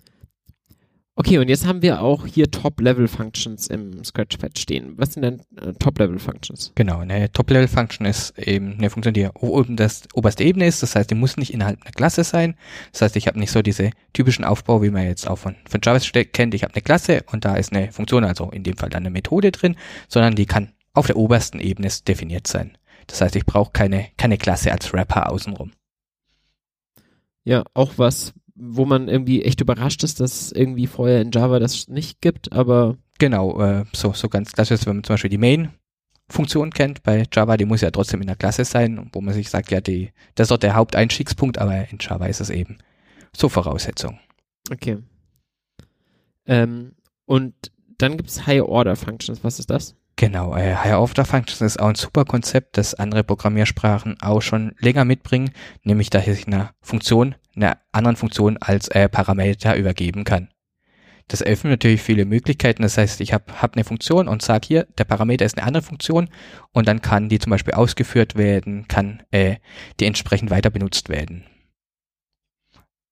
Okay, und jetzt haben wir auch hier Top-Level-Functions im Scratchpad stehen. Was sind denn äh, Top-Level-Functions? Genau, eine Top-Level-Function ist eben eine Funktion, die oben das oberste Ebene ist. Das heißt, die muss nicht innerhalb einer Klasse sein. Das heißt, ich habe nicht so diese typischen Aufbau, wie man jetzt auch von, von JavaScript kennt. Ich habe eine Klasse und da ist eine Funktion, also in dem Fall dann eine Methode drin, sondern die kann auf der obersten Ebene definiert sein. Das heißt, ich brauche keine, keine Klasse als Wrapper außenrum. Ja, auch was, wo man irgendwie echt überrascht ist, dass es irgendwie vorher in Java das nicht gibt, aber. Genau, äh, so, so ganz klassisch, wenn man zum Beispiel die Main-Funktion kennt bei Java, die muss ja trotzdem in der Klasse sein, wo man sich sagt, ja, die, das ist doch der Haupteinstiegspunkt, aber in Java ist es eben so Voraussetzung. Okay. Ähm, und dann gibt es Higher Order Functions. Was ist das? Genau, äh, Higher Order Functions ist auch ein super Konzept, das andere Programmiersprachen auch schon länger mitbringen, nämlich dass ich einer Funktion, einer anderen Funktion als äh, Parameter übergeben kann. Das öffnet natürlich viele Möglichkeiten. Das heißt, ich habe hab eine Funktion und sage hier, der Parameter ist eine andere Funktion und dann kann die zum Beispiel ausgeführt werden, kann äh, die entsprechend weiter benutzt werden.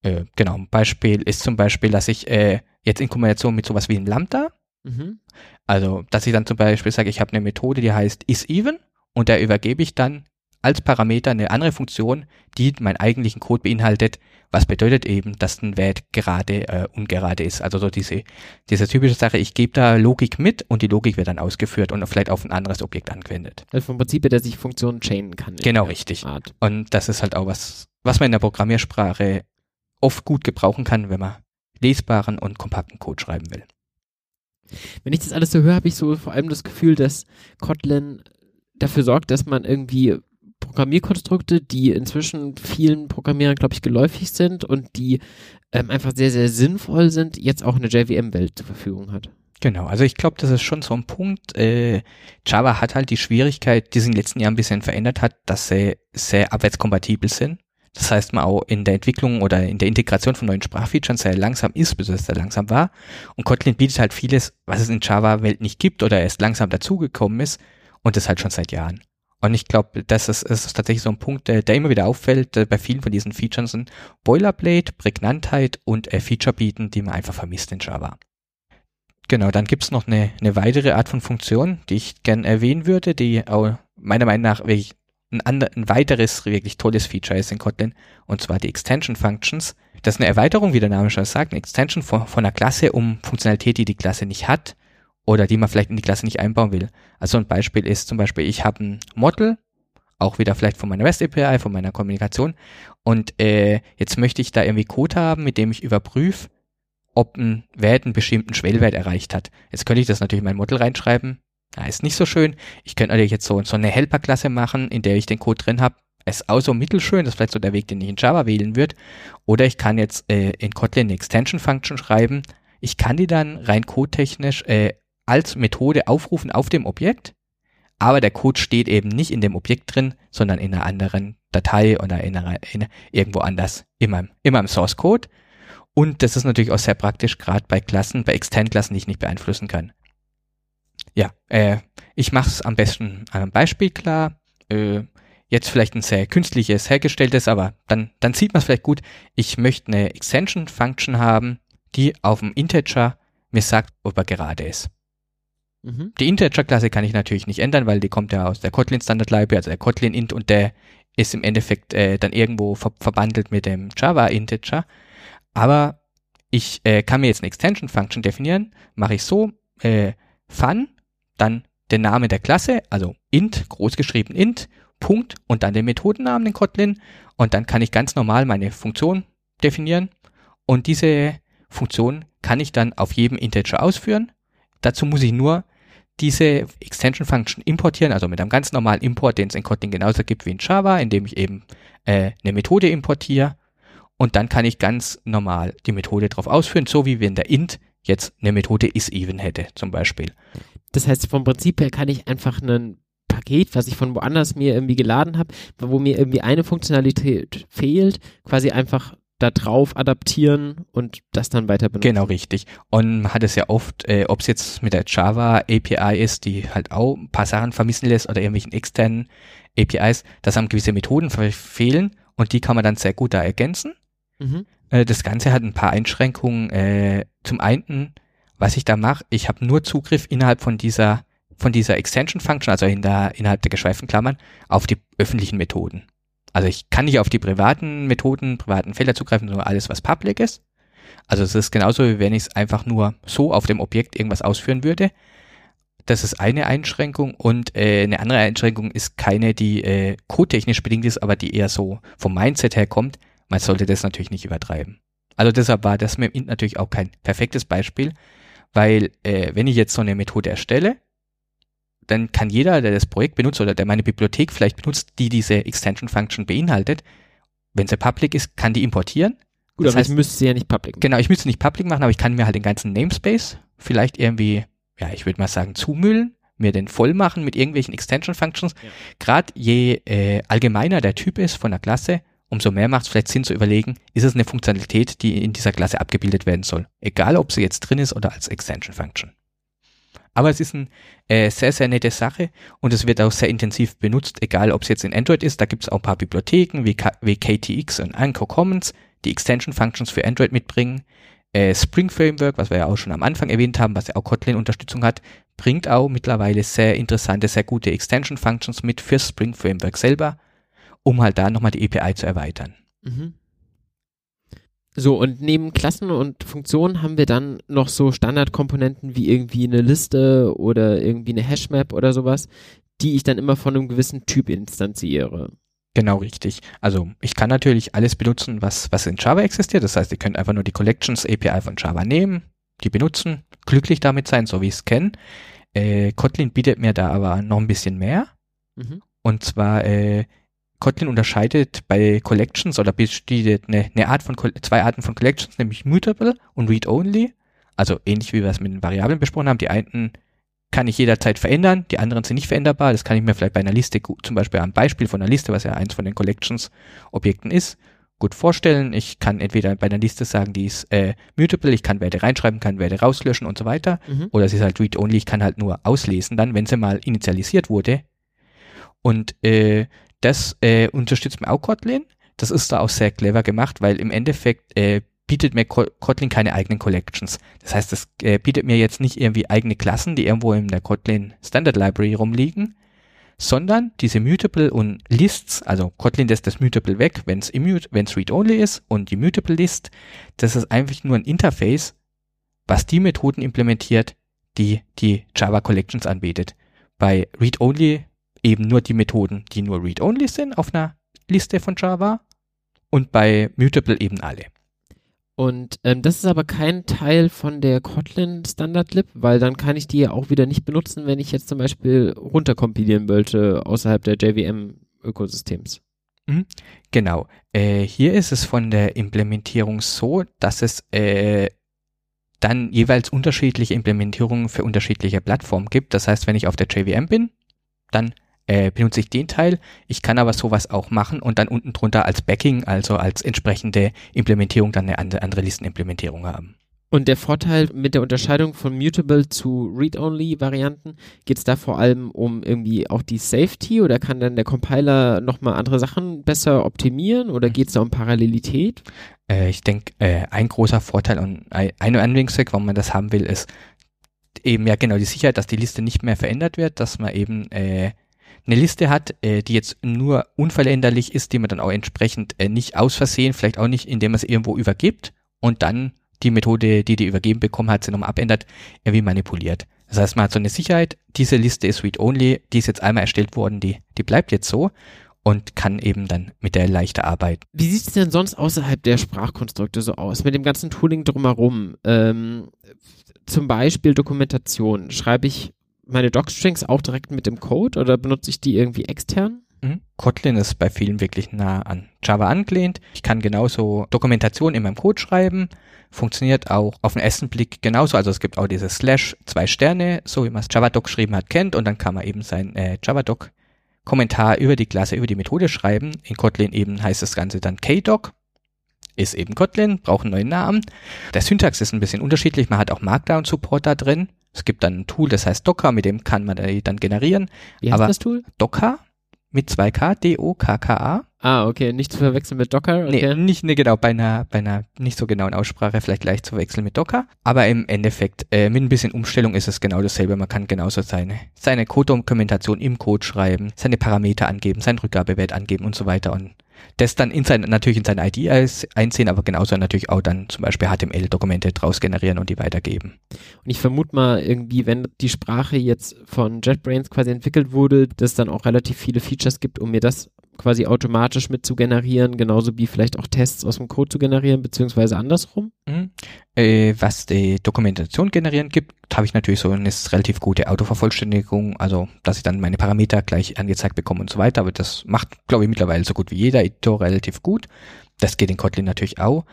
Äh, genau, ein Beispiel ist zum Beispiel, dass ich äh, jetzt in Kombination mit sowas wie einem Lambda Mhm. Also, dass ich dann zum Beispiel sage, ich habe eine Methode, die heißt isEven und da übergebe ich dann als Parameter eine andere Funktion, die meinen eigentlichen Code beinhaltet, was bedeutet eben, dass ein Wert gerade äh, ungerade ist. Also so diese, diese typische Sache, ich gebe da Logik mit und die Logik wird dann ausgeführt und vielleicht auf ein anderes Objekt angewendet. Also vom Prinzip, dass ich Funktionen chainen kann. Genau, richtig. Art. Und das ist halt auch was, was man in der Programmiersprache oft gut gebrauchen kann, wenn man lesbaren und kompakten Code schreiben will. Wenn ich das alles so höre, habe ich so vor allem das Gefühl, dass Kotlin dafür sorgt, dass man irgendwie Programmierkonstrukte, die inzwischen vielen Programmierern, glaube ich, geläufig sind und die ähm, einfach sehr, sehr sinnvoll sind, jetzt auch eine JVM-Welt zur Verfügung hat. Genau, also ich glaube, das ist schon so ein Punkt. Äh, Java hat halt die Schwierigkeit, die sich in den letzten Jahren ein bisschen verändert hat, dass sie sehr abwärtskompatibel sind. Das heißt, man auch in der Entwicklung oder in der Integration von neuen Sprachfeatures sehr langsam ist, bis es sehr langsam war. Und Kotlin bietet halt vieles, was es in Java-Welt nicht gibt oder erst langsam dazugekommen ist und das halt schon seit Jahren. Und ich glaube, das ist, ist tatsächlich so ein Punkt, der, der immer wieder auffällt äh, bei vielen von diesen Features sind Boilerplate, Prägnantheit und äh, Feature bieten, die man einfach vermisst in Java. Genau, dann gibt's noch eine, eine weitere Art von Funktion, die ich gern erwähnen würde, die auch meiner Meinung nach wirklich ein, ander, ein weiteres wirklich tolles Feature ist in Kotlin, und zwar die Extension Functions. Das ist eine Erweiterung, wie der Name schon sagt, eine Extension von, von einer Klasse um Funktionalität, die die Klasse nicht hat oder die man vielleicht in die Klasse nicht einbauen will. Also ein Beispiel ist zum Beispiel, ich habe ein Model, auch wieder vielleicht von meiner REST API, von meiner Kommunikation und äh, jetzt möchte ich da irgendwie Code haben, mit dem ich überprüfe, ob ein Wert einen bestimmten Schwellwert erreicht hat. Jetzt könnte ich das natürlich in mein Model reinschreiben. Ja, ist nicht so schön. Ich könnte natürlich jetzt so, so eine Helper-Klasse machen, in der ich den Code drin habe. Ist auch so mittelschön, das ist vielleicht so der Weg, den ich in Java wählen würde. Oder ich kann jetzt äh, in Kotlin eine Extension-Function schreiben. Ich kann die dann rein codetechnisch äh, als Methode aufrufen auf dem Objekt, aber der Code steht eben nicht in dem Objekt drin, sondern in einer anderen Datei oder in, einer, in irgendwo anders, immer, immer im Source Code. Und das ist natürlich auch sehr praktisch, gerade bei Klassen, bei Extend-Klassen, die ich nicht beeinflussen kann. Ja, äh, ich mache es am besten an einem Beispiel klar. Äh, jetzt vielleicht ein sehr künstliches, hergestelltes, aber dann, dann sieht man es vielleicht gut. Ich möchte eine Extension-Function haben, die auf dem Integer mir sagt, ob er gerade ist. Mhm. Die Integer-Klasse kann ich natürlich nicht ändern, weil die kommt ja aus der Kotlin Standard Library, also der Kotlin Int und der ist im Endeffekt äh, dann irgendwo ver verbandelt mit dem Java Integer. Aber ich äh, kann mir jetzt eine Extension Function definieren, mache ich so, äh, fun, dann der Name der Klasse, also int, großgeschrieben int, Punkt und dann den Methodennamen in Kotlin und dann kann ich ganz normal meine Funktion definieren und diese Funktion kann ich dann auf jedem Integer ausführen. Dazu muss ich nur diese Extension Function importieren, also mit einem ganz normalen Import, den es in Kotlin genauso gibt wie in Java, indem ich eben äh, eine Methode importiere und dann kann ich ganz normal die Methode drauf ausführen, so wie wenn der int jetzt eine Methode isEven hätte, zum Beispiel. Das heißt, vom Prinzip her kann ich einfach ein Paket, was ich von woanders mir irgendwie geladen habe, wo mir irgendwie eine Funktionalität fehlt, quasi einfach da drauf adaptieren und das dann weiter benutzen. Genau, richtig. Und man hat es ja oft, äh, ob es jetzt mit der Java API ist, die halt auch ein paar Sachen vermissen lässt oder irgendwelchen externen APIs, dass einem gewisse Methoden fehlen und die kann man dann sehr gut da ergänzen. Mhm. Äh, das Ganze hat ein paar Einschränkungen. Äh, zum einen, was ich da mache, ich habe nur Zugriff innerhalb von dieser von dieser Extension Function, also in der, innerhalb der geschweiften Klammern, auf die öffentlichen Methoden. Also ich kann nicht auf die privaten Methoden, privaten Felder zugreifen, nur alles, was public ist. Also es ist genauso, wie wenn ich es einfach nur so auf dem Objekt irgendwas ausführen würde. Das ist eine Einschränkung und äh, eine andere Einschränkung ist keine, die äh, codetechnisch bedingt ist, aber die eher so vom Mindset her kommt. Man sollte das natürlich nicht übertreiben. Also deshalb war das mit Int natürlich auch kein perfektes Beispiel, weil äh, wenn ich jetzt so eine Methode erstelle, dann kann jeder, der das Projekt benutzt oder der meine Bibliothek vielleicht benutzt, die diese Extension Function beinhaltet, wenn sie public ist, kann die importieren. Gut, das aber heißt, ich müsste sie ja nicht public machen. Genau, ich müsste nicht public machen, aber ich kann mir halt den ganzen Namespace vielleicht irgendwie, ja, ich würde mal sagen, zumüllen, mir den voll machen mit irgendwelchen Extension Functions. Ja. Gerade je äh, allgemeiner der Typ ist von der Klasse, umso mehr macht es vielleicht Sinn zu überlegen, ist es eine Funktionalität, die in dieser Klasse abgebildet werden soll. Egal, ob sie jetzt drin ist oder als Extension Function. Aber es ist eine äh, sehr, sehr nette Sache und es wird auch sehr intensiv benutzt, egal ob es jetzt in Android ist. Da gibt es auch ein paar Bibliotheken wie, wie KTX und Anchor Commons, die Extension Functions für Android mitbringen. Äh, Spring Framework, was wir ja auch schon am Anfang erwähnt haben, was ja auch Kotlin-Unterstützung hat, bringt auch mittlerweile sehr interessante, sehr gute Extension Functions mit für Spring Framework selber, um halt da nochmal die API zu erweitern. Mhm. So, und neben Klassen und Funktionen haben wir dann noch so Standardkomponenten wie irgendwie eine Liste oder irgendwie eine Hashmap oder sowas, die ich dann immer von einem gewissen Typ instanziere. Genau richtig. Also ich kann natürlich alles benutzen, was, was in Java existiert. Das heißt, ihr könnt einfach nur die Collections API von Java nehmen, die benutzen, glücklich damit sein, so wie ich es kenne. Äh, Kotlin bietet mir da aber noch ein bisschen mehr. Mhm. Und zwar äh, Kotlin unterscheidet bei Collections oder besteht eine, eine Art von zwei Arten von Collections, nämlich Mutable und Read-Only. Also ähnlich wie wir es mit den Variablen besprochen haben. Die einen kann ich jederzeit verändern, die anderen sind nicht veränderbar. Das kann ich mir vielleicht bei einer Liste, zum Beispiel am Beispiel von einer Liste, was ja eins von den Collections-Objekten ist, gut vorstellen. Ich kann entweder bei einer Liste sagen, die ist äh, mutable, ich kann Werte reinschreiben, kann Werte rauslöschen und so weiter. Mhm. Oder sie ist halt read-only, ich kann halt nur auslesen dann, wenn sie mal initialisiert wurde. Und äh, das äh, unterstützt mir auch Kotlin. Das ist da auch sehr clever gemacht, weil im Endeffekt äh, bietet mir Kotlin keine eigenen Collections. Das heißt, es äh, bietet mir jetzt nicht irgendwie eigene Klassen, die irgendwo in der Kotlin Standard Library rumliegen, sondern diese Mutable und Lists, also Kotlin lässt das Mutable weg, wenn es read-only ist und die Mutable List, das ist einfach nur ein Interface, was die Methoden implementiert, die die Java Collections anbietet. Bei read-only eben nur die Methoden, die nur read-only sind auf einer Liste von Java und bei Mutable eben alle. Und ähm, das ist aber kein Teil von der Kotlin Standard Lib, weil dann kann ich die ja auch wieder nicht benutzen, wenn ich jetzt zum Beispiel runterkompilieren wollte außerhalb der JVM-Ökosystems. Mhm, genau. Äh, hier ist es von der Implementierung so, dass es äh, dann jeweils unterschiedliche Implementierungen für unterschiedliche Plattformen gibt. Das heißt, wenn ich auf der JVM bin, dann äh, benutze ich den Teil. Ich kann aber sowas auch machen und dann unten drunter als Backing, also als entsprechende Implementierung, dann eine andere, Listenimplementierung haben. Und der Vorteil mit der Unterscheidung von Mutable zu Read-Only-Varianten, geht es da vor allem um irgendwie auch die Safety oder kann dann der Compiler nochmal andere Sachen besser optimieren oder geht es da um Parallelität? Äh, ich denke, äh, ein großer Vorteil und ein Anwendungszweck, warum man das haben will, ist eben ja genau die Sicherheit, dass die Liste nicht mehr verändert wird, dass man eben äh, eine Liste hat, äh, die jetzt nur unveränderlich ist, die man dann auch entsprechend äh, nicht aus Versehen, vielleicht auch nicht, indem man es irgendwo übergibt und dann die Methode, die die übergeben bekommen hat, sie nochmal abändert, irgendwie manipuliert. Das heißt, man hat so eine Sicherheit, diese Liste ist read-only, die ist jetzt einmal erstellt worden, die, die bleibt jetzt so und kann eben dann mit der leichter arbeiten. Wie sieht es denn sonst außerhalb der Sprachkonstrukte so aus, mit dem ganzen Tooling drumherum? Ähm, zum Beispiel Dokumentation. Schreibe ich meine Docstrings auch direkt mit dem Code oder benutze ich die irgendwie extern? Mhm. Kotlin ist bei vielen wirklich nah an Java angelehnt. Ich kann genauso Dokumentation in meinem Code schreiben. Funktioniert auch auf den ersten Blick genauso. Also es gibt auch diese Slash zwei Sterne, so wie man es JavaDoc geschrieben hat, kennt. Und dann kann man eben sein äh, JavaDoc Kommentar über die Klasse, über die Methode schreiben. In Kotlin eben heißt das Ganze dann KDoc. Ist eben Kotlin, braucht einen neuen Namen. Der Syntax ist ein bisschen unterschiedlich. Man hat auch Markdown-Support da drin. Es gibt dann ein Tool, das heißt Docker, mit dem kann man die dann generieren. Wie heißt Aber das Tool? Docker mit 2K, D-O-K-K-A. Ah, okay, nicht zu verwechseln mit Docker. Okay. Nee, nicht ne, genau, bei einer, bei einer nicht so genauen Aussprache vielleicht gleich zu wechseln mit Docker. Aber im Endeffekt, äh, mit ein bisschen Umstellung ist es genau dasselbe. Man kann genauso seine, seine Code-Dokumentation im Code schreiben, seine Parameter angeben, seinen Rückgabewert angeben und so weiter. Und das dann in sein, natürlich in seine ID einsehen, aber genauso natürlich auch dann zum Beispiel HTML-Dokumente draus generieren und die weitergeben. Und ich vermute mal irgendwie, wenn die Sprache jetzt von JetBrains quasi entwickelt wurde, dass es dann auch relativ viele Features gibt, um mir das quasi automatisch mit zu generieren, genauso wie vielleicht auch Tests aus dem Code zu generieren, beziehungsweise andersrum? Mhm. Äh, was die Dokumentation generieren gibt, habe ich natürlich so eine relativ gute Autovervollständigung, also dass ich dann meine Parameter gleich angezeigt bekomme und so weiter, aber das macht, glaube ich, mittlerweile so gut wie jeder Editor relativ gut. Das geht in Kotlin natürlich auch.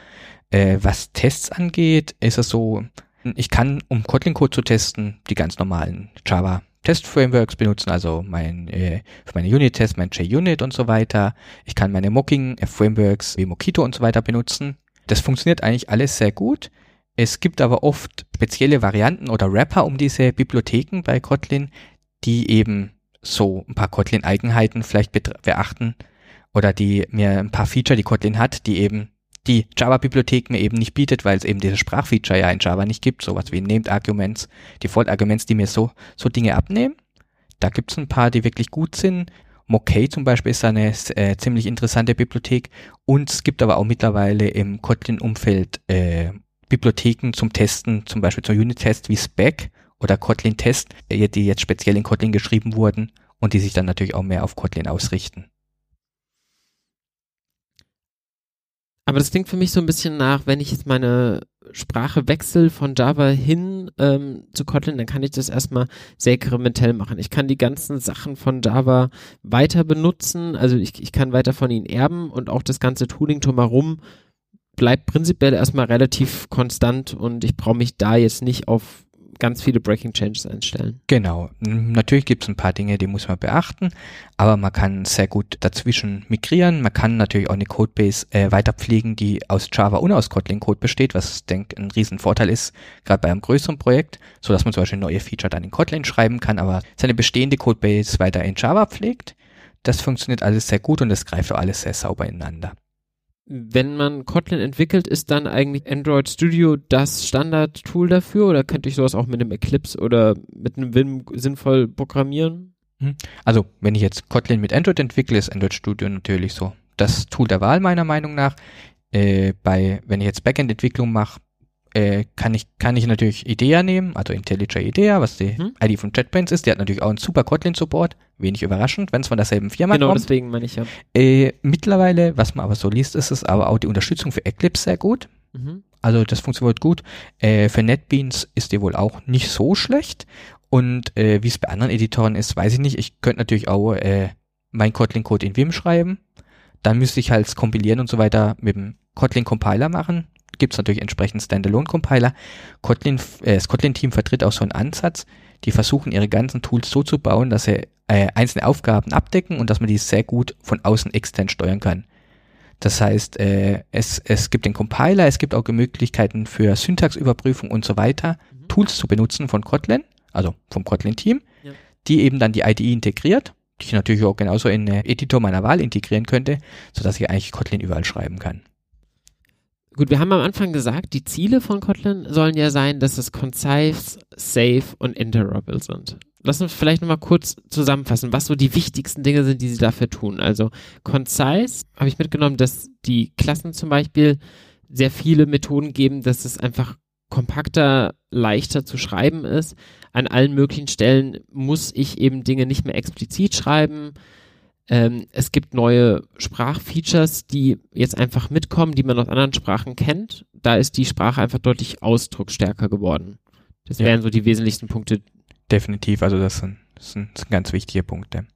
Äh, was Tests angeht, ist es so, ich kann, um Kotlin-Code zu testen, die ganz normalen Java Test-Frameworks benutzen, also mein, äh, für meine Unit-Tests, mein JUnit und so weiter. Ich kann meine Mocking-Frameworks wie Mockito und so weiter benutzen. Das funktioniert eigentlich alles sehr gut. Es gibt aber oft spezielle Varianten oder Wrapper um diese Bibliotheken bei Kotlin, die eben so ein paar Kotlin-Eigenheiten vielleicht beachten oder die mir ein paar Feature, die Kotlin hat, die eben die Java-Bibliothek mir eben nicht bietet, weil es eben dieses Sprachfeature ja in Java nicht gibt, sowas wie Named Arguments, Default Arguments, die mir so, so Dinge abnehmen. Da gibt es ein paar, die wirklich gut sind. Mockay zum Beispiel ist eine äh, ziemlich interessante Bibliothek und es gibt aber auch mittlerweile im Kotlin-Umfeld äh, Bibliotheken zum Testen, zum Beispiel zum Unit-Test wie Spec oder Kotlin Test, äh, die jetzt speziell in Kotlin geschrieben wurden und die sich dann natürlich auch mehr auf Kotlin ausrichten. Aber das klingt für mich so ein bisschen nach, wenn ich jetzt meine Sprache wechsle von Java hin ähm, zu Kotlin, dann kann ich das erstmal sehr inkrementell machen. Ich kann die ganzen Sachen von Java weiter benutzen, also ich, ich kann weiter von ihnen erben und auch das ganze Tooling drumherum bleibt prinzipiell erstmal relativ konstant und ich brauche mich da jetzt nicht auf ganz viele Breaking Changes einstellen. Genau. Natürlich gibt es ein paar Dinge, die muss man beachten, aber man kann sehr gut dazwischen migrieren. Man kann natürlich auch eine Codebase äh, weiter pflegen, die aus Java und aus Kotlin Code besteht, was ich denke ein Riesenvorteil ist, gerade bei einem größeren Projekt, so dass man zum Beispiel neue Feature dann in Kotlin schreiben kann, aber seine bestehende Codebase weiter in Java pflegt. Das funktioniert alles sehr gut und es greift auch alles sehr sauber ineinander wenn man Kotlin entwickelt, ist dann eigentlich Android Studio das Standard-Tool dafür oder könnte ich sowas auch mit einem Eclipse oder mit einem Vim sinnvoll programmieren? Hm. Also, wenn ich jetzt Kotlin mit Android entwickle, ist Android Studio natürlich so das Tool der Wahl meiner Meinung nach. Äh, bei, wenn ich jetzt Backend-Entwicklung mache, äh, kann ich kann ich natürlich IDEA nehmen, also IntelliJ IDEA, was die hm. ID von JetBrains ist. Die hat natürlich auch einen super Kotlin-Support, wenig überraschend, wenn es von derselben Firma genau, kommt. Genau, deswegen meine ich ja. Äh, mittlerweile, was man aber so liest, ist es aber auch die Unterstützung für Eclipse sehr gut. Mhm. Also das funktioniert gut. Äh, für NetBeans ist die wohl auch nicht so schlecht. Und äh, wie es bei anderen Editoren ist, weiß ich nicht. Ich könnte natürlich auch äh, mein Kotlin-Code in Vim schreiben. Dann müsste ich halt kompilieren und so weiter mit dem Kotlin-Compiler machen gibt es natürlich entsprechend Standalone-Compiler. Kotlin, äh, das Kotlin-Team vertritt auch so einen Ansatz, die versuchen ihre ganzen Tools so zu bauen, dass sie äh, einzelne Aufgaben abdecken und dass man die sehr gut von außen extern steuern kann. Das heißt, äh, es, es gibt den Compiler, es gibt auch Möglichkeiten für Syntaxüberprüfung und so weiter, mhm. Tools zu benutzen von Kotlin, also vom Kotlin-Team, ja. die eben dann die IDE integriert, die ich natürlich auch genauso in äh, Editor meiner Wahl integrieren könnte, sodass ich eigentlich Kotlin überall schreiben kann. Gut, wir haben am Anfang gesagt, die Ziele von Kotlin sollen ja sein, dass es concise, safe und interoperable sind. Lass uns vielleicht nochmal kurz zusammenfassen, was so die wichtigsten Dinge sind, die sie dafür tun. Also concise habe ich mitgenommen, dass die Klassen zum Beispiel sehr viele Methoden geben, dass es einfach kompakter, leichter zu schreiben ist. An allen möglichen Stellen muss ich eben Dinge nicht mehr explizit schreiben. Ähm, es gibt neue Sprachfeatures, die jetzt einfach mitkommen, die man aus anderen Sprachen kennt. Da ist die Sprache einfach deutlich ausdrucksstärker geworden. Das ja. wären so die wesentlichsten Punkte. Definitiv, also das sind, das sind, das sind ganz wichtige Punkte.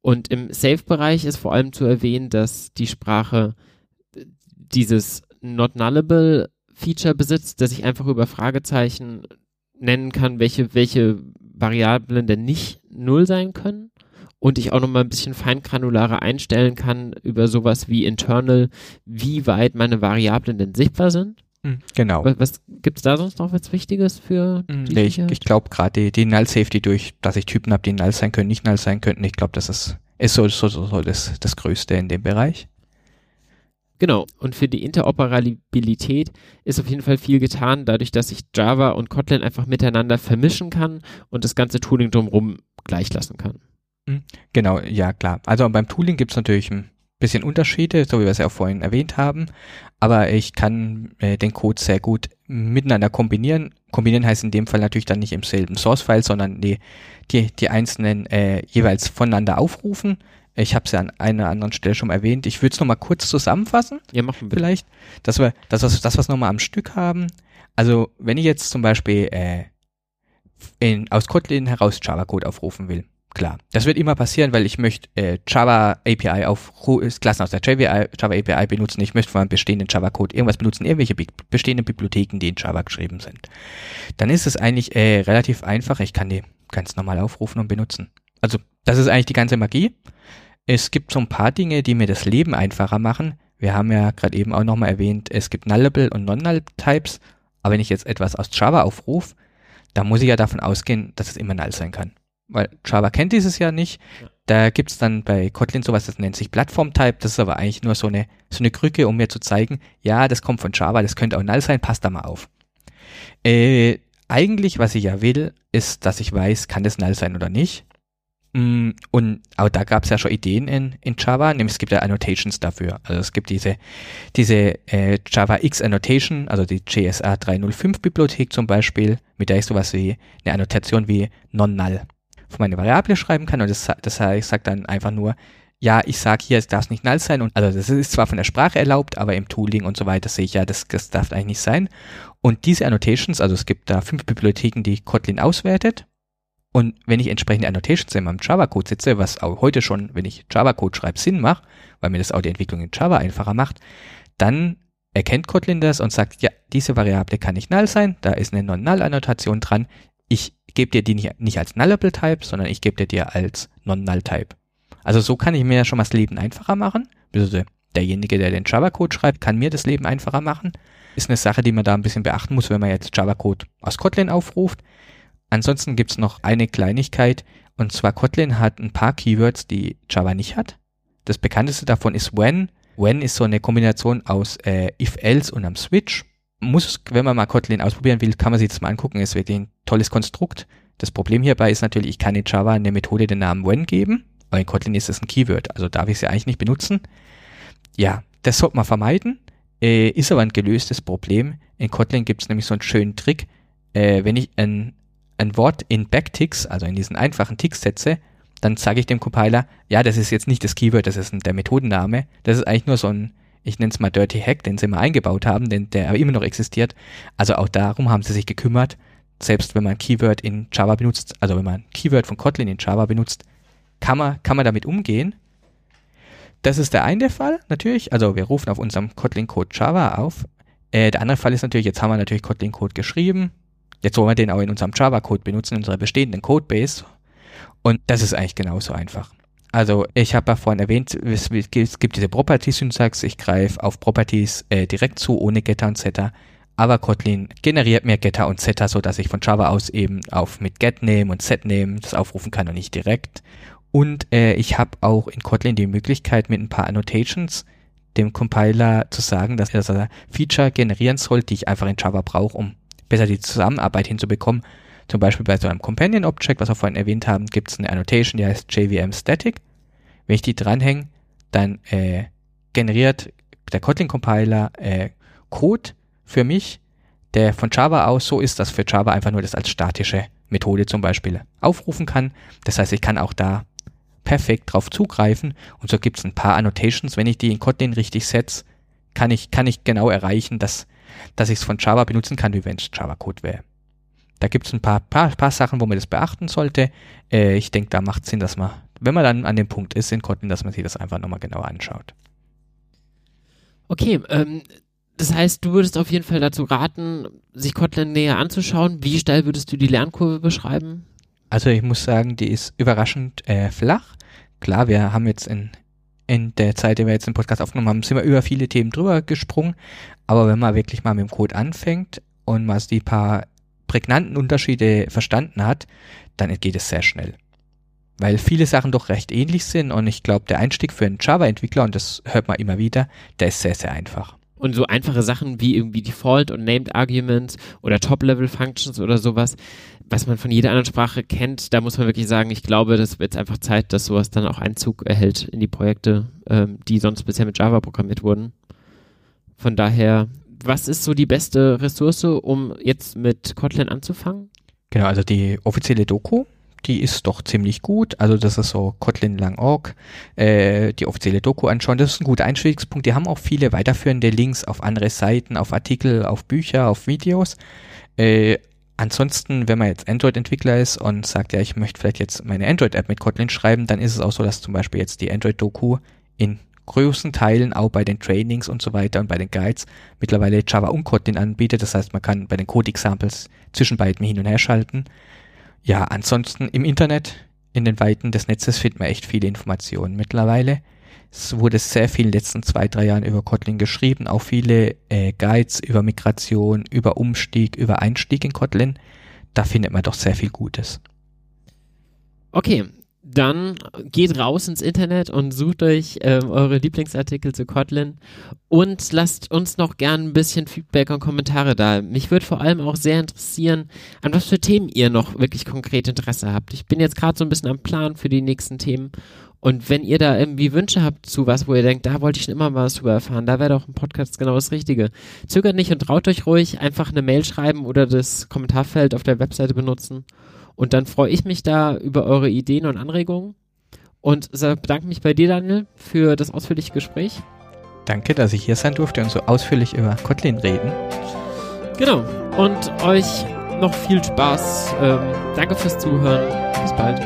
Und im Safe-Bereich ist vor allem zu erwähnen, dass die Sprache dieses Not Nullable Feature besitzt, dass ich einfach über Fragezeichen nennen kann, welche, welche Variablen denn nicht null sein können und ich auch noch mal ein bisschen feingranularer einstellen kann über sowas wie internal, wie weit meine Variablen denn sichtbar sind. Hm, genau. Was, was gibt es da sonst noch was Wichtiges für hm, die nee, Ich, ich glaube gerade die, die Null Safety durch, dass ich Typen habe, die Null sein können, nicht Null sein könnten. Ich glaube, das ist, ist so, so, so, so das, das Größte in dem Bereich. Genau. Und für die Interoperabilität ist auf jeden Fall viel getan, dadurch, dass ich Java und Kotlin einfach miteinander vermischen kann und das ganze Tooling drumherum gleich lassen kann. Hm, genau, ja klar. Also beim Tooling gibt es natürlich ein bisschen Unterschiede, so wie wir es ja auch vorhin erwähnt haben. Aber ich kann äh, den Code sehr gut miteinander kombinieren. Kombinieren heißt in dem Fall natürlich dann nicht im selben Source-File, sondern die, die, die einzelnen äh, jeweils voneinander aufrufen. Ich habe es ja an einer anderen Stelle schon erwähnt. Ich würde es nochmal kurz zusammenfassen. Ja, machen wir. Vielleicht, dass wir das, was, das, was nochmal am Stück haben. Also wenn ich jetzt zum Beispiel äh, in, aus Kotlin heraus Java-Code aufrufen will, klar. Das wird immer passieren, weil ich möchte äh, Java API auf Klassen aus der Java, Java API benutzen. Ich möchte von einem bestehenden Java Code irgendwas benutzen, irgendwelche bi bestehenden Bibliotheken, die in Java geschrieben sind. Dann ist es eigentlich äh, relativ einfach. Ich kann die ganz normal aufrufen und benutzen. Also das ist eigentlich die ganze Magie. Es gibt so ein paar Dinge, die mir das Leben einfacher machen. Wir haben ja gerade eben auch nochmal erwähnt, es gibt Nullable und Non-Null Types. Aber wenn ich jetzt etwas aus Java aufrufe, dann muss ich ja davon ausgehen, dass es immer null sein kann weil Java kennt dieses ja nicht. Ja. Da gibt's dann bei Kotlin sowas, das nennt sich Plattform-Type. Das ist aber eigentlich nur so eine, so eine Krücke, um mir zu zeigen, ja, das kommt von Java, das könnte auch null sein, passt da mal auf. Äh, eigentlich, was ich ja will, ist, dass ich weiß, kann das null sein oder nicht. Mm, und auch da gab es ja schon Ideen in, in Java, nämlich es gibt ja Annotations dafür. Also es gibt diese, diese äh, Java X Annotation, also die JSA 305 Bibliothek zum Beispiel, mit der ich sowas wie eine Annotation wie non-null für meine Variable schreiben kann und das, das heißt, sagt dann einfach nur, ja, ich sage hier, es darf nicht null sein und also das ist zwar von der Sprache erlaubt, aber im Tooling und so weiter sehe ich ja, das, das darf eigentlich nicht sein. Und diese Annotations, also es gibt da fünf Bibliotheken, die Kotlin auswertet. Und wenn ich entsprechende Annotations in meinem Java-Code setze, was auch heute schon, wenn ich Java-Code schreibe, Sinn macht, weil mir das auch die Entwicklung in Java einfacher macht, dann erkennt Kotlin das und sagt, ja, diese Variable kann nicht null sein, da ist eine Non-Null-Annotation dran, ich gebe dir die nicht, nicht als Nullable Type, sondern ich gebe dir die als Non-Null Type. Also so kann ich mir ja schon mal das Leben einfacher machen. derjenige, der den Java-Code schreibt, kann mir das Leben einfacher machen. Ist eine Sache, die man da ein bisschen beachten muss, wenn man jetzt Java-Code aus Kotlin aufruft. Ansonsten gibt's noch eine Kleinigkeit, und zwar Kotlin hat ein paar Keywords, die Java nicht hat. Das bekannteste davon ist when. When ist so eine Kombination aus äh, if-else und am Switch. Muss, wenn man mal Kotlin ausprobieren will, kann man sich das mal angucken. Ist wirklich ein tolles Konstrukt. Das Problem hierbei ist natürlich, ich kann in Java eine Methode den Namen when geben, aber in Kotlin ist es ein Keyword, also darf ich sie eigentlich nicht benutzen. Ja, das sollte man vermeiden, äh, ist aber ein gelöstes Problem. In Kotlin gibt es nämlich so einen schönen Trick, äh, wenn ich ein, ein Wort in Backticks, also in diesen einfachen Ticks setze, dann sage ich dem Compiler, ja, das ist jetzt nicht das Keyword, das ist der Methodenname, das ist eigentlich nur so ein, ich nenne es mal Dirty Hack, den sie mal eingebaut haben, denn der immer noch existiert. Also auch darum haben sie sich gekümmert, selbst wenn man Keyword in Java benutzt, also wenn man Keyword von Kotlin in Java benutzt, kann man, kann man damit umgehen. Das ist der eine Fall, natürlich. Also wir rufen auf unserem Kotlin-Code Java auf. Äh, der andere Fall ist natürlich, jetzt haben wir natürlich Kotlin-Code geschrieben. Jetzt wollen wir den auch in unserem Java-Code benutzen, in unserer bestehenden Codebase. Und das ist eigentlich genauso einfach. Also ich habe ja vorhin erwähnt, es gibt diese Property-Syntax. Ich greife auf Properties äh, direkt zu, ohne Getter und Setter. Aber Kotlin generiert mir Getter und Setter, so dass ich von Java aus eben auf mit GetName und SetName das aufrufen kann und nicht direkt. Und äh, ich habe auch in Kotlin die Möglichkeit, mit ein paar Annotations dem Compiler zu sagen, dass er Feature generieren soll, die ich einfach in Java brauche, um besser die Zusammenarbeit hinzubekommen. Zum Beispiel bei so einem Companion Object, was wir vorhin erwähnt haben, gibt es eine Annotation, die heißt JVM Static. Wenn ich die dranhänge, dann äh, generiert der Kotlin Compiler äh, Code für mich, der von Java aus so ist, dass für Java einfach nur das als statische Methode zum Beispiel aufrufen kann. Das heißt, ich kann auch da perfekt drauf zugreifen und so gibt es ein paar Annotations. Wenn ich die in Kotlin richtig setze, kann ich, kann ich genau erreichen, dass, dass ich es von Java benutzen kann, wie wenn es Java-Code wäre. Da gibt es ein paar, paar, paar Sachen, wo man das beachten sollte. Äh, ich denke, da macht Sinn, dass man, wenn man dann an dem Punkt ist in Kotlin, dass man sich das einfach nochmal genauer anschaut. Okay, ähm, das heißt, du würdest auf jeden Fall dazu raten, sich Kotlin näher anzuschauen. Wie steil würdest du die Lernkurve beschreiben? Also ich muss sagen, die ist überraschend äh, flach. Klar, wir haben jetzt in, in der Zeit, in der wir jetzt den Podcast aufgenommen haben, sind wir über viele Themen drüber gesprungen. Aber wenn man wirklich mal mit dem Code anfängt und mal die paar prägnanten Unterschiede verstanden hat, dann geht es sehr schnell. Weil viele Sachen doch recht ähnlich sind und ich glaube, der Einstieg für einen Java-Entwickler, und das hört man immer wieder, der ist sehr, sehr einfach. Und so einfache Sachen wie irgendwie Default und Named Arguments oder Top-Level Functions oder sowas, was man von jeder anderen Sprache kennt, da muss man wirklich sagen, ich glaube, das wird jetzt einfach Zeit, dass sowas dann auch Einzug erhält in die Projekte, ähm, die sonst bisher mit Java programmiert wurden. Von daher, was ist so die beste Ressource, um jetzt mit Kotlin anzufangen? Genau, also die offizielle Doku die ist doch ziemlich gut. Also das ist so Kotlin lang org, äh, die offizielle Doku anschauen. Das ist ein guter Einstiegspunkt. Die haben auch viele weiterführende Links auf andere Seiten, auf Artikel, auf Bücher, auf Videos. Äh, ansonsten, wenn man jetzt Android-Entwickler ist und sagt, ja, ich möchte vielleicht jetzt meine Android-App mit Kotlin schreiben, dann ist es auch so, dass zum Beispiel jetzt die Android-Doku in größten Teilen auch bei den Trainings und so weiter und bei den Guides mittlerweile Java und Kotlin anbietet. Das heißt, man kann bei den Code-Examples zwischen beiden hin und her schalten. Ja, ansonsten im Internet, in den Weiten des Netzes findet man echt viele Informationen mittlerweile. Es wurde sehr viel in den letzten zwei, drei Jahren über Kotlin geschrieben, auch viele äh, Guides über Migration, über Umstieg, über Einstieg in Kotlin. Da findet man doch sehr viel Gutes. Okay, dann geht raus ins Internet und sucht euch äh, eure Lieblingsartikel zu Kotlin und lasst uns noch gern ein bisschen Feedback und Kommentare da. Mich würde vor allem auch sehr interessieren, an was für Themen ihr noch wirklich konkret Interesse habt. Ich bin jetzt gerade so ein bisschen am Plan für die nächsten Themen und wenn ihr da irgendwie Wünsche habt zu was, wo ihr denkt, da wollte ich schon immer mal was drüber erfahren, da wäre doch ein Podcast genau das Richtige. Zögert nicht und traut euch ruhig, einfach eine Mail schreiben oder das Kommentarfeld auf der Webseite benutzen und dann freue ich mich da über eure Ideen und Anregungen und bedanke mich bei dir, Daniel, für das ausführliche Gespräch. Danke, dass ich hier sein durfte und so ausführlich über Kotlin reden. Genau. Und euch noch viel Spaß. Ähm, danke fürs Zuhören. Bis bald.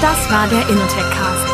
Das war der Innotech Cast.